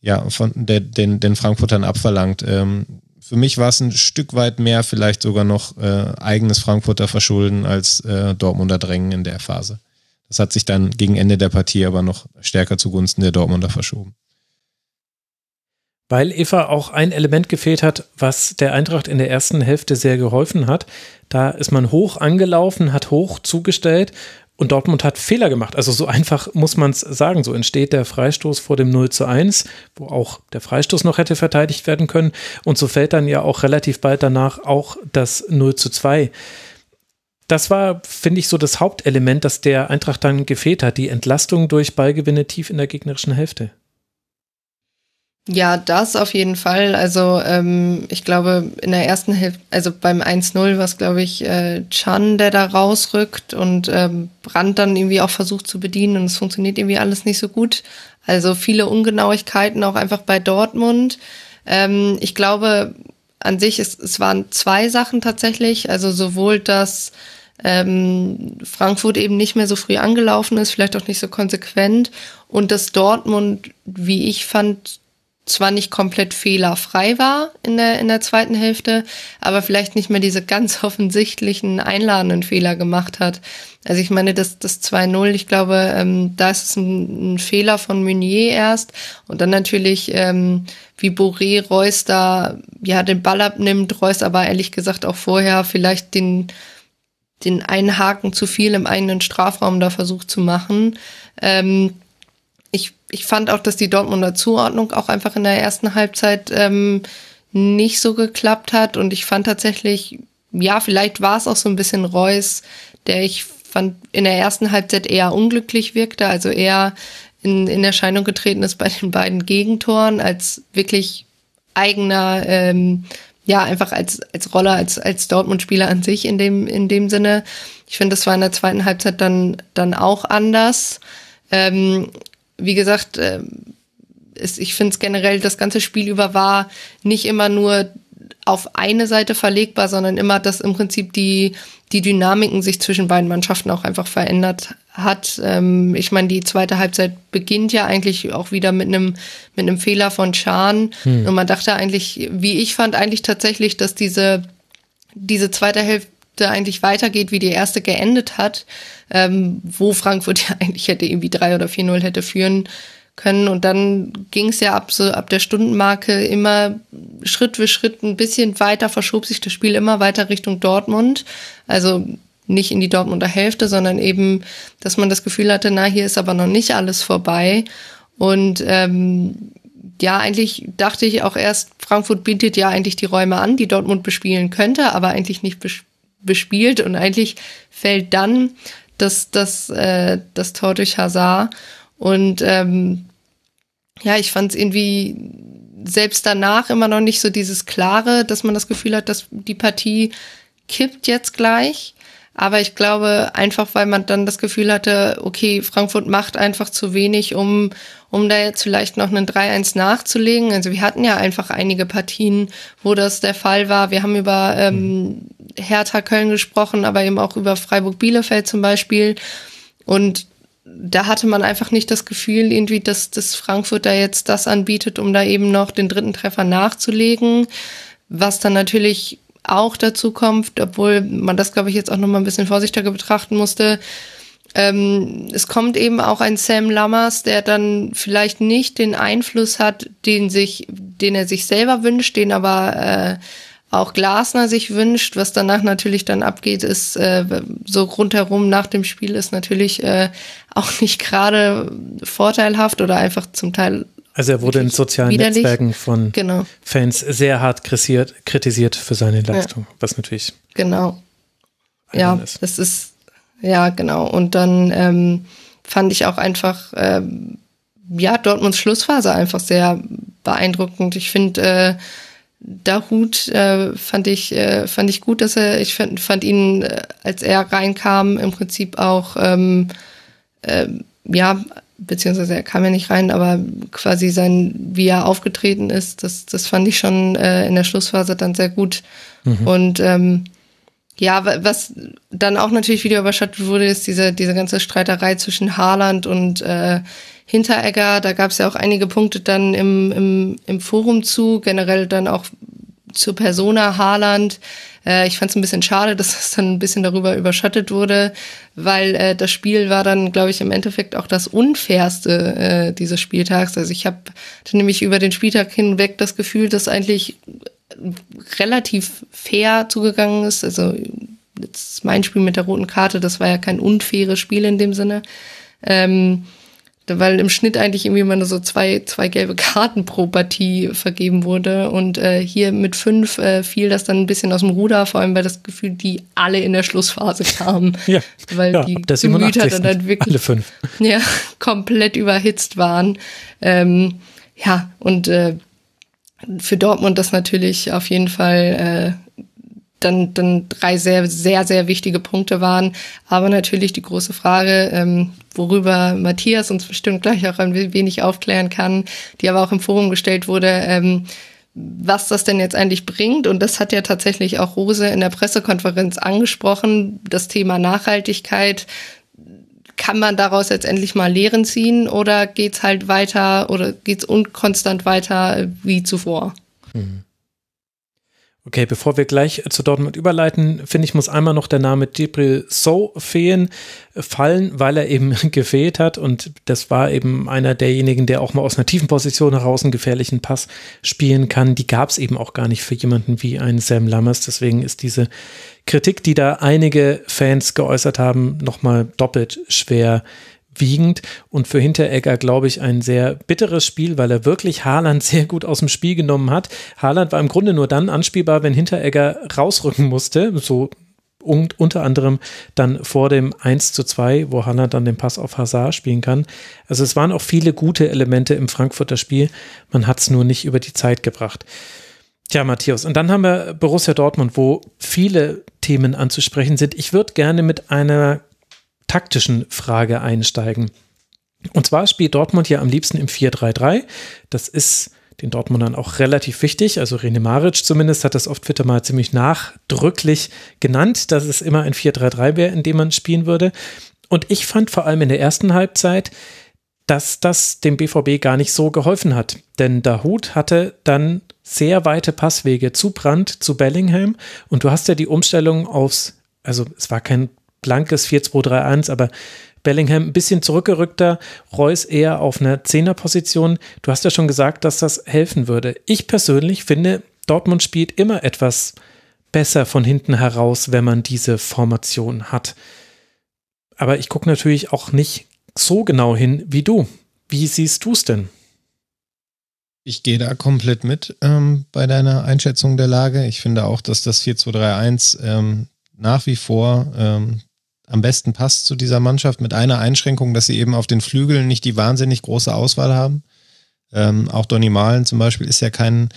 ja, von der, den, den Frankfurtern abverlangt. Ähm, für mich war es ein Stück weit mehr vielleicht sogar noch äh, eigenes Frankfurter Verschulden als äh, Dortmunder Drängen in der Phase. Das hat sich dann gegen Ende der Partie aber noch stärker zugunsten der Dortmunder verschoben weil Eva auch ein Element gefehlt hat, was der Eintracht in der ersten Hälfte sehr geholfen hat. Da ist man hoch angelaufen, hat hoch zugestellt und Dortmund hat Fehler gemacht. Also so einfach muss man es sagen. So entsteht der Freistoß vor dem 0 zu 1, wo auch der Freistoß noch hätte verteidigt werden können. Und so fällt dann ja auch relativ bald danach auch das 0 zu 2 das war, finde ich, so das Hauptelement, das der Eintracht dann gefehlt hat, die Entlastung durch Ballgewinne tief in der gegnerischen Hälfte. Ja, das auf jeden Fall. Also ähm, ich glaube, in der ersten Hälfte, also beim 1-0 war es, glaube ich, äh, Chan, der da rausrückt und ähm, Brandt dann irgendwie auch versucht zu bedienen und es funktioniert irgendwie alles nicht so gut. Also viele Ungenauigkeiten auch einfach bei Dortmund. Ähm, ich glaube, an sich, es, es waren zwei Sachen tatsächlich. Also sowohl, dass ähm, Frankfurt eben nicht mehr so früh angelaufen ist, vielleicht auch nicht so konsequent und dass Dortmund, wie ich fand, zwar nicht komplett fehlerfrei war in der, in der zweiten Hälfte, aber vielleicht nicht mehr diese ganz offensichtlichen einladenden Fehler gemacht hat. Also ich meine, das, das 2-0, ich glaube, ähm, da ist es ein, ein, Fehler von Meunier erst und dann natürlich, ähm, wie Boré Reus da ja den Ball abnimmt, Reus aber ehrlich gesagt auch vorher vielleicht den, den einen Haken zu viel im eigenen Strafraum da versucht zu machen. Ähm, ich, fand auch, dass die Dortmunder Zuordnung auch einfach in der ersten Halbzeit ähm, nicht so geklappt hat. Und ich fand tatsächlich, ja, vielleicht war es auch so ein bisschen Reus, der ich fand in der ersten Halbzeit eher unglücklich wirkte, also eher in, in Erscheinung getreten ist bei den beiden Gegentoren als wirklich eigener, ähm, ja, einfach als, als Roller, als, als Dortmund-Spieler an sich in dem, in dem Sinne. Ich finde, das war in der zweiten Halbzeit dann, dann auch anders. Ähm, wie gesagt, äh, ist, ich finde es generell, das ganze Spiel über war nicht immer nur auf eine Seite verlegbar, sondern immer, dass im Prinzip die, die Dynamiken sich zwischen beiden Mannschaften auch einfach verändert hat. Ähm, ich meine, die zweite Halbzeit beginnt ja eigentlich auch wieder mit einem mit einem Fehler von Chan. Hm. Und man dachte eigentlich, wie ich fand, eigentlich tatsächlich, dass diese, diese zweite Hälfte eigentlich weitergeht, wie die erste geendet hat, ähm, wo Frankfurt ja eigentlich hätte irgendwie drei oder vier Null hätte führen können. Und dann ging es ja ab so ab der Stundenmarke immer Schritt für Schritt ein bisschen weiter, verschob sich das Spiel immer weiter Richtung Dortmund. Also nicht in die Dortmunder Hälfte, sondern eben, dass man das Gefühl hatte, na, hier ist aber noch nicht alles vorbei. Und ähm, ja, eigentlich dachte ich auch erst, Frankfurt bietet ja eigentlich die Räume an, die Dortmund bespielen könnte, aber eigentlich nicht bespielt bespielt und eigentlich fällt dann das, das, äh, das Tor durch Hazard. Und ähm, ja, ich fand es irgendwie selbst danach immer noch nicht so dieses Klare, dass man das Gefühl hat, dass die Partie kippt jetzt gleich. Aber ich glaube, einfach weil man dann das Gefühl hatte, okay, Frankfurt macht einfach zu wenig, um, um da jetzt vielleicht noch einen 3-1 nachzulegen. Also wir hatten ja einfach einige Partien, wo das der Fall war. Wir haben über ähm, Hertha Köln gesprochen, aber eben auch über Freiburg Bielefeld zum Beispiel. Und da hatte man einfach nicht das Gefühl, irgendwie, dass, dass Frankfurt da jetzt das anbietet, um da eben noch den dritten Treffer nachzulegen. Was dann natürlich auch dazu kommt, obwohl man das, glaube ich, jetzt auch nochmal ein bisschen vorsichtiger betrachten musste. ähm, es kommt eben auch ein Sam Lammers, der dann vielleicht nicht den Einfluss hat, den sich, den er sich selber wünscht, den aber äh, auch Glasner sich wünscht. Was danach natürlich dann abgeht, ist äh, so rundherum nach dem Spiel ist natürlich äh, auch nicht gerade vorteilhaft oder einfach zum Teil. Also er wurde in sozialen widerlich. Netzwerken von genau. Fans sehr hart kritisiert, kritisiert für seine Leistung, ja. was natürlich. Genau. Ja, ist. das ist ja genau. Und dann ähm, fand ich auch einfach ähm, ja Dortmunds Schlussphase einfach sehr beeindruckend. Ich finde äh, Dahut äh, fand ich äh, fand ich gut, dass er ich fand, fand ihn äh, als er reinkam im Prinzip auch ähm, äh, ja beziehungsweise er kam ja nicht rein, aber quasi sein wie er aufgetreten ist, das das fand ich schon äh, in der Schlussphase dann sehr gut mhm. und ähm, ja, was dann auch natürlich wieder überschattet wurde, ist diese, diese ganze Streiterei zwischen Haaland und äh, Hinteregger. Da gab es ja auch einige Punkte dann im, im, im Forum zu, generell dann auch zur Persona Haaland. Äh, ich fand es ein bisschen schade, dass es dann ein bisschen darüber überschattet wurde, weil äh, das Spiel war dann, glaube ich, im Endeffekt auch das unfairste äh, dieses Spieltags. Also ich habe nämlich über den Spieltag hinweg das Gefühl, dass eigentlich relativ fair zugegangen ist. Also jetzt mein Spiel mit der roten Karte, das war ja kein unfaires Spiel in dem Sinne. Ähm, weil im Schnitt eigentlich irgendwie immer nur so zwei, zwei gelbe Karten pro Partie vergeben wurde. Und äh, hier mit fünf äh, fiel das dann ein bisschen aus dem Ruder, vor allem weil das Gefühl, die alle in der Schlussphase kamen. ja, weil ja, die Gemüter dann halt wirklich alle fünf. Ja, komplett überhitzt waren. Ähm, ja, und äh, für Dortmund das natürlich auf jeden Fall äh, dann, dann drei sehr, sehr, sehr wichtige Punkte waren. Aber natürlich die große Frage, ähm, worüber Matthias uns bestimmt gleich auch ein wenig aufklären kann, die aber auch im Forum gestellt wurde, ähm, was das denn jetzt eigentlich bringt. Und das hat ja tatsächlich auch Rose in der Pressekonferenz angesprochen, das Thema Nachhaltigkeit kann man daraus jetzt endlich mal Lehren ziehen oder geht's halt weiter oder geht's unkonstant weiter wie zuvor? Mhm. Okay, bevor wir gleich zu Dortmund überleiten, finde ich, muss einmal noch der Name Debril So fehlen, fallen, weil er eben gefehlt hat und das war eben einer derjenigen, der auch mal aus einer tiefen Position heraus einen gefährlichen Pass spielen kann. Die gab es eben auch gar nicht für jemanden wie einen Sam Lammers, deswegen ist diese Kritik, die da einige Fans geäußert haben, nochmal doppelt schwer wiegend und für Hinteregger, glaube ich, ein sehr bitteres Spiel, weil er wirklich Haaland sehr gut aus dem Spiel genommen hat. Haaland war im Grunde nur dann anspielbar, wenn Hinteregger rausrücken musste, so und unter anderem dann vor dem 1 zu 2, wo Haaland dann den Pass auf Hazard spielen kann. Also es waren auch viele gute Elemente im Frankfurter Spiel, man hat es nur nicht über die Zeit gebracht. Tja, Matthias, und dann haben wir Borussia Dortmund, wo viele Themen anzusprechen sind. Ich würde gerne mit einer taktischen Frage einsteigen. Und zwar spielt Dortmund ja am liebsten im 4-3-3. Das ist den Dortmundern auch relativ wichtig. Also Rene Maric zumindest hat das oft Twitter mal ziemlich nachdrücklich genannt, dass es immer ein 4-3-3 wäre, in dem man spielen würde. Und ich fand vor allem in der ersten Halbzeit, dass das dem BVB gar nicht so geholfen hat. Denn Dahut hatte dann sehr weite Passwege zu Brandt, zu Bellingham. Und du hast ja die Umstellung aufs, also es war kein blankes 4-2-3-1, aber Bellingham ein bisschen zurückgerückter, Reus eher auf einer Zehnerposition. Du hast ja schon gesagt, dass das helfen würde. Ich persönlich finde, Dortmund spielt immer etwas besser von hinten heraus, wenn man diese Formation hat. Aber ich gucke natürlich auch nicht so genau hin wie du. Wie siehst du es denn? Ich gehe da komplett mit ähm, bei deiner Einschätzung der Lage. Ich finde auch, dass das 4-2-3-1 ähm, nach wie vor ähm, am besten passt zu dieser Mannschaft, mit einer Einschränkung, dass sie eben auf den Flügeln nicht die wahnsinnig große Auswahl haben. Ähm, auch Donny Malen zum Beispiel ist ja kein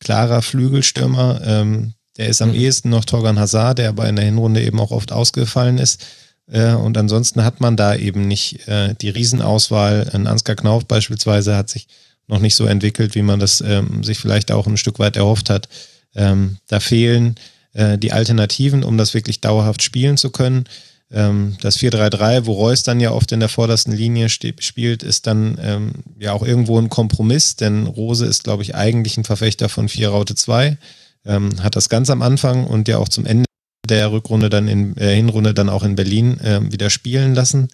klarer Flügelstürmer. Ähm, der ist am mhm. ehesten noch Torgan Hazard, der aber in der Hinrunde eben auch oft ausgefallen ist. Äh, und ansonsten hat man da eben nicht äh, die Riesenauswahl. Ein Ansgar Knauf beispielsweise hat sich noch nicht so entwickelt, wie man das ähm, sich vielleicht auch ein Stück weit erhofft hat. Ähm, da fehlen äh, die Alternativen, um das wirklich dauerhaft spielen zu können. Ähm, das 4-3-3, wo Reus dann ja oft in der vordersten Linie spielt, ist dann ähm, ja auch irgendwo ein Kompromiss, denn Rose ist, glaube ich, eigentlich ein Verfechter von 4 Raute 2, ähm, hat das ganz am Anfang und ja auch zum Ende der Rückrunde dann in äh, Hinrunde dann auch in Berlin äh, wieder spielen lassen.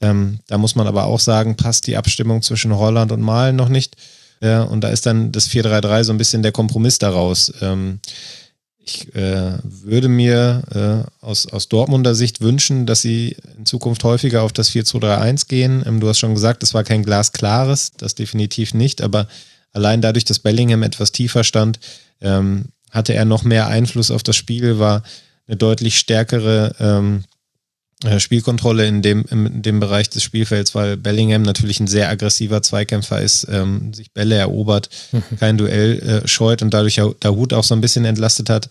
Ähm, da muss man aber auch sagen, passt die Abstimmung zwischen Holland und Malen noch nicht. Ja, und da ist dann das 4-3-3 so ein bisschen der Kompromiss daraus. Ähm, ich äh, würde mir äh, aus, aus Dortmunder Sicht wünschen, dass sie in Zukunft häufiger auf das 4-2-3-1 gehen. Ähm, du hast schon gesagt, es war kein glasklares, das definitiv nicht, aber allein dadurch, dass Bellingham etwas tiefer stand, ähm, hatte er noch mehr Einfluss auf das Spiel, war eine deutlich stärkere ähm, äh, Spielkontrolle in dem, in dem Bereich des Spielfelds, weil Bellingham natürlich ein sehr aggressiver Zweikämpfer ist, ähm, sich Bälle erobert, mhm. kein Duell äh, scheut und dadurch der Hut auch so ein bisschen entlastet hat.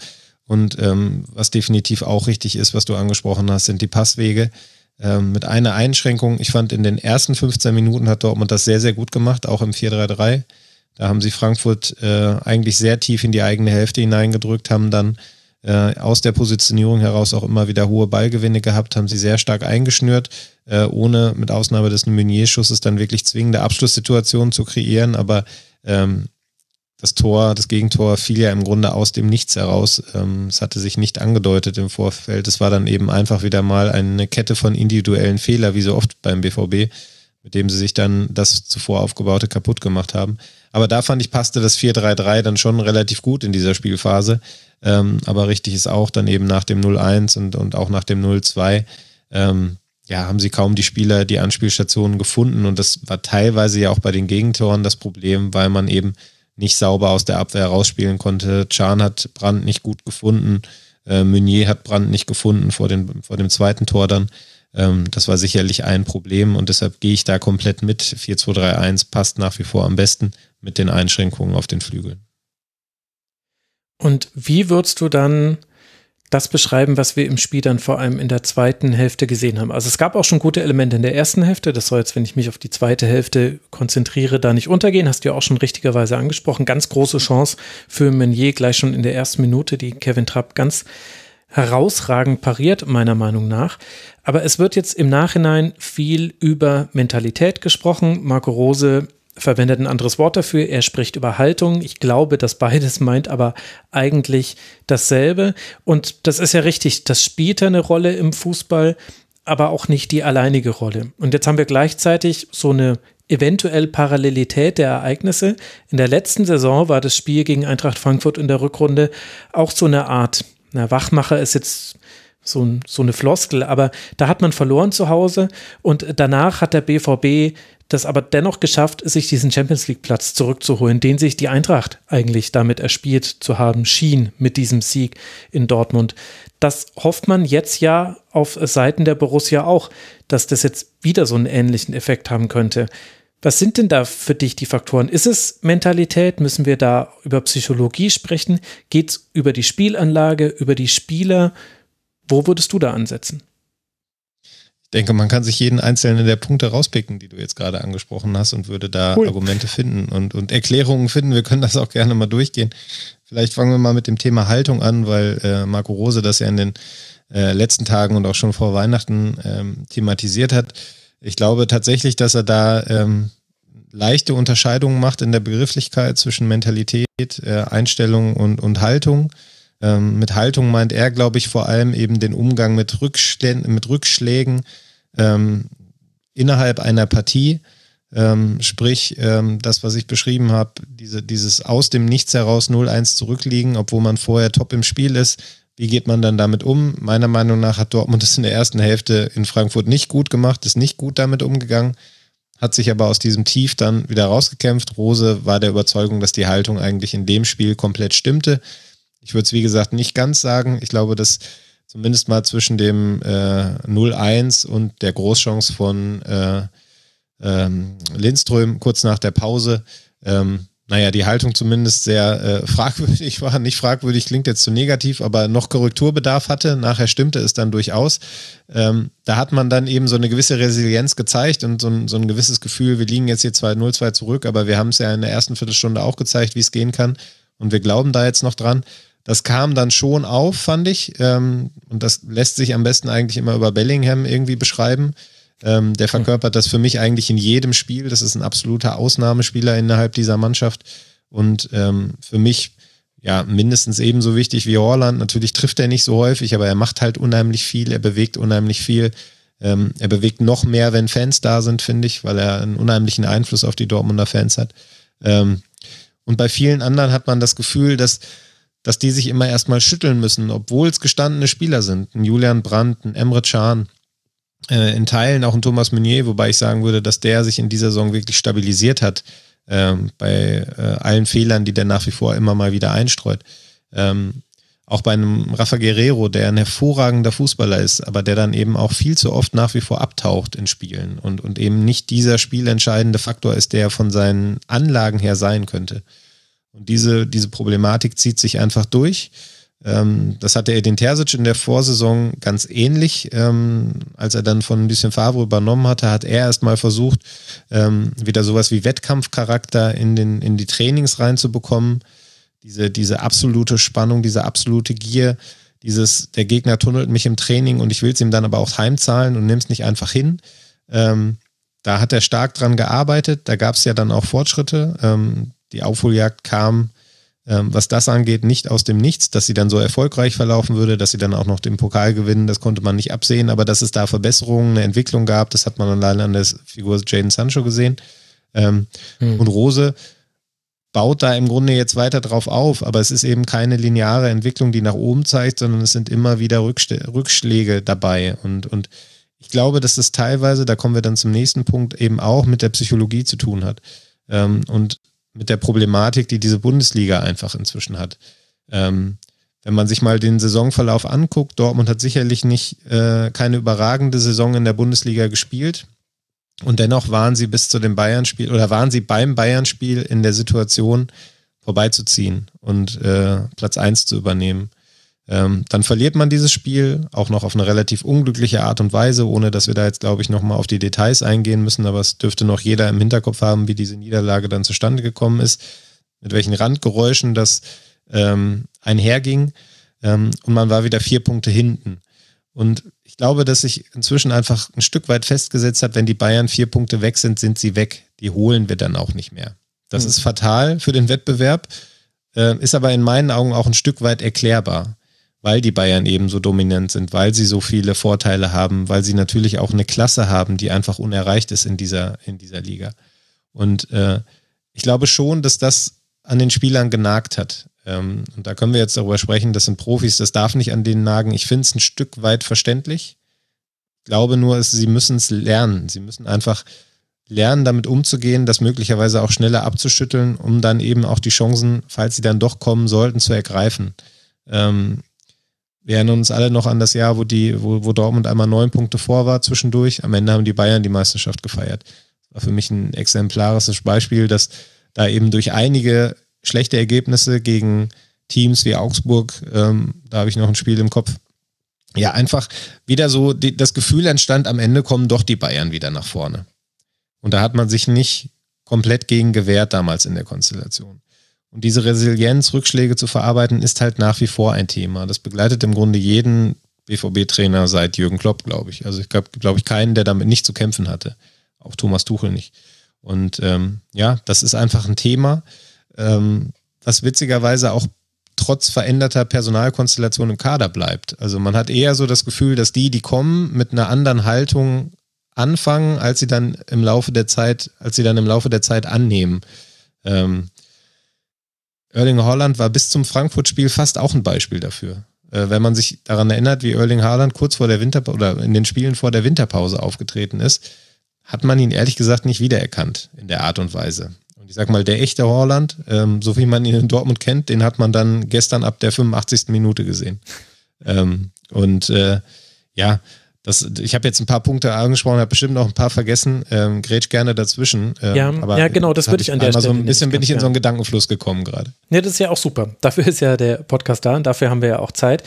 Und ähm, was definitiv auch richtig ist, was du angesprochen hast, sind die Passwege. Ähm, mit einer Einschränkung, ich fand in den ersten 15 Minuten hat Dortmund das sehr, sehr gut gemacht, auch im 4-3-3. Da haben sie Frankfurt äh, eigentlich sehr tief in die eigene Hälfte hineingedrückt, haben dann äh, aus der Positionierung heraus auch immer wieder hohe Ballgewinne gehabt, haben sie sehr stark eingeschnürt, äh, ohne mit Ausnahme des Meunier-Schusses dann wirklich zwingende Abschlusssituationen zu kreieren. Aber ähm, das Tor, das Gegentor fiel ja im Grunde aus dem Nichts heraus. Ähm, es hatte sich nicht angedeutet im Vorfeld. Es war dann eben einfach wieder mal eine Kette von individuellen Fehlern, wie so oft beim BVB, mit dem sie sich dann das zuvor aufgebaute kaputt gemacht haben. Aber da fand ich, passte das 4-3-3 dann schon relativ gut in dieser Spielphase. Ähm, aber richtig ist auch dann eben nach dem 0-1 und, und auch nach dem 0-2, ähm, ja, haben sie kaum die Spieler, die Anspielstationen gefunden. Und das war teilweise ja auch bei den Gegentoren das Problem, weil man eben nicht sauber aus der Abwehr rausspielen konnte. Chan hat Brand nicht gut gefunden. Äh, Meunier hat Brand nicht gefunden vor, den, vor dem zweiten Tor dann. Ähm, das war sicherlich ein Problem und deshalb gehe ich da komplett mit. 4-2-3-1 passt nach wie vor am besten mit den Einschränkungen auf den Flügeln. Und wie würdest du dann das beschreiben, was wir im Spiel dann vor allem in der zweiten Hälfte gesehen haben? Also es gab auch schon gute Elemente in der ersten Hälfte. Das soll jetzt, wenn ich mich auf die zweite Hälfte konzentriere, da nicht untergehen. Hast du ja auch schon richtigerweise angesprochen. Ganz große Chance für Meunier gleich schon in der ersten Minute, die Kevin Trapp ganz herausragend pariert, meiner Meinung nach. Aber es wird jetzt im Nachhinein viel über Mentalität gesprochen. Marco Rose verwendet ein anderes Wort dafür. Er spricht über Haltung. Ich glaube, dass beides meint aber eigentlich dasselbe. Und das ist ja richtig. Das spielt eine Rolle im Fußball, aber auch nicht die alleinige Rolle. Und jetzt haben wir gleichzeitig so eine eventuell Parallelität der Ereignisse. In der letzten Saison war das Spiel gegen Eintracht Frankfurt in der Rückrunde auch so eine Art, na, Wachmacher ist jetzt so, so eine Floskel, aber da hat man verloren zu Hause und danach hat der BVB das aber dennoch geschafft, sich diesen Champions League Platz zurückzuholen, den sich die Eintracht eigentlich damit erspielt zu haben schien mit diesem Sieg in Dortmund. Das hofft man jetzt ja auf Seiten der Borussia auch, dass das jetzt wieder so einen ähnlichen Effekt haben könnte. Was sind denn da für dich die Faktoren? Ist es Mentalität? Müssen wir da über Psychologie sprechen? Geht es über die Spielanlage, über die Spieler? Wo würdest du da ansetzen? Ich denke, man kann sich jeden einzelnen der Punkte rauspicken, die du jetzt gerade angesprochen hast und würde da cool. Argumente finden und, und Erklärungen finden. Wir können das auch gerne mal durchgehen. Vielleicht fangen wir mal mit dem Thema Haltung an, weil äh, Marco Rose das ja in den äh, letzten Tagen und auch schon vor Weihnachten ähm, thematisiert hat. Ich glaube tatsächlich, dass er da ähm, leichte Unterscheidungen macht in der Begrifflichkeit zwischen Mentalität, äh, Einstellung und, und Haltung. Ähm, mit Haltung meint er, glaube ich, vor allem eben den Umgang mit, Rückschlägen, mit Rückschlägen ähm, innerhalb einer Partie. Ähm, sprich, ähm, das, was ich beschrieben habe, diese, dieses aus dem Nichts heraus 0-1 zurückliegen, obwohl man vorher top im Spiel ist. Wie geht man dann damit um? Meiner Meinung nach hat Dortmund es in der ersten Hälfte in Frankfurt nicht gut gemacht, ist nicht gut damit umgegangen, hat sich aber aus diesem Tief dann wieder rausgekämpft. Rose war der Überzeugung, dass die Haltung eigentlich in dem Spiel komplett stimmte. Ich würde es, wie gesagt, nicht ganz sagen. Ich glaube, dass zumindest mal zwischen dem äh, 0-1 und der Großchance von äh, ähm, Lindström kurz nach der Pause, ähm, naja, die Haltung zumindest sehr äh, fragwürdig war. Nicht fragwürdig klingt jetzt zu negativ, aber noch Korrekturbedarf hatte. Nachher stimmte es dann durchaus. Ähm, da hat man dann eben so eine gewisse Resilienz gezeigt und so ein, so ein gewisses Gefühl, wir liegen jetzt hier 2-0-2 zurück, aber wir haben es ja in der ersten Viertelstunde auch gezeigt, wie es gehen kann. Und wir glauben da jetzt noch dran. Das kam dann schon auf, fand ich. Ähm, und das lässt sich am besten eigentlich immer über Bellingham irgendwie beschreiben. Ähm, der verkörpert das für mich eigentlich in jedem Spiel. Das ist ein absoluter Ausnahmespieler innerhalb dieser Mannschaft. Und ähm, für mich ja, mindestens ebenso wichtig wie Horland. Natürlich trifft er nicht so häufig, aber er macht halt unheimlich viel, er bewegt unheimlich viel. Ähm, er bewegt noch mehr, wenn Fans da sind, finde ich, weil er einen unheimlichen Einfluss auf die Dortmunder Fans hat. Ähm, und bei vielen anderen hat man das Gefühl, dass, dass die sich immer erstmal schütteln müssen, obwohl es gestandene Spieler sind. Ein Julian Brandt, ein Emre Can, äh, in Teilen auch ein Thomas Meunier, wobei ich sagen würde, dass der sich in dieser Saison wirklich stabilisiert hat ähm, bei äh, allen Fehlern, die der nach wie vor immer mal wieder einstreut. Ähm, auch bei einem Rafa Guerrero, der ein hervorragender Fußballer ist, aber der dann eben auch viel zu oft nach wie vor abtaucht in Spielen und, und eben nicht dieser spielentscheidende Faktor ist, der von seinen Anlagen her sein könnte. Und diese, diese Problematik zieht sich einfach durch. Ähm, das hatte Edin Terzic in der Vorsaison ganz ähnlich. Ähm, als er dann von Lucien Favre übernommen hatte, hat er erstmal versucht, ähm, wieder sowas wie Wettkampfcharakter in, den, in die Trainings reinzubekommen diese, diese absolute Spannung, diese absolute Gier, dieses, der Gegner tunnelt mich im Training und ich will es ihm dann aber auch heimzahlen und nimm es nicht einfach hin. Ähm, da hat er stark dran gearbeitet, da gab es ja dann auch Fortschritte. Die Aufholjagd kam, ähm, was das angeht, nicht aus dem Nichts, dass sie dann so erfolgreich verlaufen würde, dass sie dann auch noch den Pokal gewinnen, das konnte man nicht absehen, aber dass es da Verbesserungen, eine Entwicklung gab, das hat man allein an der Figur Jaden Sancho gesehen. Ähm, hm. Und Rose baut da im Grunde jetzt weiter drauf auf, aber es ist eben keine lineare Entwicklung, die nach oben zeigt, sondern es sind immer wieder Rückschläge dabei. Und, und ich glaube, dass das teilweise, da kommen wir dann zum nächsten Punkt, eben auch mit der Psychologie zu tun hat. Ähm, und mit der Problematik, die diese Bundesliga einfach inzwischen hat. Ähm, wenn man sich mal den Saisonverlauf anguckt, Dortmund hat sicherlich nicht äh, keine überragende Saison in der Bundesliga gespielt. Und dennoch waren sie bis zu dem Bayern-Spiel oder waren sie beim Bayern-Spiel in der Situation, vorbeizuziehen und äh, Platz 1 zu übernehmen. Ähm, dann verliert man dieses Spiel, auch noch auf eine relativ unglückliche Art und Weise, ohne dass wir da jetzt, glaube ich, nochmal auf die Details eingehen müssen, aber es dürfte noch jeder im Hinterkopf haben, wie diese Niederlage dann zustande gekommen ist, mit welchen Randgeräuschen das ähm, einherging. Ähm, und man war wieder vier Punkte hinten. Und ich glaube, dass sich inzwischen einfach ein Stück weit festgesetzt hat, wenn die Bayern vier Punkte weg sind, sind sie weg. Die holen wir dann auch nicht mehr. Das mhm. ist fatal für den Wettbewerb, äh, ist aber in meinen Augen auch ein Stück weit erklärbar, weil die Bayern eben so dominant sind, weil sie so viele Vorteile haben, weil sie natürlich auch eine Klasse haben, die einfach unerreicht ist in dieser, in dieser Liga. Und äh, ich glaube schon, dass das an den Spielern genagt hat. Ähm, und da können wir jetzt darüber sprechen, das sind Profis, das darf nicht an denen nagen. Ich finde es ein Stück weit verständlich. Ich glaube nur, es, sie müssen es lernen. Sie müssen einfach lernen, damit umzugehen, das möglicherweise auch schneller abzuschütteln, um dann eben auch die Chancen, falls sie dann doch kommen sollten, zu ergreifen. Ähm, wir erinnern uns alle noch an das Jahr, wo, die, wo, wo Dortmund einmal neun Punkte vor war zwischendurch. Am Ende haben die Bayern die Meisterschaft gefeiert. Das war für mich ein exemplarisches Beispiel, dass da eben durch einige schlechte Ergebnisse gegen Teams wie Augsburg, ähm, da habe ich noch ein Spiel im Kopf. Ja, einfach wieder so die, das Gefühl entstand, am Ende kommen doch die Bayern wieder nach vorne. Und da hat man sich nicht komplett gegen gewehrt damals in der Konstellation. Und diese Resilienz, Rückschläge zu verarbeiten, ist halt nach wie vor ein Thema. Das begleitet im Grunde jeden BVB-Trainer seit Jürgen Klopp, glaube ich. Also ich glaube, glaube ich, keinen, der damit nicht zu kämpfen hatte. Auch Thomas Tuchel nicht. Und ähm, ja, das ist einfach ein Thema ähm, was witzigerweise auch trotz veränderter Personalkonstellation im Kader bleibt. Also man hat eher so das Gefühl, dass die, die kommen, mit einer anderen Haltung anfangen, als sie dann im Laufe der Zeit, als sie dann im Laufe der Zeit annehmen. Ähm, Erling Haaland war bis zum Frankfurt-Spiel fast auch ein Beispiel dafür. Äh, wenn man sich daran erinnert, wie Erling Haaland kurz vor der Winter oder in den Spielen vor der Winterpause aufgetreten ist, hat man ihn ehrlich gesagt nicht wiedererkannt in der Art und Weise. Und ich sag mal, der echte Horland, ähm, so wie man ihn in Dortmund kennt, den hat man dann gestern ab der 85. Minute gesehen. Ähm, und äh, ja, das, ich habe jetzt ein paar Punkte angesprochen, habe bestimmt noch ein paar vergessen. Ähm, grätsch gerne dazwischen. Ähm, ja, aber ja, genau, das würde ich an der Stelle. So ein bisschen bin ich in so einen Gedankenfluss gekommen gerade. Ja, das ist ja auch super. Dafür ist ja der Podcast da und dafür haben wir ja auch Zeit.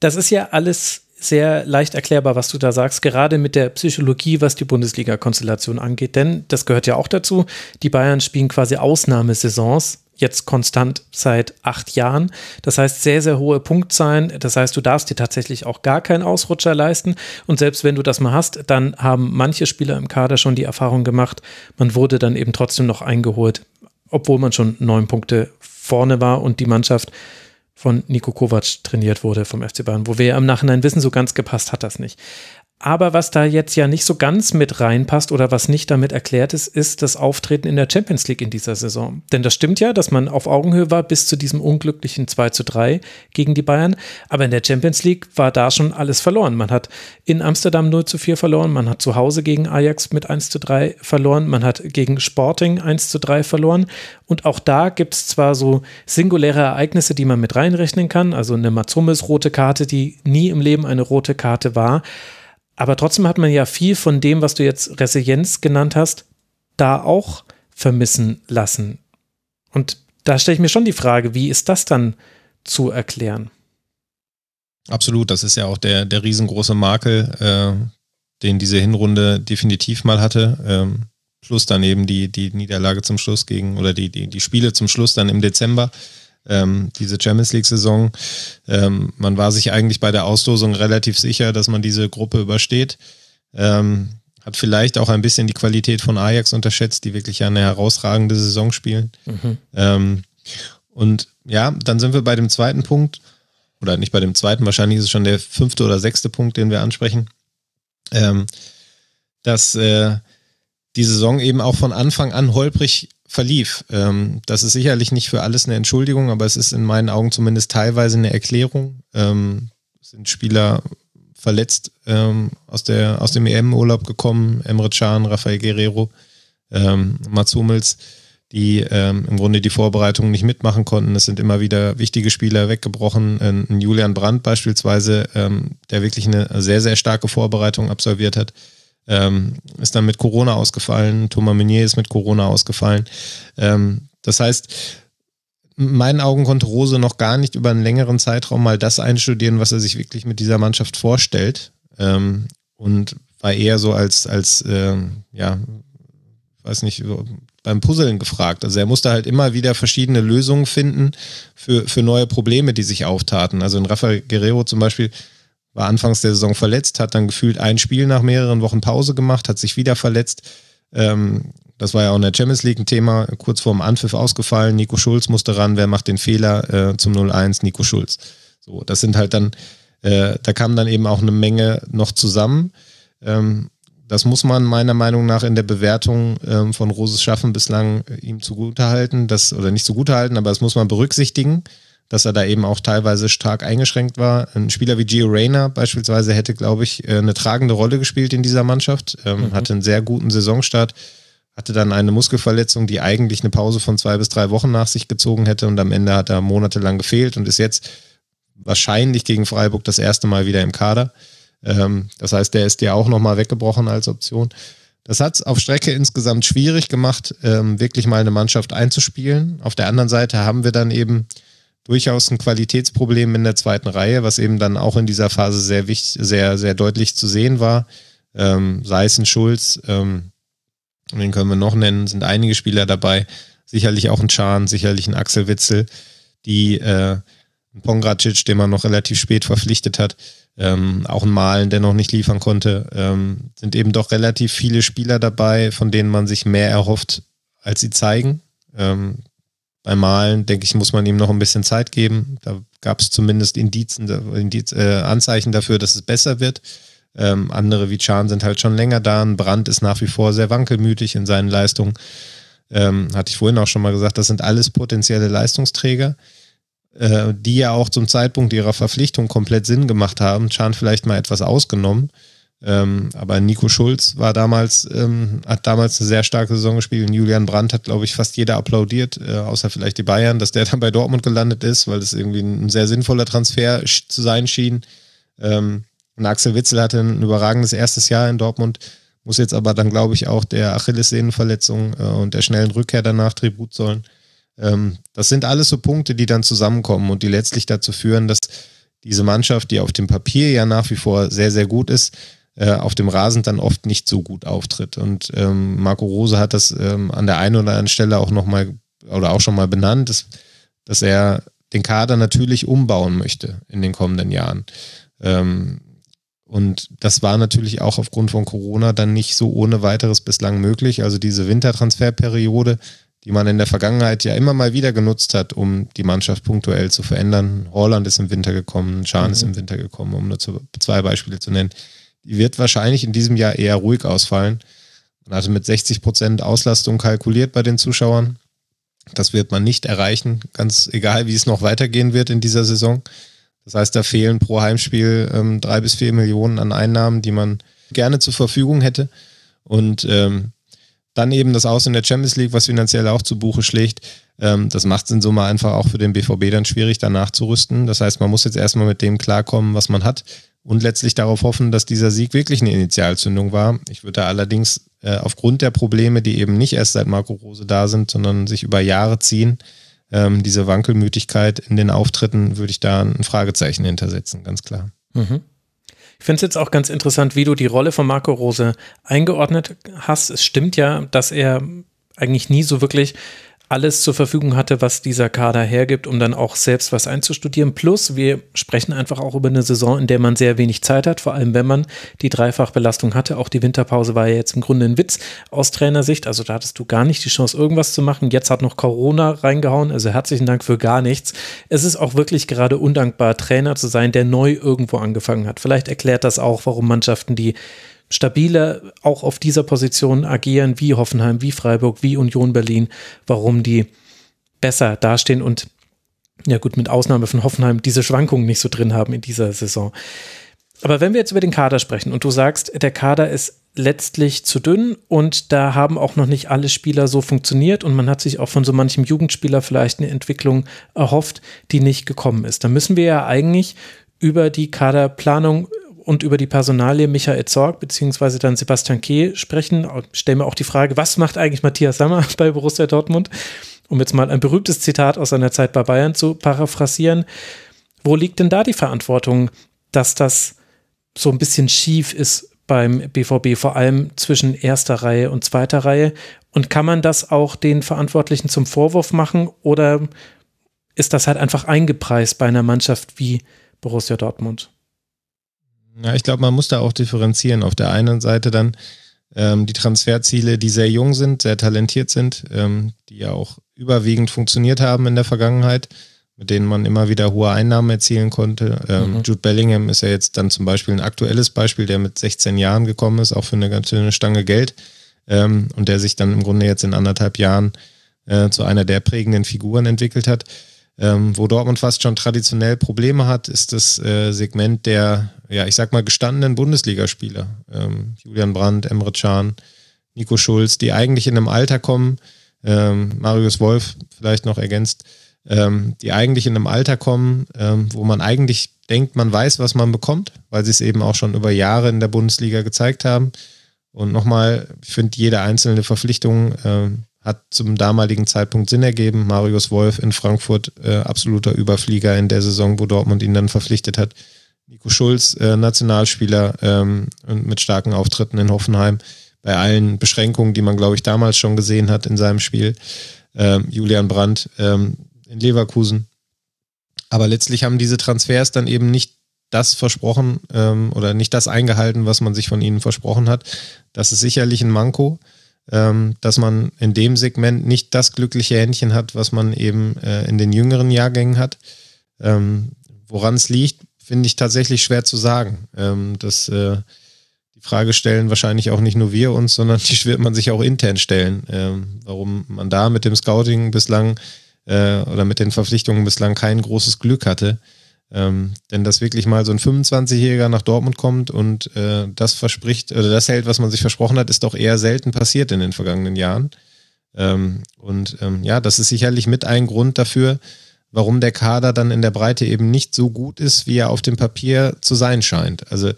Das ist ja alles sehr leicht erklärbar, was du da sagst, gerade mit der Psychologie, was die Bundesliga-Konstellation angeht. Denn das gehört ja auch dazu. Die Bayern spielen quasi Ausnahmesaisons, jetzt konstant seit acht Jahren. Das heißt, sehr, sehr hohe Punktzahlen. Das heißt, du darfst dir tatsächlich auch gar keinen Ausrutscher leisten. Und selbst wenn du das mal hast, dann haben manche Spieler im Kader schon die Erfahrung gemacht, man wurde dann eben trotzdem noch eingeholt, obwohl man schon neun Punkte vorne war und die Mannschaft von Nico Kovac trainiert wurde vom FC Bayern, wo wir ja im Nachhinein wissen, so ganz gepasst hat das nicht. Aber was da jetzt ja nicht so ganz mit reinpasst oder was nicht damit erklärt ist, ist das Auftreten in der Champions League in dieser Saison. Denn das stimmt ja, dass man auf Augenhöhe war bis zu diesem unglücklichen 2 zu 3 gegen die Bayern. Aber in der Champions League war da schon alles verloren. Man hat in Amsterdam 0 zu 4 verloren, man hat zu Hause gegen Ajax mit 1 zu 3 verloren, man hat gegen Sporting 1 zu 3 verloren. Und auch da gibt es zwar so singuläre Ereignisse, die man mit reinrechnen kann, also eine Matsumis rote Karte, die nie im Leben eine rote Karte war. Aber trotzdem hat man ja viel von dem, was du jetzt Resilienz genannt hast, da auch vermissen lassen. Und da stelle ich mir schon die Frage, wie ist das dann zu erklären? Absolut, das ist ja auch der, der riesengroße Makel, äh, den diese Hinrunde definitiv mal hatte. Ähm, plus dann eben die, die Niederlage zum Schluss gegen, oder die, die, die Spiele zum Schluss dann im Dezember ähm, diese Champions League-Saison. Ähm, man war sich eigentlich bei der Auslosung relativ sicher, dass man diese Gruppe übersteht. Ähm, hat vielleicht auch ein bisschen die Qualität von Ajax unterschätzt, die wirklich eine herausragende Saison spielen. Mhm. Ähm, und ja, dann sind wir bei dem zweiten Punkt, oder nicht bei dem zweiten, wahrscheinlich ist es schon der fünfte oder sechste Punkt, den wir ansprechen, ähm, dass äh, die Saison eben auch von Anfang an holprig verlief. Ähm, das ist sicherlich nicht für alles eine Entschuldigung, aber es ist in meinen Augen zumindest teilweise eine Erklärung. Ähm, sind Spieler verletzt ähm, aus, der, aus dem EM-Urlaub gekommen, Emre Can, Rafael Guerrero, ähm, Mats Hummels, die ähm, im Grunde die Vorbereitungen nicht mitmachen konnten. Es sind immer wieder wichtige Spieler weggebrochen. Ein Julian Brandt beispielsweise, ähm, der wirklich eine sehr, sehr starke Vorbereitung absolviert hat ähm, ist dann mit Corona ausgefallen, Thomas Meunier ist mit Corona ausgefallen. Ähm, das heißt, in meinen Augen konnte Rose noch gar nicht über einen längeren Zeitraum mal das einstudieren, was er sich wirklich mit dieser Mannschaft vorstellt. Ähm, und war eher so als, als äh, ja, weiß nicht, beim Puzzeln gefragt. Also er musste halt immer wieder verschiedene Lösungen finden für, für neue Probleme, die sich auftaten. Also in Rafael Guerrero zum Beispiel war anfangs der Saison verletzt, hat dann gefühlt ein Spiel nach mehreren Wochen Pause gemacht, hat sich wieder verletzt. Ähm, das war ja auch in der Champions League ein Thema, kurz vorm Anpfiff ausgefallen. Nico Schulz musste ran, wer macht den Fehler äh, zum 0-1? Nico Schulz. So, das sind halt dann, äh, da kam dann eben auch eine Menge noch zusammen. Ähm, das muss man meiner Meinung nach in der Bewertung ähm, von Roses Schaffen bislang äh, ihm zugutehalten, das, oder nicht zugutehalten, aber das muss man berücksichtigen dass er da eben auch teilweise stark eingeschränkt war. Ein Spieler wie Gio Reyna beispielsweise hätte, glaube ich, äh, eine tragende Rolle gespielt in dieser Mannschaft, ähm, mhm. hatte einen sehr guten Saisonstart, hatte dann eine Muskelverletzung, die eigentlich eine Pause von zwei bis drei Wochen nach sich gezogen hätte und am Ende hat er monatelang gefehlt und ist jetzt wahrscheinlich gegen Freiburg das erste Mal wieder im Kader. Ähm, das heißt, der ist ja auch nochmal weggebrochen als Option. Das hat es auf Strecke insgesamt schwierig gemacht, ähm, wirklich mal eine Mannschaft einzuspielen. Auf der anderen Seite haben wir dann eben durchaus ein Qualitätsproblem in der zweiten Reihe, was eben dann auch in dieser Phase sehr wichtig, sehr, sehr deutlich zu sehen war. Ähm, sei es ein Schulz, ähm, den können wir noch nennen, sind einige Spieler dabei, sicherlich auch ein Chan, sicherlich ein Axel Witzel, die äh, ein Pongracic, den man noch relativ spät verpflichtet hat, ähm, auch ein Malen, der noch nicht liefern konnte, ähm, sind eben doch relativ viele Spieler dabei, von denen man sich mehr erhofft, als sie zeigen. Ähm, beim Malen, denke ich, muss man ihm noch ein bisschen Zeit geben. Da gab es zumindest Indizen, Indiz, äh, Anzeichen dafür, dass es besser wird. Ähm, andere wie Chan sind halt schon länger da. Ein Brand ist nach wie vor sehr wankelmütig in seinen Leistungen. Ähm, hatte ich vorhin auch schon mal gesagt, das sind alles potenzielle Leistungsträger, äh, die ja auch zum Zeitpunkt ihrer Verpflichtung komplett Sinn gemacht haben. Chan vielleicht mal etwas ausgenommen. Ähm, aber Nico Schulz war damals, ähm, hat damals eine sehr starke Saison gespielt. Und Julian Brandt hat, glaube ich, fast jeder applaudiert, äh, außer vielleicht die Bayern, dass der dann bei Dortmund gelandet ist, weil das irgendwie ein sehr sinnvoller Transfer zu sein schien. Ähm, und Axel Witzel hatte ein überragendes erstes Jahr in Dortmund, muss jetzt aber dann, glaube ich, auch der Achillessehnenverletzung äh, und der schnellen Rückkehr danach Tribut zollen. Ähm, das sind alles so Punkte, die dann zusammenkommen und die letztlich dazu führen, dass diese Mannschaft, die auf dem Papier ja nach wie vor sehr, sehr gut ist, äh, auf dem Rasen dann oft nicht so gut auftritt. Und ähm, Marco Rose hat das ähm, an der einen oder anderen Stelle auch nochmal oder auch schon mal benannt, dass, dass er den Kader natürlich umbauen möchte in den kommenden Jahren. Ähm, und das war natürlich auch aufgrund von Corona dann nicht so ohne weiteres bislang möglich. Also diese Wintertransferperiode, die man in der Vergangenheit ja immer mal wieder genutzt hat, um die Mannschaft punktuell zu verändern. Holland ist im Winter gekommen, Schan mhm. ist im Winter gekommen, um nur zwei Beispiele zu nennen. Die wird wahrscheinlich in diesem Jahr eher ruhig ausfallen. Man hatte mit 60 Prozent Auslastung kalkuliert bei den Zuschauern. Das wird man nicht erreichen, ganz egal, wie es noch weitergehen wird in dieser Saison. Das heißt, da fehlen pro Heimspiel ähm, drei bis vier Millionen an Einnahmen, die man gerne zur Verfügung hätte. Und ähm, dann eben das Aus in der Champions League, was finanziell auch zu Buche schlägt. Ähm, das macht es in Summe einfach auch für den BVB dann schwierig, danach zu rüsten. Das heißt, man muss jetzt erstmal mit dem klarkommen, was man hat und letztlich darauf hoffen, dass dieser Sieg wirklich eine Initialzündung war. Ich würde da allerdings äh, aufgrund der Probleme, die eben nicht erst seit Marco Rose da sind, sondern sich über Jahre ziehen, ähm, diese Wankelmütigkeit in den Auftritten, würde ich da ein Fragezeichen hintersetzen, ganz klar. Mhm. Ich finde es jetzt auch ganz interessant, wie du die Rolle von Marco Rose eingeordnet hast. Es stimmt ja, dass er eigentlich nie so wirklich alles zur Verfügung hatte, was dieser Kader hergibt, um dann auch selbst was einzustudieren. Plus, wir sprechen einfach auch über eine Saison, in der man sehr wenig Zeit hat, vor allem wenn man die Dreifachbelastung hatte. Auch die Winterpause war ja jetzt im Grunde ein Witz aus Trainersicht. Also da hattest du gar nicht die Chance, irgendwas zu machen. Jetzt hat noch Corona reingehauen. Also herzlichen Dank für gar nichts. Es ist auch wirklich gerade undankbar, Trainer zu sein, der neu irgendwo angefangen hat. Vielleicht erklärt das auch, warum Mannschaften, die stabiler auch auf dieser Position agieren, wie Hoffenheim, wie Freiburg, wie Union Berlin, warum die besser dastehen und ja gut, mit Ausnahme von Hoffenheim diese Schwankungen nicht so drin haben in dieser Saison. Aber wenn wir jetzt über den Kader sprechen und du sagst, der Kader ist letztlich zu dünn und da haben auch noch nicht alle Spieler so funktioniert und man hat sich auch von so manchem Jugendspieler vielleicht eine Entwicklung erhofft, die nicht gekommen ist. Da müssen wir ja eigentlich über die Kaderplanung und über die Personalie Michael Zorg beziehungsweise dann Sebastian Kehl sprechen. Stellen wir auch die Frage, was macht eigentlich Matthias Sammer bei Borussia Dortmund? Um jetzt mal ein berühmtes Zitat aus seiner Zeit bei Bayern zu paraphrasieren. Wo liegt denn da die Verantwortung, dass das so ein bisschen schief ist beim BVB, vor allem zwischen erster Reihe und zweiter Reihe? Und kann man das auch den Verantwortlichen zum Vorwurf machen oder ist das halt einfach eingepreist bei einer Mannschaft wie Borussia Dortmund? Ja, ich glaube, man muss da auch differenzieren. Auf der einen Seite dann ähm, die Transferziele, die sehr jung sind, sehr talentiert sind, ähm, die ja auch überwiegend funktioniert haben in der Vergangenheit, mit denen man immer wieder hohe Einnahmen erzielen konnte. Ähm, mhm. Jude Bellingham ist ja jetzt dann zum Beispiel ein aktuelles Beispiel, der mit 16 Jahren gekommen ist, auch für eine ganz schöne Stange Geld ähm, und der sich dann im Grunde jetzt in anderthalb Jahren äh, zu einer der prägenden Figuren entwickelt hat. Ähm, wo Dortmund fast schon traditionell Probleme hat, ist das äh, Segment der, ja, ich sag mal, gestandenen Bundesligaspieler. Ähm, Julian Brandt, Emre Can, Nico Schulz, die eigentlich in einem Alter kommen, ähm, Marius Wolf vielleicht noch ergänzt, ähm, die eigentlich in einem Alter kommen, ähm, wo man eigentlich denkt, man weiß, was man bekommt, weil sie es eben auch schon über Jahre in der Bundesliga gezeigt haben. Und nochmal, ich finde, jede einzelne Verpflichtung ähm, hat zum damaligen Zeitpunkt Sinn ergeben. Marius Wolf in Frankfurt, äh, absoluter Überflieger in der Saison, wo Dortmund ihn dann verpflichtet hat. Nico Schulz, äh, Nationalspieler ähm, mit starken Auftritten in Hoffenheim, bei allen Beschränkungen, die man, glaube ich, damals schon gesehen hat in seinem Spiel. Ähm, Julian Brandt ähm, in Leverkusen. Aber letztlich haben diese Transfers dann eben nicht das versprochen ähm, oder nicht das eingehalten, was man sich von ihnen versprochen hat. Das ist sicherlich ein Manko dass man in dem Segment nicht das glückliche Händchen hat, was man eben äh, in den jüngeren Jahrgängen hat. Ähm, Woran es liegt, finde ich tatsächlich schwer zu sagen. Ähm, das, äh, die Frage stellen wahrscheinlich auch nicht nur wir uns, sondern die wird man sich auch intern stellen, ähm, warum man da mit dem Scouting bislang äh, oder mit den Verpflichtungen bislang kein großes Glück hatte. Ähm, denn dass wirklich mal so ein 25-Jähriger nach Dortmund kommt und äh, das verspricht oder das hält, was man sich versprochen hat, ist doch eher selten passiert in den vergangenen Jahren. Ähm, und ähm, ja, das ist sicherlich mit ein Grund dafür, warum der Kader dann in der Breite eben nicht so gut ist, wie er auf dem Papier zu sein scheint. Also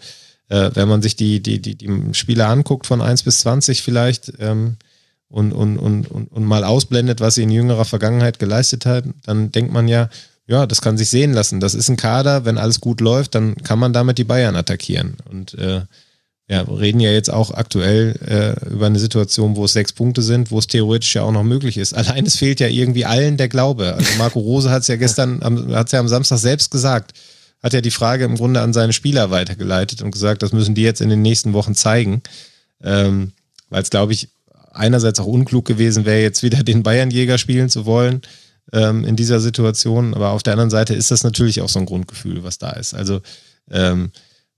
äh, wenn man sich die, die, die, die Spieler anguckt von 1 bis 20 vielleicht ähm, und, und, und, und, und mal ausblendet, was sie in jüngerer Vergangenheit geleistet haben, dann denkt man ja, ja, das kann sich sehen lassen. Das ist ein Kader, wenn alles gut läuft, dann kann man damit die Bayern attackieren. Und äh, ja, wir reden ja jetzt auch aktuell äh, über eine Situation, wo es sechs Punkte sind, wo es theoretisch ja auch noch möglich ist. Allein es fehlt ja irgendwie allen der Glaube. Also Marco Rose hat es ja gestern, hat es ja am Samstag selbst gesagt, hat ja die Frage im Grunde an seine Spieler weitergeleitet und gesagt, das müssen die jetzt in den nächsten Wochen zeigen. Ähm, Weil es, glaube ich, einerseits auch unklug gewesen wäre, jetzt wieder den Bayernjäger spielen zu wollen ähm, in dieser Situation. Aber auf der anderen Seite ist das natürlich auch so ein Grundgefühl, was da ist. Also ähm,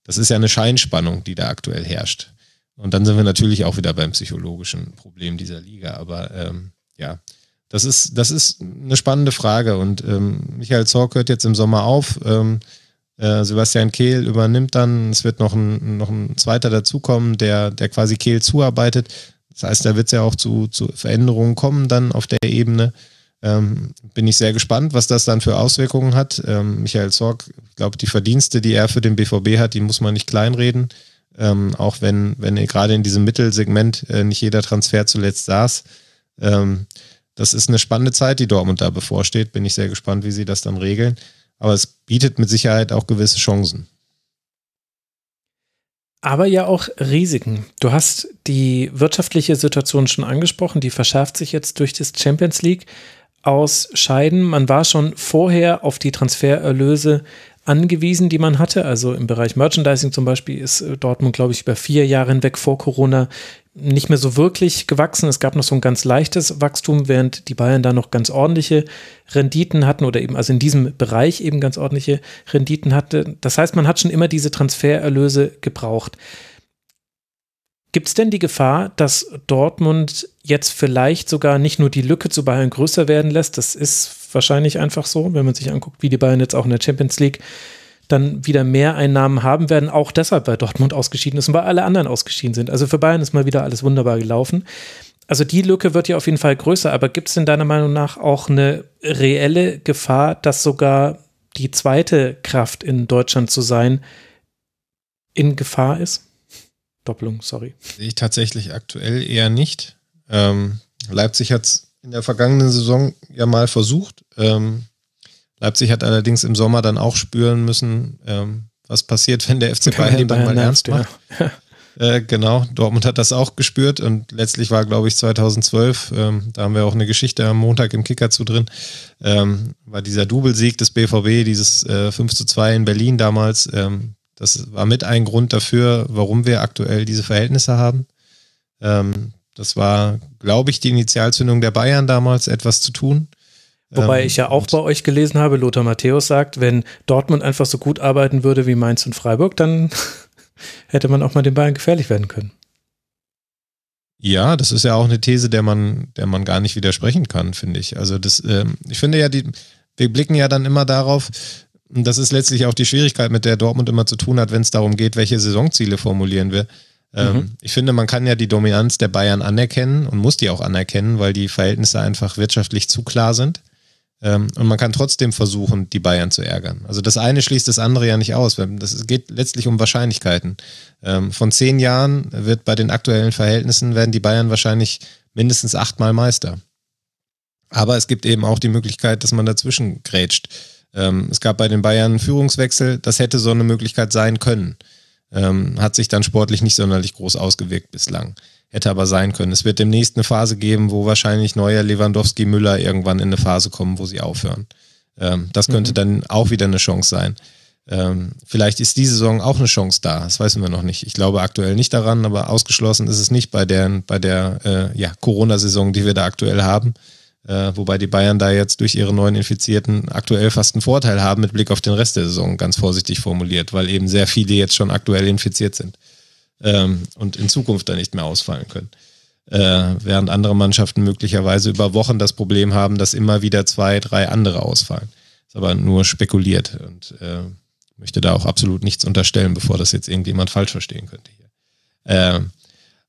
das ist ja eine Scheinspannung, die da aktuell herrscht. Und dann sind wir natürlich auch wieder beim psychologischen Problem dieser Liga. Aber ähm, ja, das ist, das ist eine spannende Frage. Und ähm, Michael Zorc hört jetzt im Sommer auf. Ähm, äh, Sebastian Kehl übernimmt dann. Es wird noch ein, noch ein zweiter dazukommen, der, der quasi Kehl zuarbeitet. Das heißt, da wird es ja auch zu, zu Veränderungen kommen dann auf der Ebene. Ähm, bin ich sehr gespannt, was das dann für Auswirkungen hat. Ähm, Michael Zorg, ich glaube, die Verdienste, die er für den BVB hat, die muss man nicht kleinreden. Ähm, auch wenn, wenn er gerade in diesem Mittelsegment äh, nicht jeder Transfer zuletzt saß. Ähm, das ist eine spannende Zeit, die Dortmund da bevorsteht. Bin ich sehr gespannt, wie sie das dann regeln. Aber es bietet mit Sicherheit auch gewisse Chancen aber ja auch Risiken. Du hast die wirtschaftliche Situation schon angesprochen, die verschärft sich jetzt durch das Champions League ausscheiden. Man war schon vorher auf die Transfererlöse angewiesen, die man hatte. Also im Bereich Merchandising zum Beispiel ist äh, Dortmund, glaube ich, über vier Jahre hinweg vor Corona nicht mehr so wirklich gewachsen. Es gab noch so ein ganz leichtes Wachstum, während die Bayern da noch ganz ordentliche Renditen hatten oder eben also in diesem Bereich eben ganz ordentliche Renditen hatte. Das heißt, man hat schon immer diese Transfererlöse gebraucht. Gibt es denn die Gefahr, dass Dortmund jetzt vielleicht sogar nicht nur die Lücke zu Bayern größer werden lässt? Das ist wahrscheinlich einfach so, wenn man sich anguckt, wie die Bayern jetzt auch in der Champions League dann wieder mehr Einnahmen haben werden, auch deshalb bei Dortmund ausgeschieden ist und weil alle anderen ausgeschieden sind. Also für Bayern ist mal wieder alles wunderbar gelaufen. Also die Lücke wird ja auf jeden Fall größer, aber gibt es in deiner Meinung nach auch eine reelle Gefahr, dass sogar die zweite Kraft in Deutschland zu sein in Gefahr ist? Doppelung, sorry. Sehe ich tatsächlich aktuell eher nicht. Ähm, Leipzig hat es in der vergangenen Saison ja mal versucht. Ähm, Leipzig hat allerdings im Sommer dann auch spüren müssen, ähm, was passiert, wenn der FC Bayern, Bayern dann mal ernst macht. Ja. Äh, genau, Dortmund hat das auch gespürt und letztlich war, glaube ich, 2012, ähm, da haben wir auch eine Geschichte am Montag im Kicker zu drin, ähm, war dieser Doublesieg des BVB, dieses äh, 5 zu 2 in Berlin damals, ähm, das war mit ein Grund dafür, warum wir aktuell diese Verhältnisse haben. Ähm, das war, glaube ich, die Initialzündung der Bayern damals, etwas zu tun. Wobei ähm, ich ja auch bei euch gelesen habe, Lothar Matthäus sagt, wenn Dortmund einfach so gut arbeiten würde wie Mainz und Freiburg, dann hätte man auch mal den Bayern gefährlich werden können. Ja, das ist ja auch eine These, der man, der man gar nicht widersprechen kann, finde ich. Also das, ähm, ich finde ja, die, wir blicken ja dann immer darauf, und das ist letztlich auch die Schwierigkeit, mit der Dortmund immer zu tun hat, wenn es darum geht, welche Saisonziele formulieren wir. Ähm, mhm. Ich finde, man kann ja die Dominanz der Bayern anerkennen und muss die auch anerkennen, weil die Verhältnisse einfach wirtschaftlich zu klar sind. Ähm, und man kann trotzdem versuchen, die Bayern zu ärgern. Also das eine schließt das andere ja nicht aus. Das geht letztlich um Wahrscheinlichkeiten. Ähm, von zehn Jahren wird bei den aktuellen Verhältnissen werden die Bayern wahrscheinlich mindestens achtmal Meister. Aber es gibt eben auch die Möglichkeit, dass man dazwischen grätscht. Ähm, es gab bei den Bayern einen Führungswechsel, das hätte so eine Möglichkeit sein können. Ähm, hat sich dann sportlich nicht sonderlich groß ausgewirkt bislang. Hätte aber sein können. Es wird demnächst eine Phase geben, wo wahrscheinlich neuer Lewandowski Müller irgendwann in eine Phase kommen, wo sie aufhören. Ähm, das könnte mhm. dann auch wieder eine Chance sein. Ähm, vielleicht ist diese Saison auch eine Chance da, das wissen wir noch nicht. Ich glaube aktuell nicht daran, aber ausgeschlossen ist es nicht bei der, bei der äh, ja, Corona-Saison, die wir da aktuell haben. Äh, wobei die Bayern da jetzt durch ihre neuen Infizierten aktuell fast einen Vorteil haben mit Blick auf den Rest der Saison, ganz vorsichtig formuliert, weil eben sehr viele jetzt schon aktuell infiziert sind ähm, und in Zukunft dann nicht mehr ausfallen können. Äh, während andere Mannschaften möglicherweise über Wochen das Problem haben, dass immer wieder zwei, drei andere ausfallen. Ist aber nur spekuliert und äh, möchte da auch absolut nichts unterstellen, bevor das jetzt irgendjemand falsch verstehen könnte hier. Äh,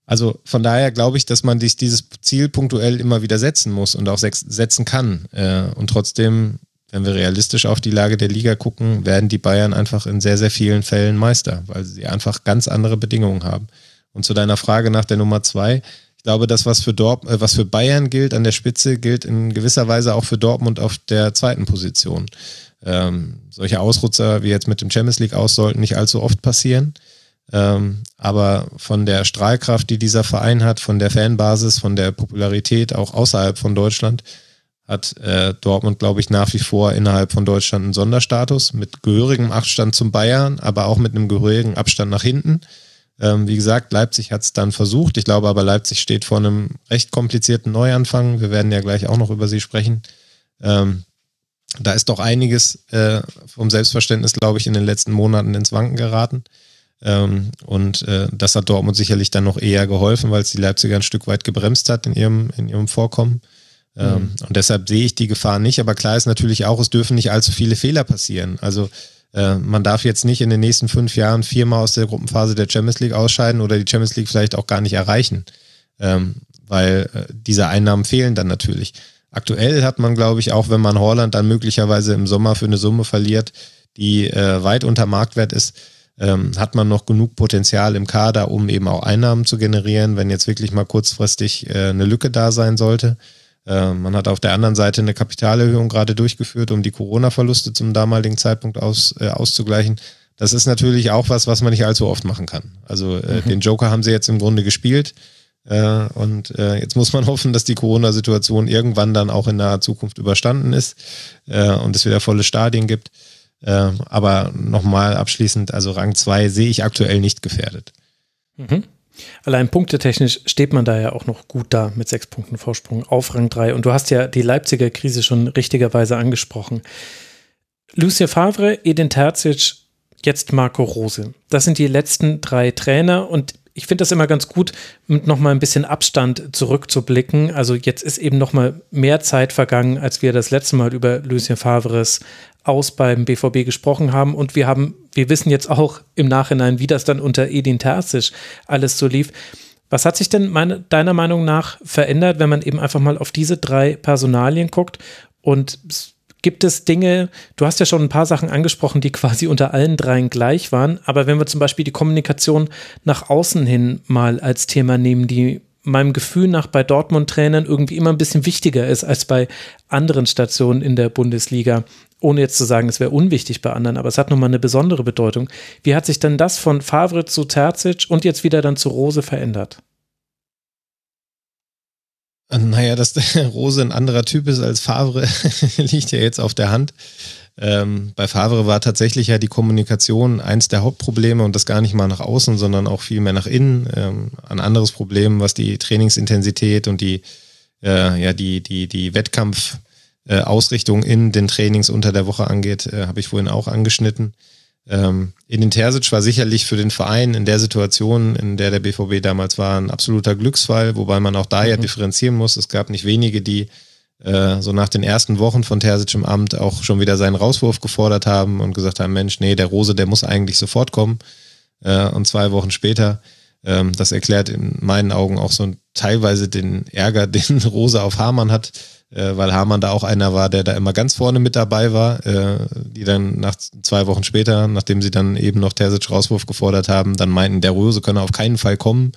also von daher glaube ich, dass man dies, dieses Ziel punktuell immer wieder setzen muss und auch setzen kann. Äh, und trotzdem, wenn wir realistisch auf die Lage der Liga gucken, werden die Bayern einfach in sehr, sehr vielen Fällen Meister, weil sie einfach ganz andere Bedingungen haben. Und zu deiner Frage nach der Nummer zwei, ich glaube, das, was für, Dort äh, was für Bayern gilt an der Spitze, gilt in gewisser Weise auch für Dortmund auf der zweiten Position. Ähm, solche Ausrutzer wie jetzt mit dem Champions League aus sollten nicht allzu oft passieren. Ähm, aber von der Strahlkraft, die dieser Verein hat, von der Fanbasis, von der Popularität auch außerhalb von Deutschland, hat äh, Dortmund, glaube ich, nach wie vor innerhalb von Deutschland einen Sonderstatus mit gehörigem Abstand zum Bayern, aber auch mit einem gehörigen Abstand nach hinten. Ähm, wie gesagt, Leipzig hat es dann versucht. Ich glaube aber, Leipzig steht vor einem recht komplizierten Neuanfang. Wir werden ja gleich auch noch über sie sprechen. Ähm, da ist doch einiges äh, vom Selbstverständnis, glaube ich, in den letzten Monaten ins Wanken geraten. Ähm, und äh, das hat Dortmund sicherlich dann noch eher geholfen, weil es die Leipziger ein Stück weit gebremst hat in ihrem, in ihrem Vorkommen. Ähm, mhm. Und deshalb sehe ich die Gefahr nicht. Aber klar ist natürlich auch, es dürfen nicht allzu viele Fehler passieren. Also äh, man darf jetzt nicht in den nächsten fünf Jahren viermal aus der Gruppenphase der Champions League ausscheiden oder die Champions League vielleicht auch gar nicht erreichen, ähm, weil äh, diese Einnahmen fehlen dann natürlich. Aktuell hat man, glaube ich, auch wenn man Holland dann möglicherweise im Sommer für eine Summe verliert, die äh, weit unter Marktwert ist, ähm, hat man noch genug Potenzial im Kader, um eben auch Einnahmen zu generieren, wenn jetzt wirklich mal kurzfristig äh, eine Lücke da sein sollte. Äh, man hat auf der anderen Seite eine Kapitalerhöhung gerade durchgeführt, um die Corona-Verluste zum damaligen Zeitpunkt aus, äh, auszugleichen. Das ist natürlich auch was, was man nicht allzu oft machen kann. Also äh, mhm. den Joker haben sie jetzt im Grunde gespielt. Äh, und äh, jetzt muss man hoffen, dass die Corona-Situation irgendwann dann auch in naher Zukunft überstanden ist und es wieder volle Stadien gibt. Äh, aber nochmal abschließend, also Rang 2 sehe ich aktuell nicht gefährdet. Mhm. Allein punktetechnisch steht man da ja auch noch gut da mit sechs Punkten Vorsprung auf Rang 3. Und du hast ja die Leipziger Krise schon richtigerweise angesprochen. Lucia Favre, Edin Terzic, jetzt Marco Rose. Das sind die letzten drei Trainer und ich finde das immer ganz gut, mit nochmal ein bisschen Abstand zurückzublicken. Also jetzt ist eben nochmal mehr Zeit vergangen, als wir das letzte Mal über Lucien Favres aus beim BVB gesprochen haben. Und wir haben, wir wissen jetzt auch im Nachhinein, wie das dann unter Edin Terzic alles so lief. Was hat sich denn meine, deiner Meinung nach verändert, wenn man eben einfach mal auf diese drei Personalien guckt? Und gibt es Dinge, du hast ja schon ein paar Sachen angesprochen, die quasi unter allen dreien gleich waren, aber wenn wir zum Beispiel die Kommunikation nach außen hin mal als Thema nehmen, die meinem Gefühl nach bei Dortmund-Trainern irgendwie immer ein bisschen wichtiger ist als bei anderen Stationen in der Bundesliga ohne jetzt zu sagen, es wäre unwichtig bei anderen, aber es hat nochmal eine besondere Bedeutung. Wie hat sich denn das von Favre zu Terzic und jetzt wieder dann zu Rose verändert? Naja, dass der Rose ein anderer Typ ist als Favre, liegt ja jetzt auf der Hand. Ähm, bei Favre war tatsächlich ja die Kommunikation eins der Hauptprobleme und das gar nicht mal nach außen, sondern auch viel mehr nach innen. Ähm, ein anderes Problem, was die Trainingsintensität und die, äh, ja, die, die, die Wettkampf- äh, Ausrichtung in den Trainings unter der Woche angeht, äh, habe ich vorhin auch angeschnitten. Ähm, in den Terzic war sicherlich für den Verein in der Situation, in der der BVB damals war, ein absoluter Glücksfall, wobei man auch da mhm. ja differenzieren muss. Es gab nicht wenige, die äh, so nach den ersten Wochen von Terzic im Amt auch schon wieder seinen Rauswurf gefordert haben und gesagt haben, Mensch, nee, der Rose, der muss eigentlich sofort kommen. Äh, und zwei Wochen später, ähm, das erklärt in meinen Augen auch so teilweise den Ärger, den Rose auf Hamann hat, äh, weil Hamann da auch einer war, der da immer ganz vorne mit dabei war, äh, die dann nach zwei Wochen später, nachdem sie dann eben noch Terzic Rauswurf gefordert haben, dann meinten, der Rose könne auf keinen Fall kommen.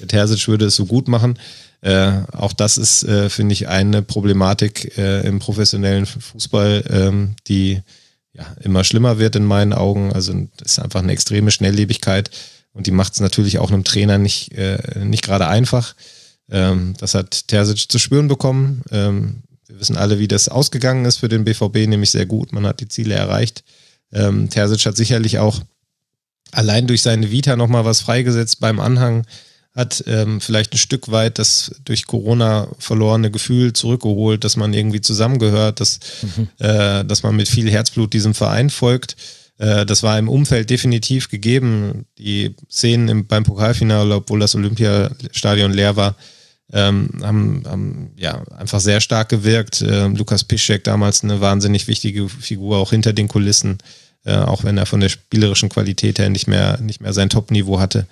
Der Terzic würde es so gut machen. Äh, auch das ist, äh, finde ich, eine Problematik äh, im professionellen Fußball, ähm, die ja immer schlimmer wird in meinen Augen. Also das ist einfach eine extreme Schnelllebigkeit und die macht es natürlich auch einem Trainer nicht, äh, nicht gerade einfach. Ähm, das hat Terzic zu spüren bekommen. Ähm, wir wissen alle, wie das ausgegangen ist für den BVB, nämlich sehr gut. Man hat die Ziele erreicht. Ähm, Terzic hat sicherlich auch allein durch seine Vita nochmal was freigesetzt beim Anhang, hat ähm, vielleicht ein Stück weit das durch Corona verlorene Gefühl zurückgeholt, dass man irgendwie zusammengehört, dass, mhm. äh, dass man mit viel Herzblut diesem Verein folgt. Äh, das war im Umfeld definitiv gegeben. Die Szenen im, beim Pokalfinale, obwohl das Olympiastadion leer war, ähm, haben, haben ja einfach sehr stark gewirkt. Ähm, Lukas Piszczek damals eine wahnsinnig wichtige Figur, auch hinter den Kulissen, äh, auch wenn er von der spielerischen Qualität her nicht mehr, nicht mehr sein Top-Niveau hatte.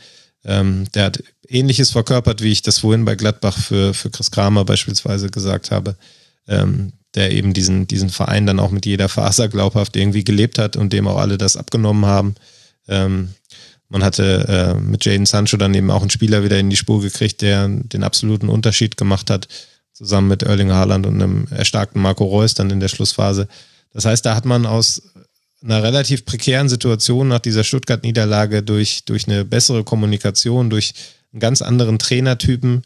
Ähm, der hat ähnliches verkörpert, wie ich das vorhin bei Gladbach für, für Chris Kramer beispielsweise gesagt habe, ähm, der eben diesen, diesen Verein dann auch mit jeder Faser glaubhaft irgendwie gelebt hat und dem auch alle das abgenommen haben. Ähm, man hatte äh, mit Jaden Sancho dann eben auch einen Spieler wieder in die Spur gekriegt, der den absoluten Unterschied gemacht hat, zusammen mit Erling Haaland und einem erstarkten Marco Reus dann in der Schlussphase. Das heißt, da hat man aus einer relativ prekären Situation nach dieser Stuttgart-Niederlage durch, durch eine bessere Kommunikation, durch einen ganz anderen Trainertypen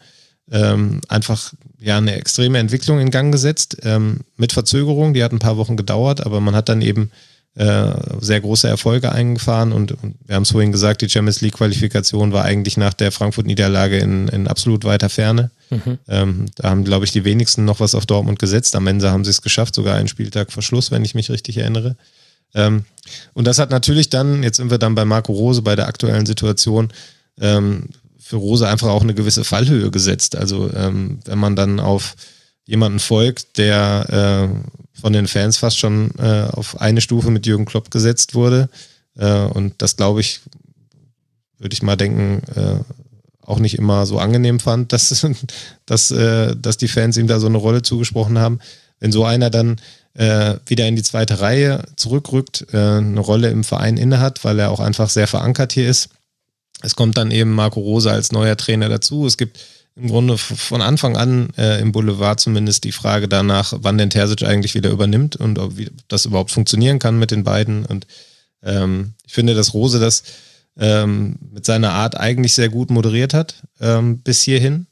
ähm, einfach ja eine extreme Entwicklung in Gang gesetzt, ähm, mit Verzögerung, die hat ein paar Wochen gedauert, aber man hat dann eben äh, sehr große Erfolge eingefahren und, und wir haben es vorhin gesagt, die Champions League Qualifikation war eigentlich nach der Frankfurt-Niederlage in, in absolut weiter Ferne. Mhm. Ähm, da haben, glaube ich, die wenigsten noch was auf Dortmund gesetzt. Am Ende haben sie es geschafft, sogar einen Spieltag vor Schluss, wenn ich mich richtig erinnere. Ähm, und das hat natürlich dann, jetzt sind wir dann bei Marco Rose, bei der aktuellen Situation, ähm, für Rose einfach auch eine gewisse Fallhöhe gesetzt. Also ähm, wenn man dann auf jemanden folgt, der äh, von den Fans fast schon äh, auf eine Stufe mit Jürgen Klopp gesetzt wurde. Äh, und das glaube ich, würde ich mal denken, äh, auch nicht immer so angenehm fand, dass, dass, äh, dass die Fans ihm da so eine Rolle zugesprochen haben. Wenn so einer dann äh, wieder in die zweite Reihe zurückrückt, eine Rolle im Verein innehat, weil er auch einfach sehr verankert hier ist. Es kommt dann eben Marco Rose als neuer Trainer dazu. Es gibt im Grunde von Anfang an äh, im Boulevard zumindest die Frage danach, wann denn Terzic eigentlich wieder übernimmt und ob das überhaupt funktionieren kann mit den beiden. Und ähm, ich finde, dass Rose das ähm, mit seiner Art eigentlich sehr gut moderiert hat ähm, bis hierhin.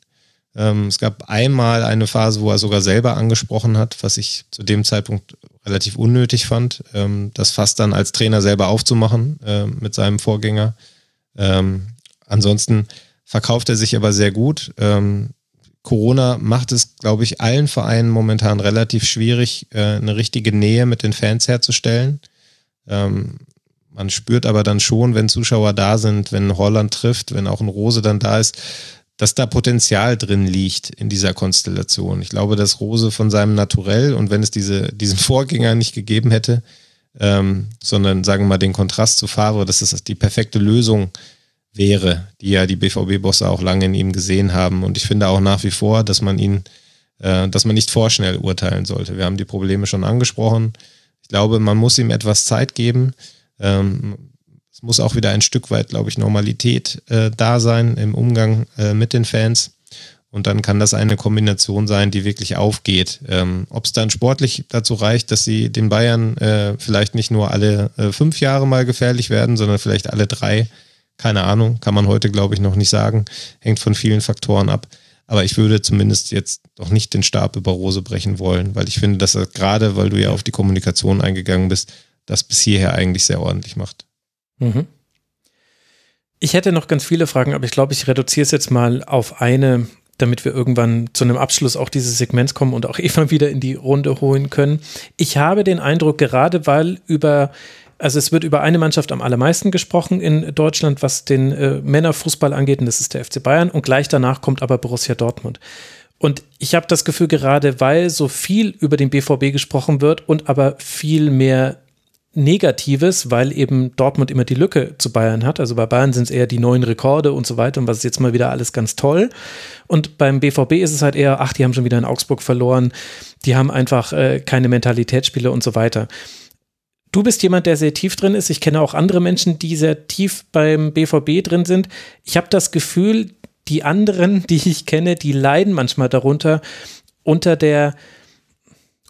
Ähm, es gab einmal eine Phase, wo er sogar selber angesprochen hat, was ich zu dem Zeitpunkt relativ unnötig fand, ähm, das fast dann als Trainer selber aufzumachen äh, mit seinem Vorgänger. Ähm, ansonsten verkauft er sich aber sehr gut. Ähm, Corona macht es, glaube ich, allen Vereinen momentan relativ schwierig, äh, eine richtige Nähe mit den Fans herzustellen. Ähm, man spürt aber dann schon, wenn Zuschauer da sind, wenn Holland trifft, wenn auch ein Rose dann da ist, dass da Potenzial drin liegt in dieser Konstellation. Ich glaube, dass Rose von seinem Naturell und wenn es diese, diesen Vorgänger nicht gegeben hätte, ähm, sondern sagen wir mal den Kontrast zu Favre, dass es die perfekte Lösung wäre, die ja die BVB-Bosse auch lange in ihm gesehen haben. Und ich finde auch nach wie vor, dass man ihn, äh, dass man nicht vorschnell urteilen sollte. Wir haben die Probleme schon angesprochen. Ich glaube, man muss ihm etwas Zeit geben. Ähm, es muss auch wieder ein Stück weit, glaube ich, Normalität äh, da sein im Umgang äh, mit den Fans. Und dann kann das eine Kombination sein, die wirklich aufgeht. Ähm, Ob es dann sportlich dazu reicht, dass sie den Bayern äh, vielleicht nicht nur alle äh, fünf Jahre mal gefährlich werden, sondern vielleicht alle drei, keine Ahnung, kann man heute, glaube ich, noch nicht sagen. Hängt von vielen Faktoren ab. Aber ich würde zumindest jetzt noch nicht den Stab über Rose brechen wollen, weil ich finde, dass er gerade, weil du ja auf die Kommunikation eingegangen bist, das bis hierher eigentlich sehr ordentlich macht. Mhm. Ich hätte noch ganz viele Fragen, aber ich glaube, ich reduziere es jetzt mal auf eine, damit wir irgendwann zu einem Abschluss auch dieses Segments kommen und auch Eva wieder in die Runde holen können. Ich habe den Eindruck, gerade weil über also es wird über eine Mannschaft am allermeisten gesprochen in Deutschland, was den äh, Männerfußball angeht, und das ist der FC Bayern. Und gleich danach kommt aber Borussia Dortmund. Und ich habe das Gefühl, gerade weil so viel über den BVB gesprochen wird und aber viel mehr Negatives, weil eben Dortmund immer die Lücke zu Bayern hat. Also bei Bayern sind es eher die neuen Rekorde und so weiter und was ist jetzt mal wieder alles ganz toll. Und beim BVB ist es halt eher, ach, die haben schon wieder in Augsburg verloren, die haben einfach äh, keine Mentalitätsspiele und so weiter. Du bist jemand, der sehr tief drin ist. Ich kenne auch andere Menschen, die sehr tief beim BVB drin sind. Ich habe das Gefühl, die anderen, die ich kenne, die leiden manchmal darunter, unter der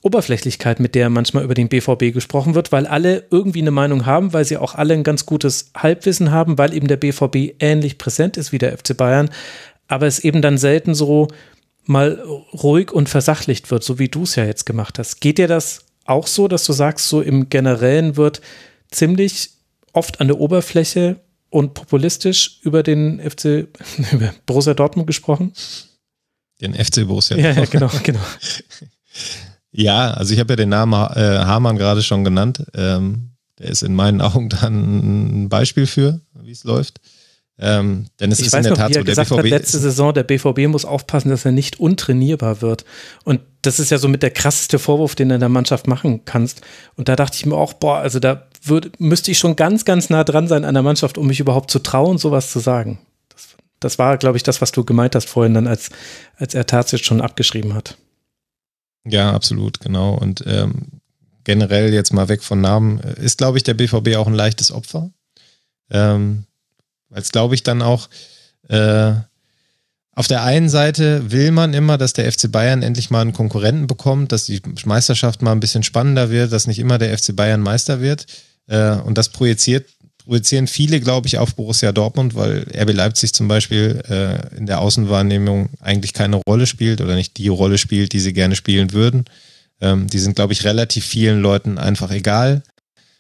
Oberflächlichkeit, mit der manchmal über den BVB gesprochen wird, weil alle irgendwie eine Meinung haben, weil sie auch alle ein ganz gutes Halbwissen haben, weil eben der BVB ähnlich präsent ist wie der FC Bayern, aber es eben dann selten so mal ruhig und versachlicht wird, so wie du es ja jetzt gemacht hast. Geht dir das auch so, dass du sagst, so im Generellen wird ziemlich oft an der Oberfläche und populistisch über den FC, über Borussia Dortmund gesprochen? Den FC Borussia Dortmund. Ja, ja genau, genau. Ja, also ich habe ja den Namen äh, Hamann gerade schon genannt. Ähm, der ist in meinen Augen dann ein Beispiel für, wie es läuft. Ähm, denn es ich ist in der noch, Tat so, der gesagt BVB hat, letzte Saison, der BVB muss aufpassen, dass er nicht untrainierbar wird. Und das ist ja so mit der krasseste Vorwurf, den du in der Mannschaft machen kannst. Und da dachte ich mir auch, boah, also da würd, müsste ich schon ganz, ganz nah dran sein an der Mannschaft, um mich überhaupt zu trauen, sowas zu sagen. Das, das war, glaube ich, das, was du gemeint hast vorhin dann, als, als er tatsächlich schon abgeschrieben hat. Ja, absolut, genau. Und ähm, generell jetzt mal weg von Namen, äh, ist, glaube ich, der BVB auch ein leichtes Opfer. Ähm, Weil es, glaube ich, dann auch äh, auf der einen Seite will man immer, dass der FC Bayern endlich mal einen Konkurrenten bekommt, dass die Meisterschaft mal ein bisschen spannender wird, dass nicht immer der FC Bayern Meister wird. Äh, und das projiziert projizieren viele, glaube ich, auf Borussia Dortmund, weil RB Leipzig zum Beispiel äh, in der Außenwahrnehmung eigentlich keine Rolle spielt oder nicht die Rolle spielt, die sie gerne spielen würden. Ähm, die sind, glaube ich, relativ vielen Leuten einfach egal.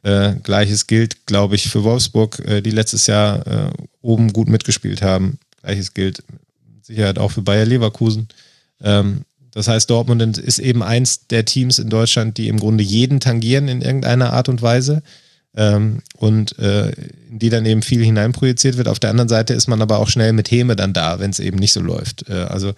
Äh, Gleiches gilt, glaube ich, für Wolfsburg, äh, die letztes Jahr äh, oben gut mitgespielt haben. Gleiches gilt mit Sicherheit auch für Bayer Leverkusen. Ähm, das heißt, Dortmund ist eben eins der Teams in Deutschland, die im Grunde jeden tangieren in irgendeiner Art und Weise ähm, und äh, in die dann eben viel hineinprojiziert wird. Auf der anderen Seite ist man aber auch schnell mit Häme dann da, wenn es eben nicht so läuft. Äh, also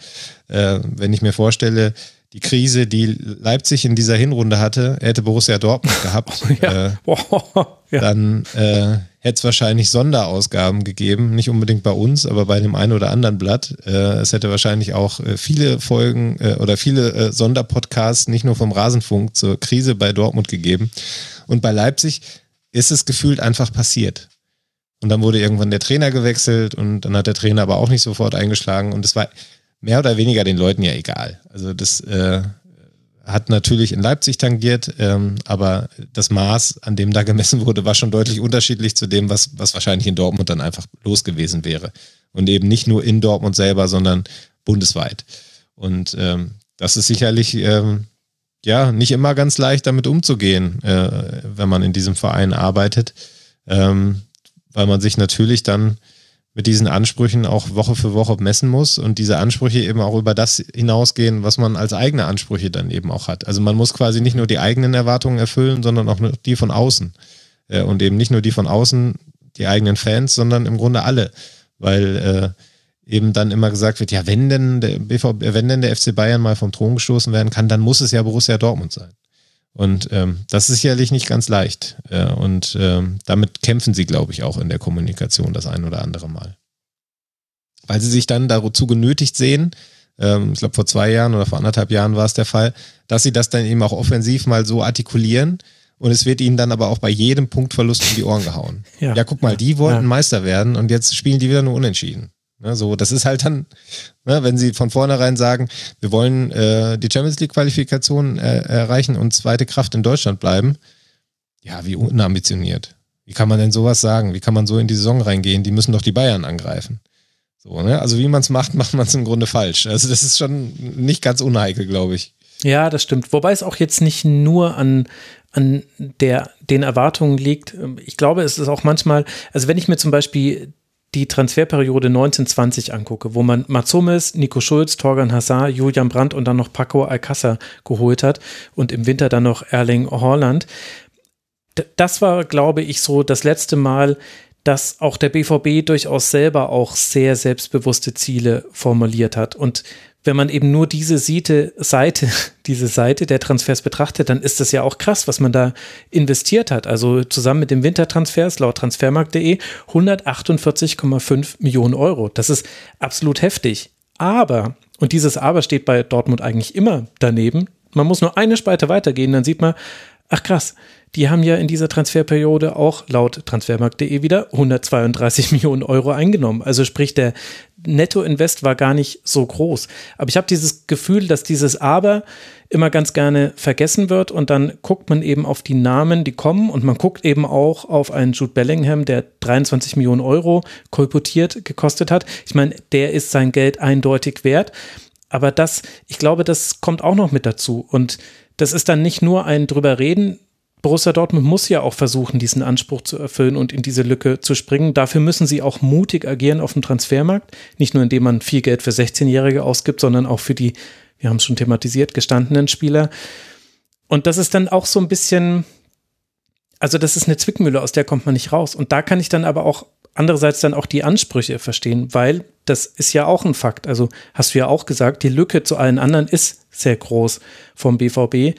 äh, wenn ich mir vorstelle, die Krise, die Leipzig in dieser Hinrunde hatte, hätte Borussia Dortmund gehabt, ja. Äh, ja. dann äh, hätte es wahrscheinlich Sonderausgaben gegeben, nicht unbedingt bei uns, aber bei dem einen oder anderen Blatt. Äh, es hätte wahrscheinlich auch äh, viele Folgen äh, oder viele äh, Sonderpodcasts, nicht nur vom Rasenfunk, zur Krise bei Dortmund gegeben. Und bei Leipzig ist es gefühlt einfach passiert. Und dann wurde irgendwann der Trainer gewechselt und dann hat der Trainer aber auch nicht sofort eingeschlagen und es war mehr oder weniger den Leuten ja egal. Also das äh, hat natürlich in Leipzig tangiert, ähm, aber das Maß, an dem da gemessen wurde, war schon deutlich unterschiedlich zu dem, was, was wahrscheinlich in Dortmund dann einfach los gewesen wäre. Und eben nicht nur in Dortmund selber, sondern bundesweit. Und ähm, das ist sicherlich ähm, ja nicht immer ganz leicht, damit umzugehen, äh, wenn man in diesem Verein arbeitet, ähm, weil man sich natürlich dann mit diesen Ansprüchen auch Woche für Woche messen muss und diese Ansprüche eben auch über das hinausgehen, was man als eigene Ansprüche dann eben auch hat. Also man muss quasi nicht nur die eigenen Erwartungen erfüllen, sondern auch die von außen. Äh, und eben nicht nur die von außen, die eigenen Fans, sondern im Grunde alle. Weil äh, eben dann immer gesagt wird, ja, wenn denn der BVB, wenn denn der FC Bayern mal vom Thron gestoßen werden kann, dann muss es ja Borussia Dortmund sein. Und ähm, das ist sicherlich nicht ganz leicht. Äh, und ähm, damit kämpfen sie, glaube ich, auch in der Kommunikation das ein oder andere Mal. Weil sie sich dann dazu genötigt sehen, ähm, ich glaube vor zwei Jahren oder vor anderthalb Jahren war es der Fall, dass sie das dann eben auch offensiv mal so artikulieren. Und es wird ihnen dann aber auch bei jedem Punktverlust in die Ohren gehauen. Ja, ja guck mal, die wollten ja. Meister werden und jetzt spielen die wieder nur unentschieden. Ne, so, das ist halt dann, ne, wenn sie von vornherein sagen, wir wollen äh, die Champions League Qualifikation äh, erreichen und zweite Kraft in Deutschland bleiben. Ja, wie unambitioniert. Wie kann man denn sowas sagen? Wie kann man so in die Saison reingehen? Die müssen doch die Bayern angreifen. So, ne? Also wie man es macht, macht man es im Grunde falsch. Also das ist schon nicht ganz unheikel, glaube ich. Ja, das stimmt. Wobei es auch jetzt nicht nur an, an der, den Erwartungen liegt. Ich glaube, es ist auch manchmal, also wenn ich mir zum Beispiel die Transferperiode 1920 angucke, wo man Mats Hummels, Nico Schulz, Torgan Hazard, Julian Brandt und dann noch Paco Alcázar geholt hat und im Winter dann noch Erling Haaland. Das war, glaube ich, so das letzte Mal, dass auch der BVB durchaus selber auch sehr selbstbewusste Ziele formuliert hat. Und wenn man eben nur diese Seite, Seite, diese Seite der Transfers betrachtet, dann ist das ja auch krass, was man da investiert hat. Also zusammen mit den Wintertransfers laut transfermarkt.de 148,5 Millionen Euro. Das ist absolut heftig. Aber, und dieses Aber steht bei Dortmund eigentlich immer daneben, man muss nur eine Spalte weitergehen, dann sieht man, ach krass, die haben ja in dieser Transferperiode auch laut transfermarkt.de wieder 132 Millionen Euro eingenommen. Also sprich, der Nettoinvest war gar nicht so groß. Aber ich habe dieses Gefühl, dass dieses Aber immer ganz gerne vergessen wird und dann guckt man eben auf die Namen, die kommen und man guckt eben auch auf einen Jude Bellingham, der 23 Millionen Euro kolportiert gekostet hat. Ich meine, der ist sein Geld eindeutig wert. Aber das, ich glaube, das kommt auch noch mit dazu. Und das ist dann nicht nur ein drüber reden, Borussia Dortmund muss ja auch versuchen, diesen Anspruch zu erfüllen und in diese Lücke zu springen. Dafür müssen sie auch mutig agieren auf dem Transfermarkt. Nicht nur indem man viel Geld für 16-Jährige ausgibt, sondern auch für die, wir haben es schon thematisiert, gestandenen Spieler. Und das ist dann auch so ein bisschen, also das ist eine Zwickmühle, aus der kommt man nicht raus. Und da kann ich dann aber auch andererseits dann auch die Ansprüche verstehen, weil das ist ja auch ein Fakt. Also hast du ja auch gesagt, die Lücke zu allen anderen ist sehr groß vom BVB.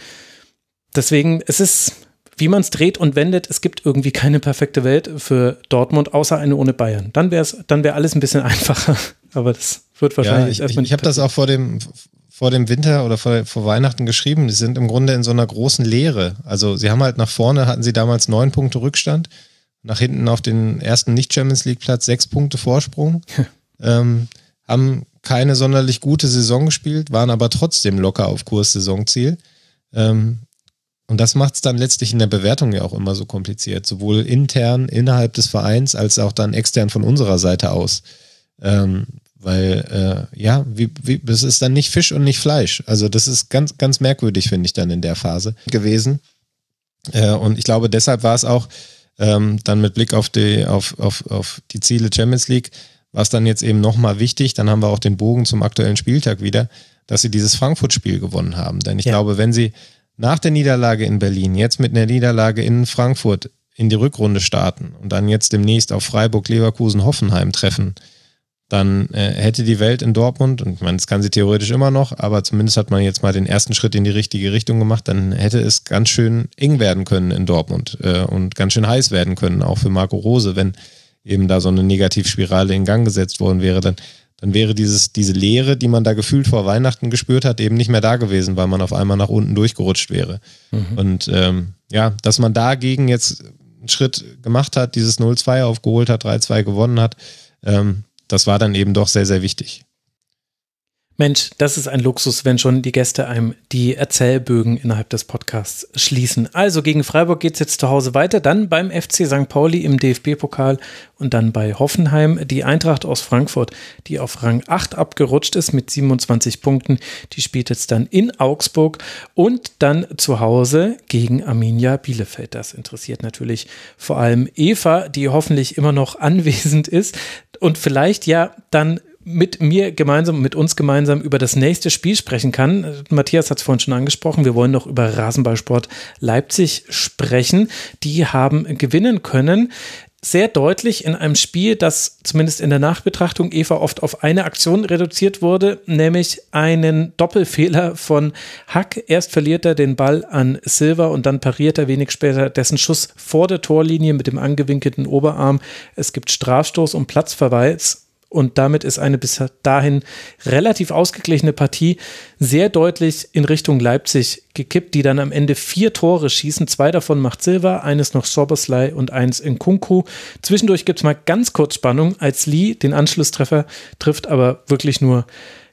Deswegen, es ist, wie man es dreht und wendet, es gibt irgendwie keine perfekte Welt für Dortmund, außer eine ohne Bayern. Dann wäre es, dann wäre alles ein bisschen einfacher. Aber das wird wahrscheinlich ja, ich, Ich, ich habe das auch vor dem, vor dem Winter oder vor, vor Weihnachten geschrieben. Die sind im Grunde in so einer großen Leere. Also sie haben halt nach vorne, hatten sie damals neun Punkte Rückstand. Nach hinten auf den ersten Nicht-Champions League-Platz sechs Punkte Vorsprung. ähm, haben keine sonderlich gute Saison gespielt, waren aber trotzdem locker auf Kurs Saisonziel. Ähm, und das macht es dann letztlich in der Bewertung ja auch immer so kompliziert, sowohl intern innerhalb des Vereins als auch dann extern von unserer Seite aus. Ähm, weil, äh, ja, wie, wie, das ist dann nicht Fisch und nicht Fleisch. Also das ist ganz, ganz merkwürdig, finde ich dann in der Phase gewesen. Äh, und ich glaube, deshalb war es auch ähm, dann mit Blick auf die, auf, auf, auf die Ziele Champions League, war es dann jetzt eben nochmal wichtig, dann haben wir auch den Bogen zum aktuellen Spieltag wieder, dass sie dieses Frankfurt-Spiel gewonnen haben. Denn ich ja. glaube, wenn sie nach der Niederlage in Berlin jetzt mit einer Niederlage in Frankfurt in die Rückrunde starten und dann jetzt demnächst auf Freiburg, Leverkusen, Hoffenheim treffen, dann äh, hätte die Welt in Dortmund, und ich meine, das kann sie theoretisch immer noch, aber zumindest hat man jetzt mal den ersten Schritt in die richtige Richtung gemacht, dann hätte es ganz schön eng werden können in Dortmund äh, und ganz schön heiß werden können, auch für Marco Rose, wenn eben da so eine Negativspirale in Gang gesetzt worden wäre, dann, dann wäre dieses, diese Leere, die man da gefühlt vor Weihnachten gespürt hat, eben nicht mehr da gewesen, weil man auf einmal nach unten durchgerutscht wäre. Mhm. Und ähm, ja, dass man dagegen jetzt einen Schritt gemacht hat, dieses 0-2 aufgeholt hat, 3-2 gewonnen hat, ähm, das war dann eben doch sehr, sehr wichtig. Mensch, das ist ein Luxus, wenn schon die Gäste einem die Erzählbögen innerhalb des Podcasts schließen. Also gegen Freiburg geht es jetzt zu Hause weiter, dann beim FC St. Pauli im DFB-Pokal und dann bei Hoffenheim. Die Eintracht aus Frankfurt, die auf Rang 8 abgerutscht ist mit 27 Punkten, die spielt jetzt dann in Augsburg und dann zu Hause gegen Arminia Bielefeld. Das interessiert natürlich vor allem Eva, die hoffentlich immer noch anwesend ist und vielleicht ja dann mit mir gemeinsam, mit uns gemeinsam über das nächste Spiel sprechen kann. Matthias hat es vorhin schon angesprochen. Wir wollen noch über Rasenballsport Leipzig sprechen. Die haben gewinnen können sehr deutlich in einem Spiel, das zumindest in der Nachbetrachtung Eva oft auf eine Aktion reduziert wurde, nämlich einen Doppelfehler von Hack. Erst verliert er den Ball an Silva und dann pariert er wenig später dessen Schuss vor der Torlinie mit dem angewinkelten Oberarm. Es gibt Strafstoß und Platzverweis und damit ist eine bis dahin relativ ausgeglichene Partie sehr deutlich in Richtung Leipzig gekippt, die dann am Ende vier Tore schießen. Zwei davon macht Silva, eines noch Soberslei und eins in Kunku. Zwischendurch gibt es mal ganz kurz Spannung, als Lee den Anschlusstreffer trifft, aber wirklich nur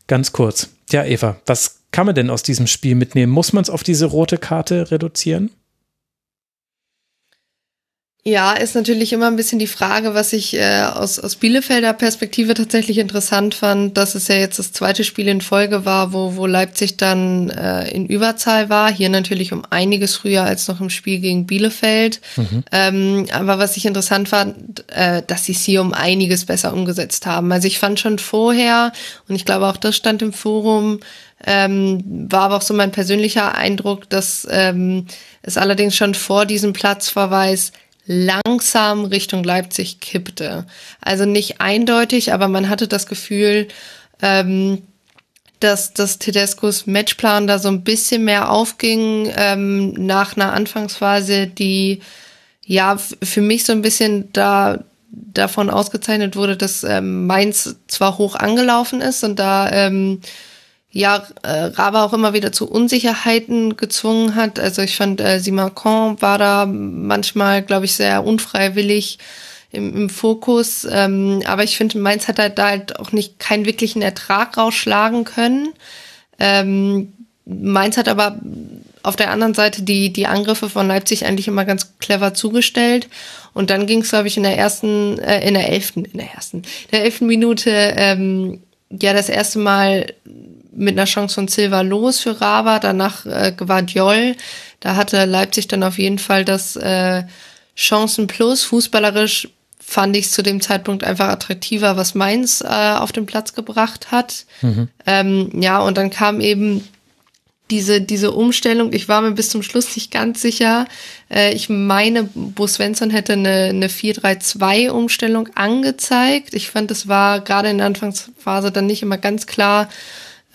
ganz kurz. Ja, Eva, was kann man denn aus diesem Spiel mitnehmen? Muss man es auf diese rote Karte reduzieren? Ja, ist natürlich immer ein bisschen die Frage, was ich äh, aus, aus Bielefelder Perspektive tatsächlich interessant fand, dass es ja jetzt das zweite Spiel in Folge war, wo, wo Leipzig dann äh, in Überzahl war. Hier natürlich um einiges früher als noch im Spiel gegen Bielefeld. Mhm. Ähm, aber was ich interessant fand, äh, dass sie es hier um einiges besser umgesetzt haben. Also ich fand schon vorher, und ich glaube auch das stand im Forum, ähm, war aber auch so mein persönlicher Eindruck, dass ähm, es allerdings schon vor diesem Platzverweis langsam Richtung Leipzig kippte. Also nicht eindeutig, aber man hatte das Gefühl, ähm, dass, dass Tedescos Matchplan da so ein bisschen mehr aufging ähm, nach einer Anfangsphase, die ja für mich so ein bisschen da davon ausgezeichnet wurde, dass ähm, Mainz zwar hoch angelaufen ist und da ähm, ja, äh, Raba auch immer wieder zu Unsicherheiten gezwungen hat. Also ich fand, äh, Simakon war da manchmal, glaube ich, sehr unfreiwillig im, im Fokus. Ähm, aber ich finde, Mainz hat halt da halt auch nicht keinen wirklichen Ertrag rausschlagen können. Ähm, Mainz hat aber auf der anderen Seite die, die Angriffe von Leipzig eigentlich immer ganz clever zugestellt. Und dann ging es, glaube ich, in der ersten, äh, in der elften, in der ersten, in der elften Minute ähm, ja das erste Mal mit einer Chance von Silva los für Rava, danach äh, Guardiol. Da hatte Leipzig dann auf jeden Fall das äh, Chancen plus. Fußballerisch fand ich es zu dem Zeitpunkt einfach attraktiver, was Mainz äh, auf den Platz gebracht hat. Mhm. Ähm, ja, und dann kam eben diese, diese Umstellung. Ich war mir bis zum Schluss nicht ganz sicher. Äh, ich meine, Bo Svensson hätte eine, eine 4-3-2-Umstellung angezeigt. Ich fand, es war gerade in der Anfangsphase dann nicht immer ganz klar,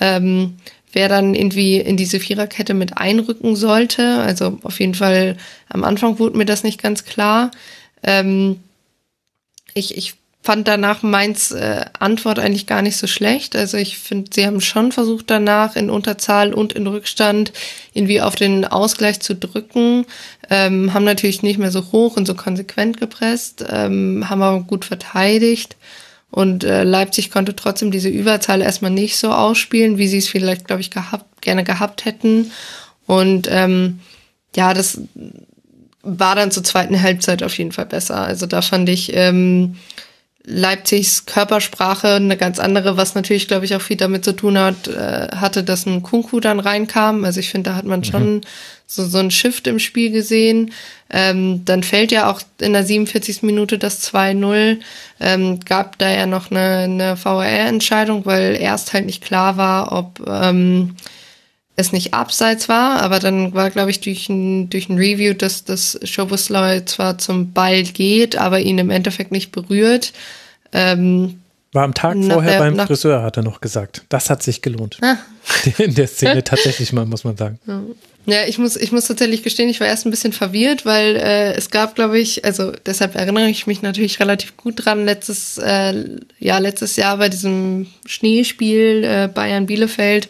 ähm, wer dann irgendwie in diese Viererkette mit einrücken sollte. Also auf jeden Fall am Anfang wurde mir das nicht ganz klar. Ähm, ich, ich fand danach Mainz äh, Antwort eigentlich gar nicht so schlecht. Also ich finde, sie haben schon versucht danach in Unterzahl und in Rückstand irgendwie auf den Ausgleich zu drücken, ähm, haben natürlich nicht mehr so hoch und so konsequent gepresst, ähm, haben aber gut verteidigt. Und äh, Leipzig konnte trotzdem diese Überzahl erstmal nicht so ausspielen, wie sie es vielleicht, glaube ich, gehabt, gerne gehabt hätten. Und ähm, ja, das war dann zur zweiten Halbzeit auf jeden Fall besser. Also da fand ich, ähm, Leipzigs Körpersprache eine ganz andere, was natürlich, glaube ich, auch viel damit zu tun hat, äh, hatte, dass ein Kunku dann reinkam. Also ich finde, da hat man mhm. schon so, so ein Shift im Spiel gesehen. Ähm, dann fällt ja auch in der 47. Minute das 2-0. Ähm, gab da ja noch eine, eine VAR-Entscheidung, weil erst halt nicht klar war, ob ähm, es nicht abseits war, aber dann war, glaube ich, durch ein, durch ein Review, dass das Schobusloy zwar zum Ball geht, aber ihn im Endeffekt nicht berührt. Ähm, war am Tag vorher der, beim Friseur, hat er noch gesagt. Das hat sich gelohnt. Ah. In der Szene tatsächlich mal, muss man sagen. Ja, ich muss, ich muss tatsächlich gestehen, ich war erst ein bisschen verwirrt, weil äh, es gab, glaube ich, also deshalb erinnere ich mich natürlich relativ gut dran, letztes, äh, ja, letztes Jahr bei diesem Schneespiel äh, Bayern Bielefeld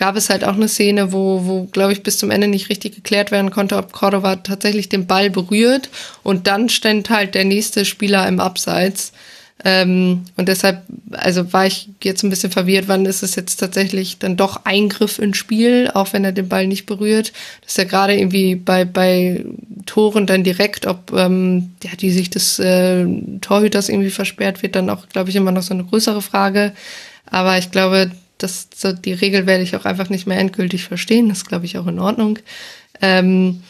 gab es halt auch eine Szene, wo, wo glaube ich, bis zum Ende nicht richtig geklärt werden konnte, ob Cordova tatsächlich den Ball berührt. Und dann stand halt der nächste Spieler im Abseits. Ähm, und deshalb, also war ich jetzt ein bisschen verwirrt, wann ist es jetzt tatsächlich dann doch Eingriff ins Spiel, auch wenn er den Ball nicht berührt. Das ist ja gerade irgendwie bei, bei Toren dann direkt, ob ähm, ja, die Sicht des äh, Torhüters irgendwie versperrt wird, dann auch, glaube ich, immer noch so eine größere Frage. Aber ich glaube, das, so die Regel werde ich auch einfach nicht mehr endgültig verstehen. Das ist, glaube ich, auch in Ordnung. Ähm,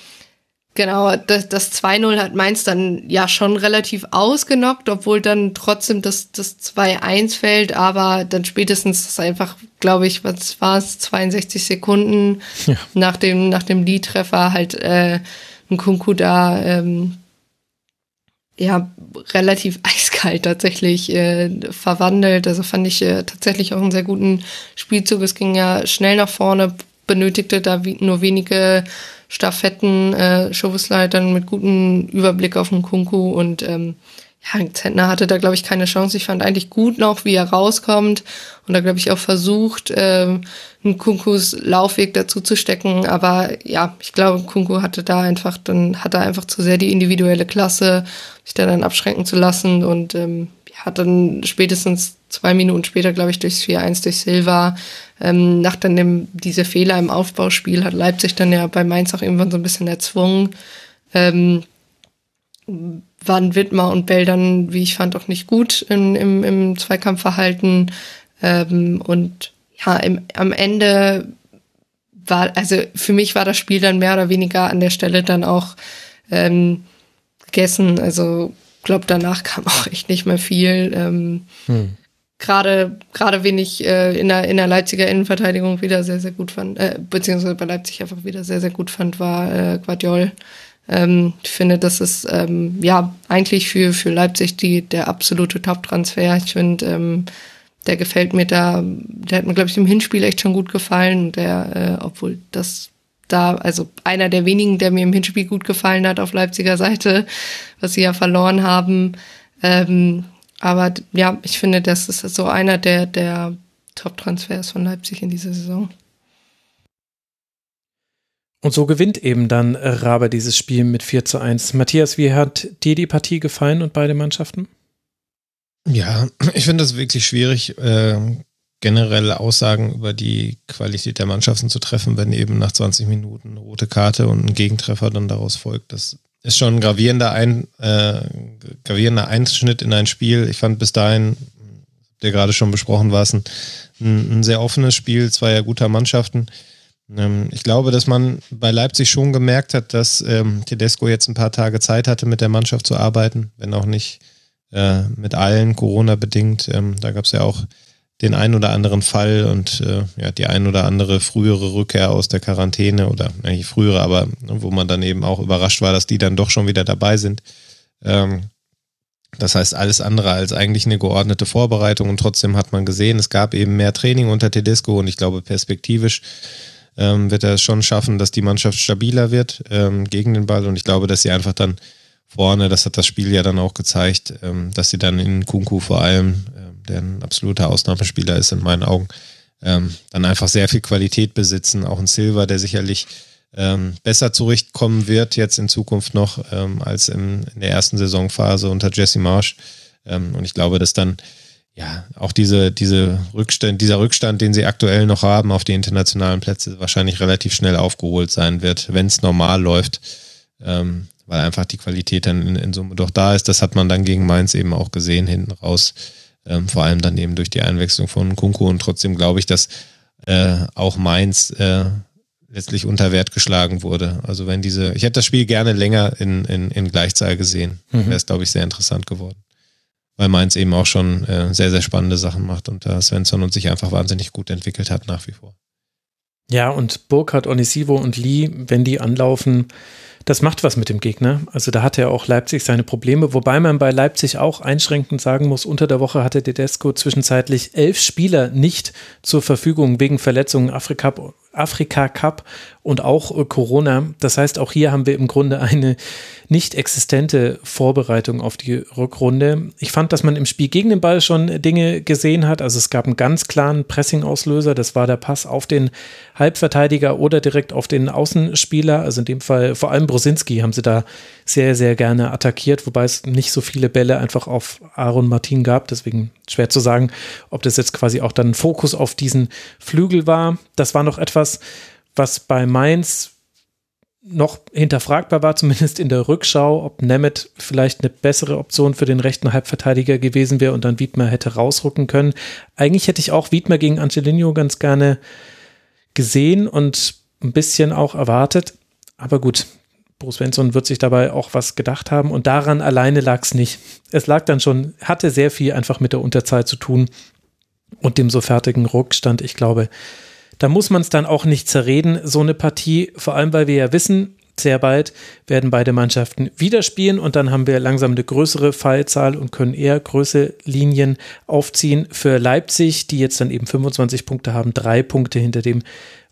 genau, das, das 2-0 hat Mainz dann ja schon relativ ausgenockt, obwohl dann trotzdem das, das 2-1 fällt, aber dann spätestens das einfach, glaube ich, was war es, 62 Sekunden ja. nach dem, nach dem Lead-Treffer halt äh, ein Kunku da ähm, ja relativ eiskalt tatsächlich äh, verwandelt. Also fand ich äh, tatsächlich auch einen sehr guten Spielzug. Es ging ja schnell nach vorne, benötigte da wie, nur wenige Staffetten, äh, Showsleitern mit gutem Überblick auf den Kunku und ähm, ja, Zentner hatte da, glaube ich, keine Chance. Ich fand eigentlich gut noch, wie er rauskommt und da, glaube ich, auch versucht, ähm, einen Kunkus Laufweg dazu zu stecken. Aber ja, ich glaube, Kunku hatte da einfach, dann hat er einfach zu sehr die individuelle Klasse, sich da dann abschränken zu lassen und ähm, hat dann spätestens zwei Minuten später, glaube ich, durchs 4-1 durch Silva, ähm, nach dann dem, diese Fehler im Aufbauspiel hat Leipzig dann ja bei Mainz auch irgendwann so ein bisschen erzwungen. Ähm, waren Wittmer und Bell dann, wie ich fand, auch nicht gut in, im, im Zweikampfverhalten. Ähm, und ja, im, am Ende war, also für mich war das Spiel dann mehr oder weniger an der Stelle dann auch ähm, gegessen. Also glaube danach kam auch echt nicht mehr viel. Ähm, hm. Gerade gerade wen ich äh, in der in der Leipziger Innenverteidigung wieder sehr sehr gut fand, äh, beziehungsweise bei Leipzig einfach wieder sehr sehr gut fand, war äh, Guardiol. Ähm, ich finde, das ist ähm, ja eigentlich für, für Leipzig die, der absolute Top-Transfer. Ich finde, ähm, der gefällt mir da, der hat mir, glaube ich, im Hinspiel echt schon gut gefallen. Der, äh, obwohl das da, also einer der wenigen, der mir im Hinspiel gut gefallen hat auf Leipziger Seite, was sie ja verloren haben. Ähm, aber ja, ich finde, das ist so einer der, der Top-Transfers von Leipzig in dieser Saison. Und so gewinnt eben dann Rabe dieses Spiel mit 4 zu 1. Matthias, wie hat dir die Partie gefallen und beide Mannschaften? Ja, ich finde das wirklich schwierig, äh, generelle Aussagen über die Qualität der Mannschaften zu treffen, wenn eben nach 20 Minuten eine rote Karte und ein Gegentreffer dann daraus folgt. Das ist schon ein gravierender, ein, äh, gravierender Einschnitt in ein Spiel. Ich fand bis dahin, der gerade schon besprochen war, es ein, ein sehr offenes Spiel zweier guter Mannschaften. Ähm, ich glaube, dass man bei Leipzig schon gemerkt hat, dass ähm, Tedesco jetzt ein paar Tage Zeit hatte, mit der Mannschaft zu arbeiten, wenn auch nicht äh, mit allen Corona bedingt. Ähm, da gab es ja auch den ein oder anderen Fall und äh, ja, die ein oder andere frühere Rückkehr aus der Quarantäne oder nicht frühere, aber wo man dann eben auch überrascht war, dass die dann doch schon wieder dabei sind. Ähm, das heißt, alles andere als eigentlich eine geordnete Vorbereitung und trotzdem hat man gesehen, es gab eben mehr Training unter Tedesco und ich glaube perspektivisch ähm, wird er es schon schaffen, dass die Mannschaft stabiler wird ähm, gegen den Ball. Und ich glaube, dass sie einfach dann vorne, das hat das Spiel ja dann auch gezeigt, ähm, dass sie dann in Kunku vor allem, äh, der ein absoluter Ausnahmespieler ist in meinen Augen, ähm, dann einfach sehr viel Qualität besitzen. Auch ein Silver, der sicherlich ähm, besser zurechtkommen wird jetzt in Zukunft noch ähm, als in, in, der ersten Saisonphase unter Jesse Marsch. Ähm, und ich glaube, dass dann ja, auch diese, diese Rückstand, dieser Rückstand, den sie aktuell noch haben auf die internationalen Plätze, wahrscheinlich relativ schnell aufgeholt sein wird, wenn es normal läuft. Ähm, weil einfach die Qualität dann in, in Summe doch da ist. Das hat man dann gegen Mainz eben auch gesehen hinten raus. Ähm, vor allem dann eben durch die Einwechslung von Kunku und trotzdem glaube ich, dass äh, auch Mainz äh, letztlich unter Wert geschlagen wurde. Also wenn diese, ich hätte das Spiel gerne länger in, in, in Gleichzahl gesehen, mhm. wäre es, glaube ich, sehr interessant geworden. Weil Mainz eben auch schon äh, sehr, sehr spannende Sachen macht und da Svensson und sich einfach wahnsinnig gut entwickelt hat nach wie vor. Ja, und Burkhardt, Onisivo und Lee, wenn die anlaufen, das macht was mit dem Gegner. Also da hatte ja auch Leipzig seine Probleme, wobei man bei Leipzig auch einschränkend sagen muss, unter der Woche hatte Tedesco zwischenzeitlich elf Spieler nicht zur Verfügung wegen Verletzungen Afrika, Afrika Cup und auch äh, Corona. Das heißt, auch hier haben wir im Grunde eine nicht existente Vorbereitung auf die Rückrunde. Ich fand, dass man im Spiel gegen den Ball schon Dinge gesehen hat. Also es gab einen ganz klaren Pressing-Auslöser. Das war der Pass auf den Halbverteidiger oder direkt auf den Außenspieler. Also in dem Fall vor allem Brosinski haben sie da sehr, sehr gerne attackiert, wobei es nicht so viele Bälle einfach auf Aaron Martin gab. Deswegen schwer zu sagen, ob das jetzt quasi auch dann Fokus auf diesen Flügel war. Das war noch etwas, was bei Mainz noch hinterfragbar war, zumindest in der Rückschau, ob Nemeth vielleicht eine bessere Option für den rechten Halbverteidiger gewesen wäre und dann Wiedmer hätte rausrücken können. Eigentlich hätte ich auch Wiedmer gegen Angelino ganz gerne gesehen und ein bisschen auch erwartet. Aber gut, Bruce Svensson wird sich dabei auch was gedacht haben und daran alleine lag es nicht. Es lag dann schon, hatte sehr viel einfach mit der Unterzahl zu tun und dem so fertigen Rückstand. Ich glaube, da muss man es dann auch nicht zerreden, so eine Partie, vor allem weil wir ja wissen, sehr bald werden beide Mannschaften wieder spielen und dann haben wir langsam eine größere Fallzahl und können eher größere Linien aufziehen. Für Leipzig, die jetzt dann eben 25 Punkte haben, drei Punkte hinter dem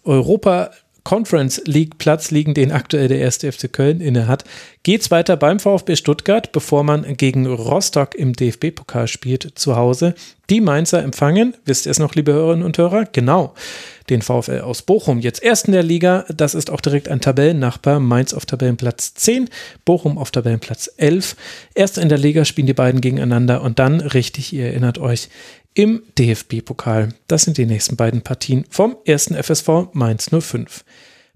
Europa Conference League Platz liegen, den aktuell der erste FC Köln inne hat, geht's weiter beim VfB Stuttgart, bevor man gegen Rostock im DFB-Pokal spielt zu Hause. Die Mainzer empfangen, wisst ihr es noch, liebe Hörerinnen und Hörer? Genau den VfL aus Bochum. Jetzt ersten der Liga, das ist auch direkt ein Tabellennachbar. Mainz auf Tabellenplatz 10, Bochum auf Tabellenplatz 11. Erst in der Liga spielen die beiden gegeneinander und dann, richtig, ihr erinnert euch, im DFB-Pokal. Das sind die nächsten beiden Partien vom ersten FSV Mainz 05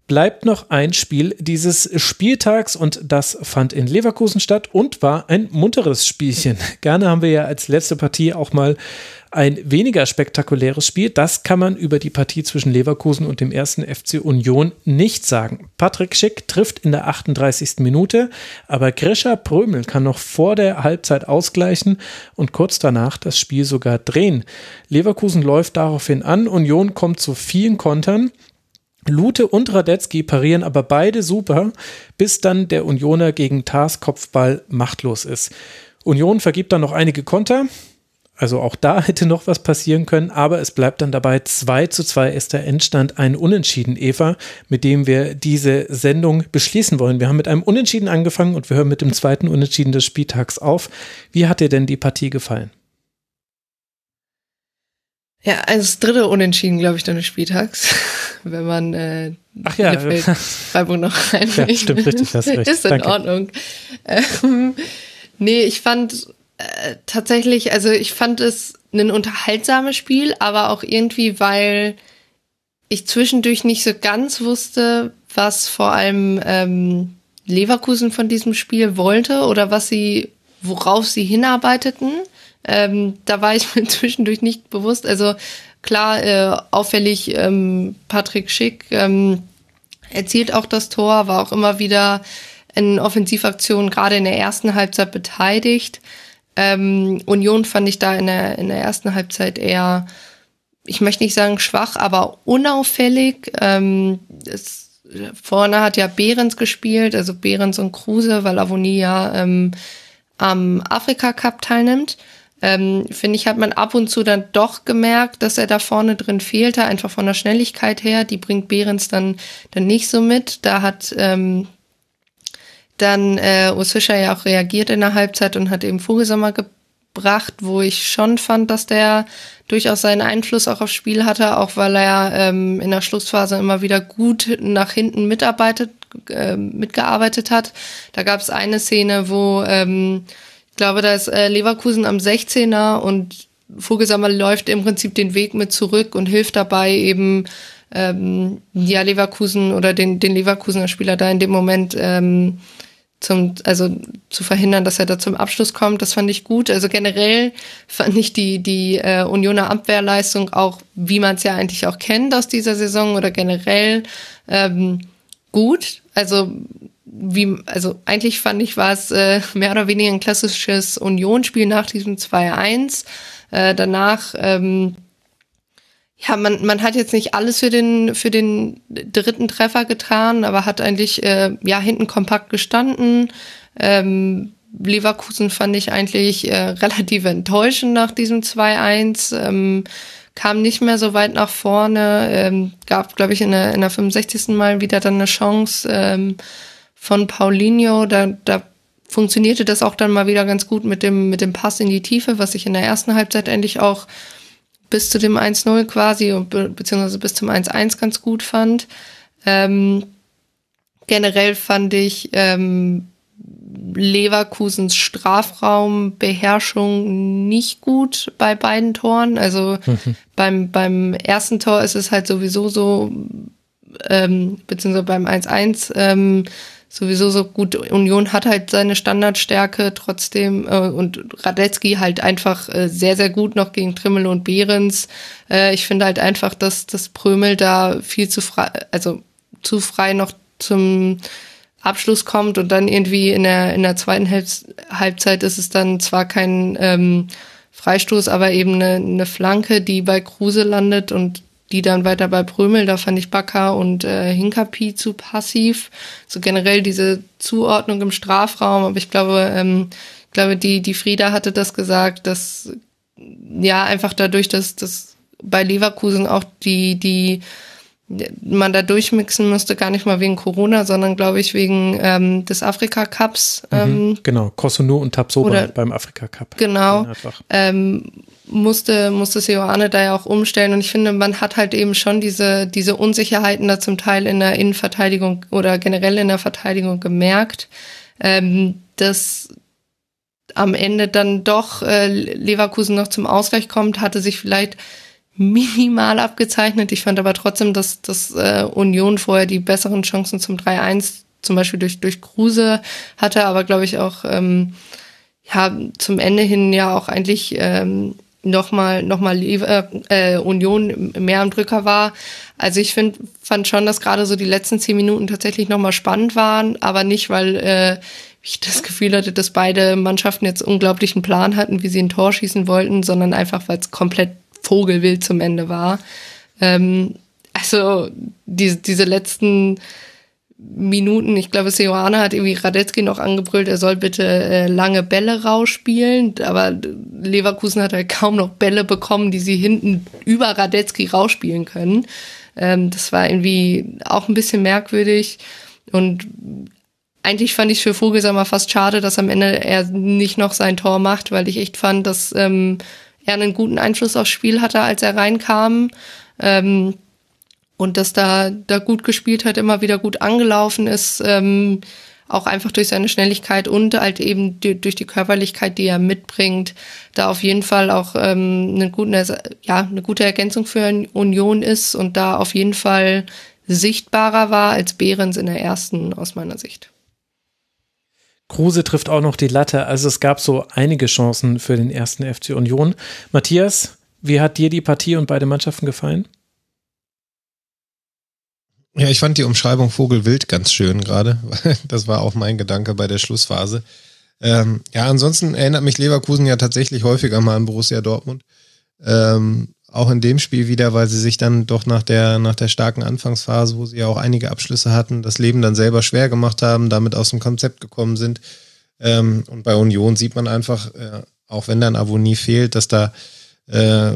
bleibt noch ein Spiel dieses Spieltags und das fand in Leverkusen statt und war ein munteres Spielchen. Gerne haben wir ja als letzte Partie auch mal ein weniger spektakuläres Spiel. Das kann man über die Partie zwischen Leverkusen und dem ersten FC Union nicht sagen. Patrick Schick trifft in der 38. Minute, aber Grisha Prömel kann noch vor der Halbzeit ausgleichen und kurz danach das Spiel sogar drehen. Leverkusen läuft daraufhin an, Union kommt zu vielen Kontern. Lute und Radetzky parieren aber beide super, bis dann der Unioner gegen Tars Kopfball machtlos ist. Union vergibt dann noch einige Konter, also auch da hätte noch was passieren können, aber es bleibt dann dabei 2 zu 2 ist der Endstand ein Unentschieden, Eva, mit dem wir diese Sendung beschließen wollen. Wir haben mit einem Unentschieden angefangen und wir hören mit dem zweiten Unentschieden des Spieltags auf. Wie hat dir denn die Partie gefallen? Ja, also das dritte Unentschieden, glaube ich, des Spieltags, wenn man äh, Ach ja, Freiburg noch reinbringt. Ja, stimmt richtig, hast recht. Ist in Danke. Ordnung. Ähm, nee, ich fand tatsächlich, also ich fand es ein unterhaltsames Spiel, aber auch irgendwie, weil ich zwischendurch nicht so ganz wusste, was vor allem ähm, Leverkusen von diesem Spiel wollte oder was sie, worauf sie hinarbeiteten. Ähm, da war ich mir zwischendurch nicht bewusst. Also klar, äh, auffällig ähm, Patrick Schick ähm, erzielt auch das Tor, war auch immer wieder in Offensivaktionen gerade in der ersten Halbzeit beteiligt. Ähm, Union fand ich da in der, in der ersten Halbzeit eher, ich möchte nicht sagen schwach, aber unauffällig. Ähm, es, vorne hat ja Behrens gespielt, also Behrens und Kruse, weil Avonie ja ähm, am Afrika Cup teilnimmt. Ähm, Finde ich, hat man ab und zu dann doch gemerkt, dass er da vorne drin fehlte, einfach von der Schnelligkeit her. Die bringt Behrens dann, dann nicht so mit. Da hat ähm, dann äh, Urs Fischer ja auch reagiert in der Halbzeit und hat eben Vogelsommer gebracht, wo ich schon fand, dass der durchaus seinen Einfluss auch aufs Spiel hatte, auch weil er ähm, in der Schlussphase immer wieder gut nach hinten mitarbeitet, äh, mitgearbeitet hat. Da gab es eine Szene, wo ähm, ich glaube, da ist äh, Leverkusen am 16er und Vogelsammer läuft im Prinzip den Weg mit zurück und hilft dabei eben ähm, ja Leverkusen oder den den Leverkusener Spieler da in dem Moment ähm, zum, also zu verhindern, dass er da zum Abschluss kommt. Das fand ich gut. Also generell fand ich die, die äh, Unioner Abwehrleistung auch, wie man es ja eigentlich auch kennt aus dieser Saison oder generell ähm, gut. Also wie, also eigentlich fand ich, war es äh, mehr oder weniger ein klassisches Unionsspiel nach diesem 2-1. Äh, danach ähm, ja, man, man hat jetzt nicht alles für den, für den dritten Treffer getan, aber hat eigentlich äh, ja hinten kompakt gestanden. Ähm, Leverkusen fand ich eigentlich äh, relativ enttäuschend nach diesem 2-1. Ähm, kam nicht mehr so weit nach vorne, ähm, gab, glaube ich, in der, in der 65. Mal wieder dann eine Chance ähm, von Paulinho. Da, da funktionierte das auch dann mal wieder ganz gut mit dem, mit dem Pass in die Tiefe, was ich in der ersten Halbzeit endlich auch bis zu dem 1-0 quasi, be beziehungsweise bis zum 1-1 ganz gut fand. Ähm, generell fand ich ähm, Leverkusens Strafraumbeherrschung nicht gut bei beiden Toren. Also mhm. beim, beim ersten Tor ist es halt sowieso so, ähm, beziehungsweise beim 1-1, ähm, sowieso so gut. Union hat halt seine Standardstärke trotzdem äh, und Radetzky halt einfach äh, sehr, sehr gut noch gegen Trimmel und Behrens. Äh, ich finde halt einfach, dass das Prömel da viel zu frei, also zu frei noch zum Abschluss kommt und dann irgendwie in der, in der zweiten Halbzeit ist es dann zwar kein ähm, Freistoß, aber eben eine, eine Flanke, die bei Kruse landet und die dann weiter bei Prömel, da fand ich Bakker und äh, Hinkapi zu passiv. So generell diese Zuordnung im Strafraum, aber ich glaube, ähm, ich glaube, die, die Frieda hatte das gesagt, dass ja einfach dadurch, dass, dass bei Leverkusen auch die, die man da durchmixen müsste, gar nicht mal wegen Corona, sondern glaube ich wegen ähm, des Afrika Cups. Mhm, ähm, mhm, genau, Kosono und Tabsoba beim Afrika Cup. Genau. Ähm, musste, musste Seoane da ja auch umstellen. Und ich finde, man hat halt eben schon diese, diese Unsicherheiten da zum Teil in der Innenverteidigung oder generell in der Verteidigung gemerkt, ähm, dass am Ende dann doch äh, Leverkusen noch zum Ausgleich kommt, hatte sich vielleicht minimal abgezeichnet. Ich fand aber trotzdem, dass, dass äh, Union vorher die besseren Chancen zum 3-1 zum Beispiel durch, durch Kruse hatte, aber glaube ich auch ähm, ja, zum Ende hin ja auch eigentlich ähm, nochmal noch mal äh, Union mehr am Drücker war. Also ich find, fand schon, dass gerade so die letzten zehn Minuten tatsächlich nochmal spannend waren, aber nicht, weil äh, ich das Gefühl hatte, dass beide Mannschaften jetzt unglaublichen Plan hatten, wie sie ein Tor schießen wollten, sondern einfach, weil es komplett vogelwild zum Ende war. Ähm, also diese, diese letzten Minuten, ich glaube, Seoane hat irgendwie Radetzky noch angebrüllt, er soll bitte äh, lange Bälle rausspielen, aber Leverkusen hat halt kaum noch Bälle bekommen, die sie hinten über Radetzky rausspielen können. Ähm, das war irgendwie auch ein bisschen merkwürdig und eigentlich fand ich für Vogelsammer fast schade, dass am Ende er nicht noch sein Tor macht, weil ich echt fand, dass ähm, er einen guten Einfluss aufs Spiel hatte, als er reinkam. Ähm, und dass da, da gut gespielt hat, immer wieder gut angelaufen ist, ähm, auch einfach durch seine Schnelligkeit und halt eben die, durch die Körperlichkeit, die er mitbringt, da auf jeden Fall auch ähm, eine, gute, ja, eine gute Ergänzung für Union ist und da auf jeden Fall sichtbarer war als Behrens in der ersten aus meiner Sicht. Kruse trifft auch noch die Latte, also es gab so einige Chancen für den ersten FC Union. Matthias, wie hat dir die Partie und beide Mannschaften gefallen? Ja, ich fand die Umschreibung Vogelwild ganz schön gerade. Das war auch mein Gedanke bei der Schlussphase. Ähm, ja, ansonsten erinnert mich Leverkusen ja tatsächlich häufiger mal an Borussia Dortmund. Ähm, auch in dem Spiel wieder, weil sie sich dann doch nach der, nach der starken Anfangsphase, wo sie ja auch einige Abschlüsse hatten, das Leben dann selber schwer gemacht haben, damit aus dem Konzept gekommen sind. Ähm, und bei Union sieht man einfach, äh, auch wenn dann Avonie fehlt, dass da äh,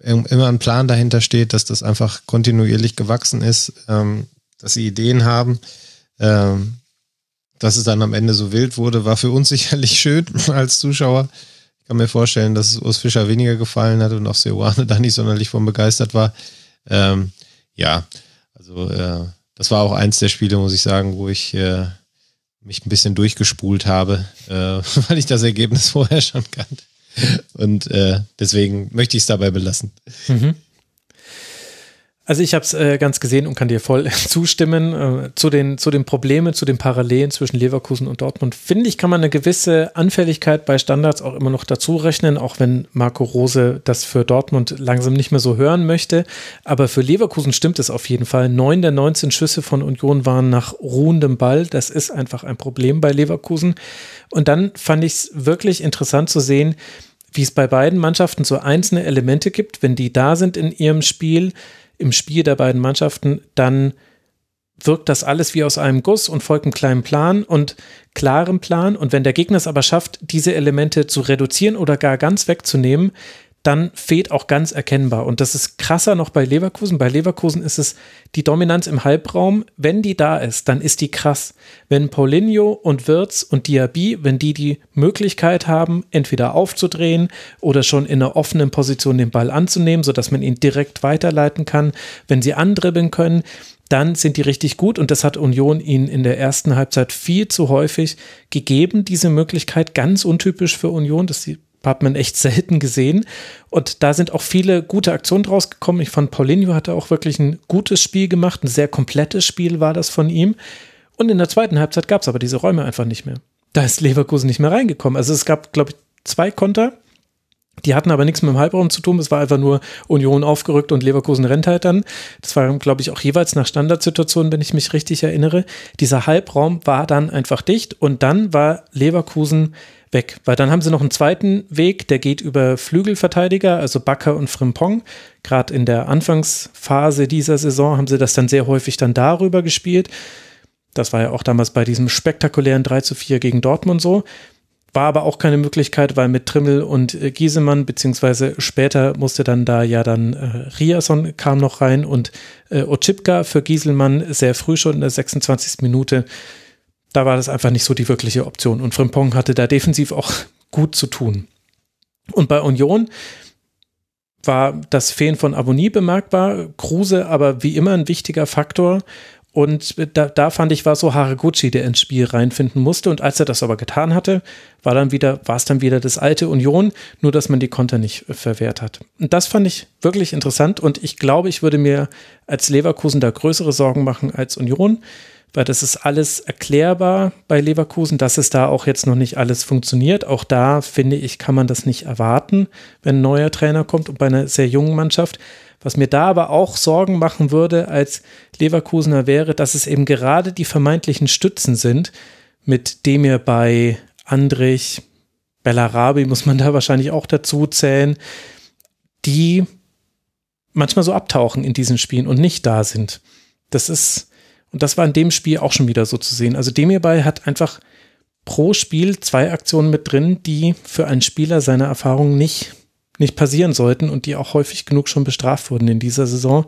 immer ein Plan dahinter steht, dass das einfach kontinuierlich gewachsen ist, ähm, dass sie Ideen haben. Ähm, dass es dann am Ende so wild wurde, war für uns sicherlich schön als Zuschauer. Kann mir vorstellen, dass es Urs Fischer weniger gefallen hat und auch Seoane da nicht sonderlich von begeistert war. Ähm, ja, also äh, das war auch eins der Spiele, muss ich sagen, wo ich äh, mich ein bisschen durchgespult habe, äh, weil ich das Ergebnis vorher schon kannte. Und äh, deswegen möchte ich es dabei belassen. Mhm. Also ich habe es äh, ganz gesehen und kann dir voll zustimmen. Äh, zu, den, zu den Problemen, zu den Parallelen zwischen Leverkusen und Dortmund, finde ich, kann man eine gewisse Anfälligkeit bei Standards auch immer noch dazu rechnen, auch wenn Marco Rose das für Dortmund langsam nicht mehr so hören möchte. Aber für Leverkusen stimmt es auf jeden Fall. Neun der 19 Schüsse von Union waren nach ruhendem Ball. Das ist einfach ein Problem bei Leverkusen. Und dann fand ich es wirklich interessant zu sehen, wie es bei beiden Mannschaften so einzelne Elemente gibt, wenn die da sind in ihrem Spiel, im Spiel der beiden Mannschaften, dann wirkt das alles wie aus einem Guss und folgt einem kleinen Plan und klarem Plan. Und wenn der Gegner es aber schafft, diese Elemente zu reduzieren oder gar ganz wegzunehmen, dann fehlt auch ganz erkennbar. Und das ist krasser noch bei Leverkusen. Bei Leverkusen ist es die Dominanz im Halbraum. Wenn die da ist, dann ist die krass. Wenn Paulinho und Wirtz und Diaby, wenn die die Möglichkeit haben, entweder aufzudrehen oder schon in einer offenen Position den Ball anzunehmen, sodass man ihn direkt weiterleiten kann, wenn sie andribbeln können, dann sind die richtig gut und das hat Union ihnen in der ersten Halbzeit viel zu häufig gegeben, diese Möglichkeit, ganz untypisch für Union, dass sie hat man echt selten gesehen. Und da sind auch viele gute Aktionen draus gekommen. Ich fand, Paulinho hatte auch wirklich ein gutes Spiel gemacht. Ein sehr komplettes Spiel war das von ihm. Und in der zweiten Halbzeit gab es aber diese Räume einfach nicht mehr. Da ist Leverkusen nicht mehr reingekommen. Also es gab, glaube ich, zwei Konter. Die hatten aber nichts mit dem Halbraum zu tun. Es war einfach nur Union aufgerückt und Leverkusen rennt halt dann. Das war, glaube ich, auch jeweils nach Standardsituationen, wenn ich mich richtig erinnere. Dieser Halbraum war dann einfach dicht und dann war Leverkusen weg. Weil dann haben sie noch einen zweiten Weg, der geht über Flügelverteidiger, also Bakker und Frimpong. Gerade in der Anfangsphase dieser Saison haben sie das dann sehr häufig dann darüber gespielt. Das war ja auch damals bei diesem spektakulären 3 zu 4 gegen Dortmund so. War aber auch keine Möglichkeit, weil mit Trimmel und äh, Giesemann, beziehungsweise später musste dann da ja dann äh, Riason kam noch rein und äh, Ochipka für Gieselmann sehr früh schon in der 26. Minute da war das einfach nicht so die wirkliche Option. Und Frimpong hatte da defensiv auch gut zu tun. Und bei Union war das Fehlen von Abonnie bemerkbar. Kruse aber wie immer ein wichtiger Faktor. Und da, da fand ich, war so Haraguchi, der ins Spiel reinfinden musste. Und als er das aber getan hatte, war dann wieder, war es dann wieder das alte Union, nur dass man die Konter nicht verwehrt hat. Und das fand ich wirklich interessant. Und ich glaube, ich würde mir als Leverkusen da größere Sorgen machen als Union weil das ist alles erklärbar bei Leverkusen, dass es da auch jetzt noch nicht alles funktioniert. Auch da finde ich, kann man das nicht erwarten, wenn ein neuer Trainer kommt und bei einer sehr jungen Mannschaft. Was mir da aber auch Sorgen machen würde als Leverkusener wäre, dass es eben gerade die vermeintlichen Stützen sind, mit dem ihr bei Andrich, Bellarabi muss man da wahrscheinlich auch dazu zählen, die manchmal so abtauchen in diesen Spielen und nicht da sind. Das ist, und das war in dem Spiel auch schon wieder so zu sehen. Also Demirbay hat einfach pro Spiel zwei Aktionen mit drin, die für einen Spieler seiner Erfahrung nicht, nicht passieren sollten und die auch häufig genug schon bestraft wurden in dieser Saison.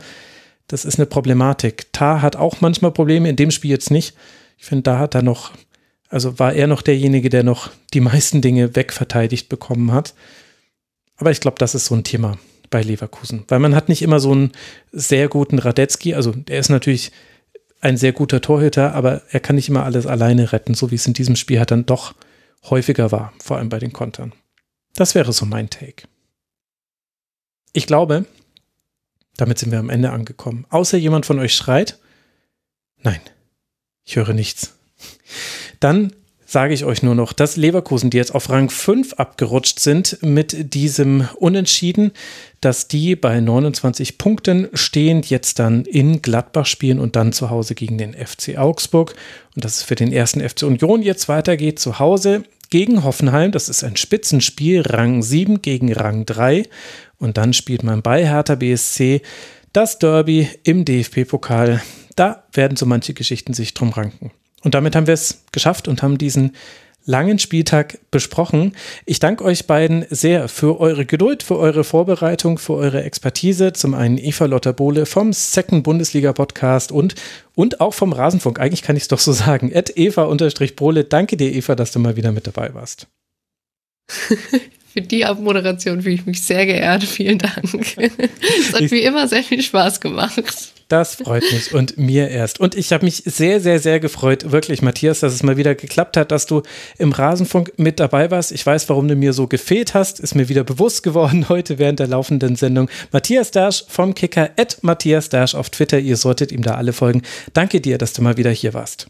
Das ist eine Problematik. Tar hat auch manchmal Probleme, in dem Spiel jetzt nicht. Ich finde, da hat er noch, also war er noch derjenige, der noch die meisten Dinge wegverteidigt bekommen hat. Aber ich glaube, das ist so ein Thema bei Leverkusen, weil man hat nicht immer so einen sehr guten Radetzky, also der ist natürlich ein sehr guter Torhüter, aber er kann nicht immer alles alleine retten, so wie es in diesem Spiel halt dann doch häufiger war, vor allem bei den Kontern. Das wäre so mein Take. Ich glaube, damit sind wir am Ende angekommen. Außer jemand von euch schreit. Nein, ich höre nichts. Dann sage ich euch nur noch, dass Leverkusen, die jetzt auf Rang 5 abgerutscht sind mit diesem Unentschieden, dass die bei 29 Punkten stehend jetzt dann in Gladbach spielen und dann zu Hause gegen den FC Augsburg. Und dass es für den ersten FC Union jetzt weitergeht zu Hause gegen Hoffenheim. Das ist ein Spitzenspiel, Rang 7 gegen Rang 3. Und dann spielt man bei Hertha BSC das Derby im DFB-Pokal. Da werden so manche Geschichten sich drum ranken. Und damit haben wir es geschafft und haben diesen langen Spieltag besprochen. Ich danke euch beiden sehr für eure Geduld, für eure Vorbereitung, für eure Expertise. Zum einen Eva Lotter Bohle vom Second Bundesliga Podcast und, und auch vom Rasenfunk. Eigentlich kann ich es doch so sagen. Eva-Bohle. Danke dir, Eva, dass du mal wieder mit dabei warst. Für die Abmoderation fühle ich mich sehr geehrt. Vielen Dank. Es hat ich, wie immer sehr viel Spaß gemacht. Das freut mich und mir erst. Und ich habe mich sehr, sehr, sehr gefreut, wirklich, Matthias, dass es mal wieder geklappt hat, dass du im Rasenfunk mit dabei warst. Ich weiß, warum du mir so gefehlt hast, ist mir wieder bewusst geworden heute während der laufenden Sendung. Matthias Dasch vom Kicker, at Matthias Dasch auf Twitter. Ihr solltet ihm da alle folgen. Danke dir, dass du mal wieder hier warst.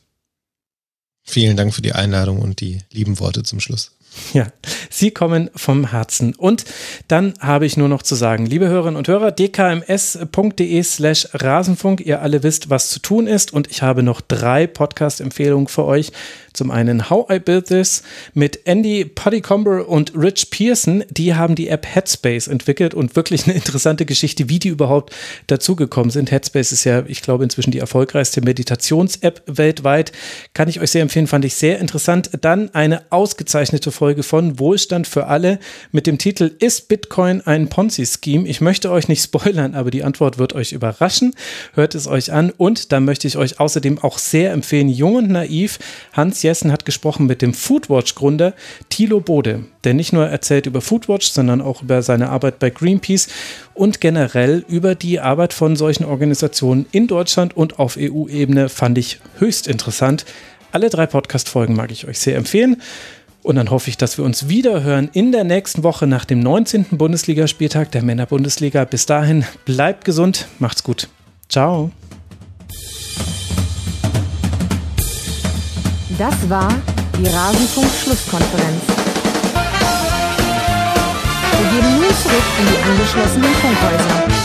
Vielen Dank für die Einladung und die lieben Worte zum Schluss. Ja, sie kommen vom Herzen. Und dann habe ich nur noch zu sagen, liebe Hörerinnen und Hörer, dkms.de slash Rasenfunk. Ihr alle wisst, was zu tun ist. Und ich habe noch drei Podcast-Empfehlungen für euch. Zum einen How I Built This mit Andy Puddycomber und Rich Pearson. Die haben die App Headspace entwickelt und wirklich eine interessante Geschichte, wie die überhaupt dazugekommen sind. Headspace ist ja, ich glaube, inzwischen die erfolgreichste Meditations-App weltweit. Kann ich euch sehr empfehlen, fand ich sehr interessant. Dann eine ausgezeichnete Folge von Wohlstand für alle mit dem Titel Ist Bitcoin ein Ponzi-Scheme? Ich möchte euch nicht spoilern, aber die Antwort wird euch überraschen. Hört es euch an und da möchte ich euch außerdem auch sehr empfehlen, Jung und Naiv, Hans Jessen hat gesprochen mit dem Foodwatch-Gründer Thilo Bode, der nicht nur erzählt über Foodwatch, sondern auch über seine Arbeit bei Greenpeace und generell über die Arbeit von solchen Organisationen in Deutschland und auf EU-Ebene fand ich höchst interessant. Alle drei Podcast-Folgen mag ich euch sehr empfehlen. Und dann hoffe ich, dass wir uns wieder hören in der nächsten Woche nach dem 19. Bundesligaspieltag der Männerbundesliga. Bis dahin, bleibt gesund, macht's gut. Ciao. Das war die Rasenfunk-Schlusskonferenz. Wir gehen nun zurück in die angeschlossenen Funkhäuser.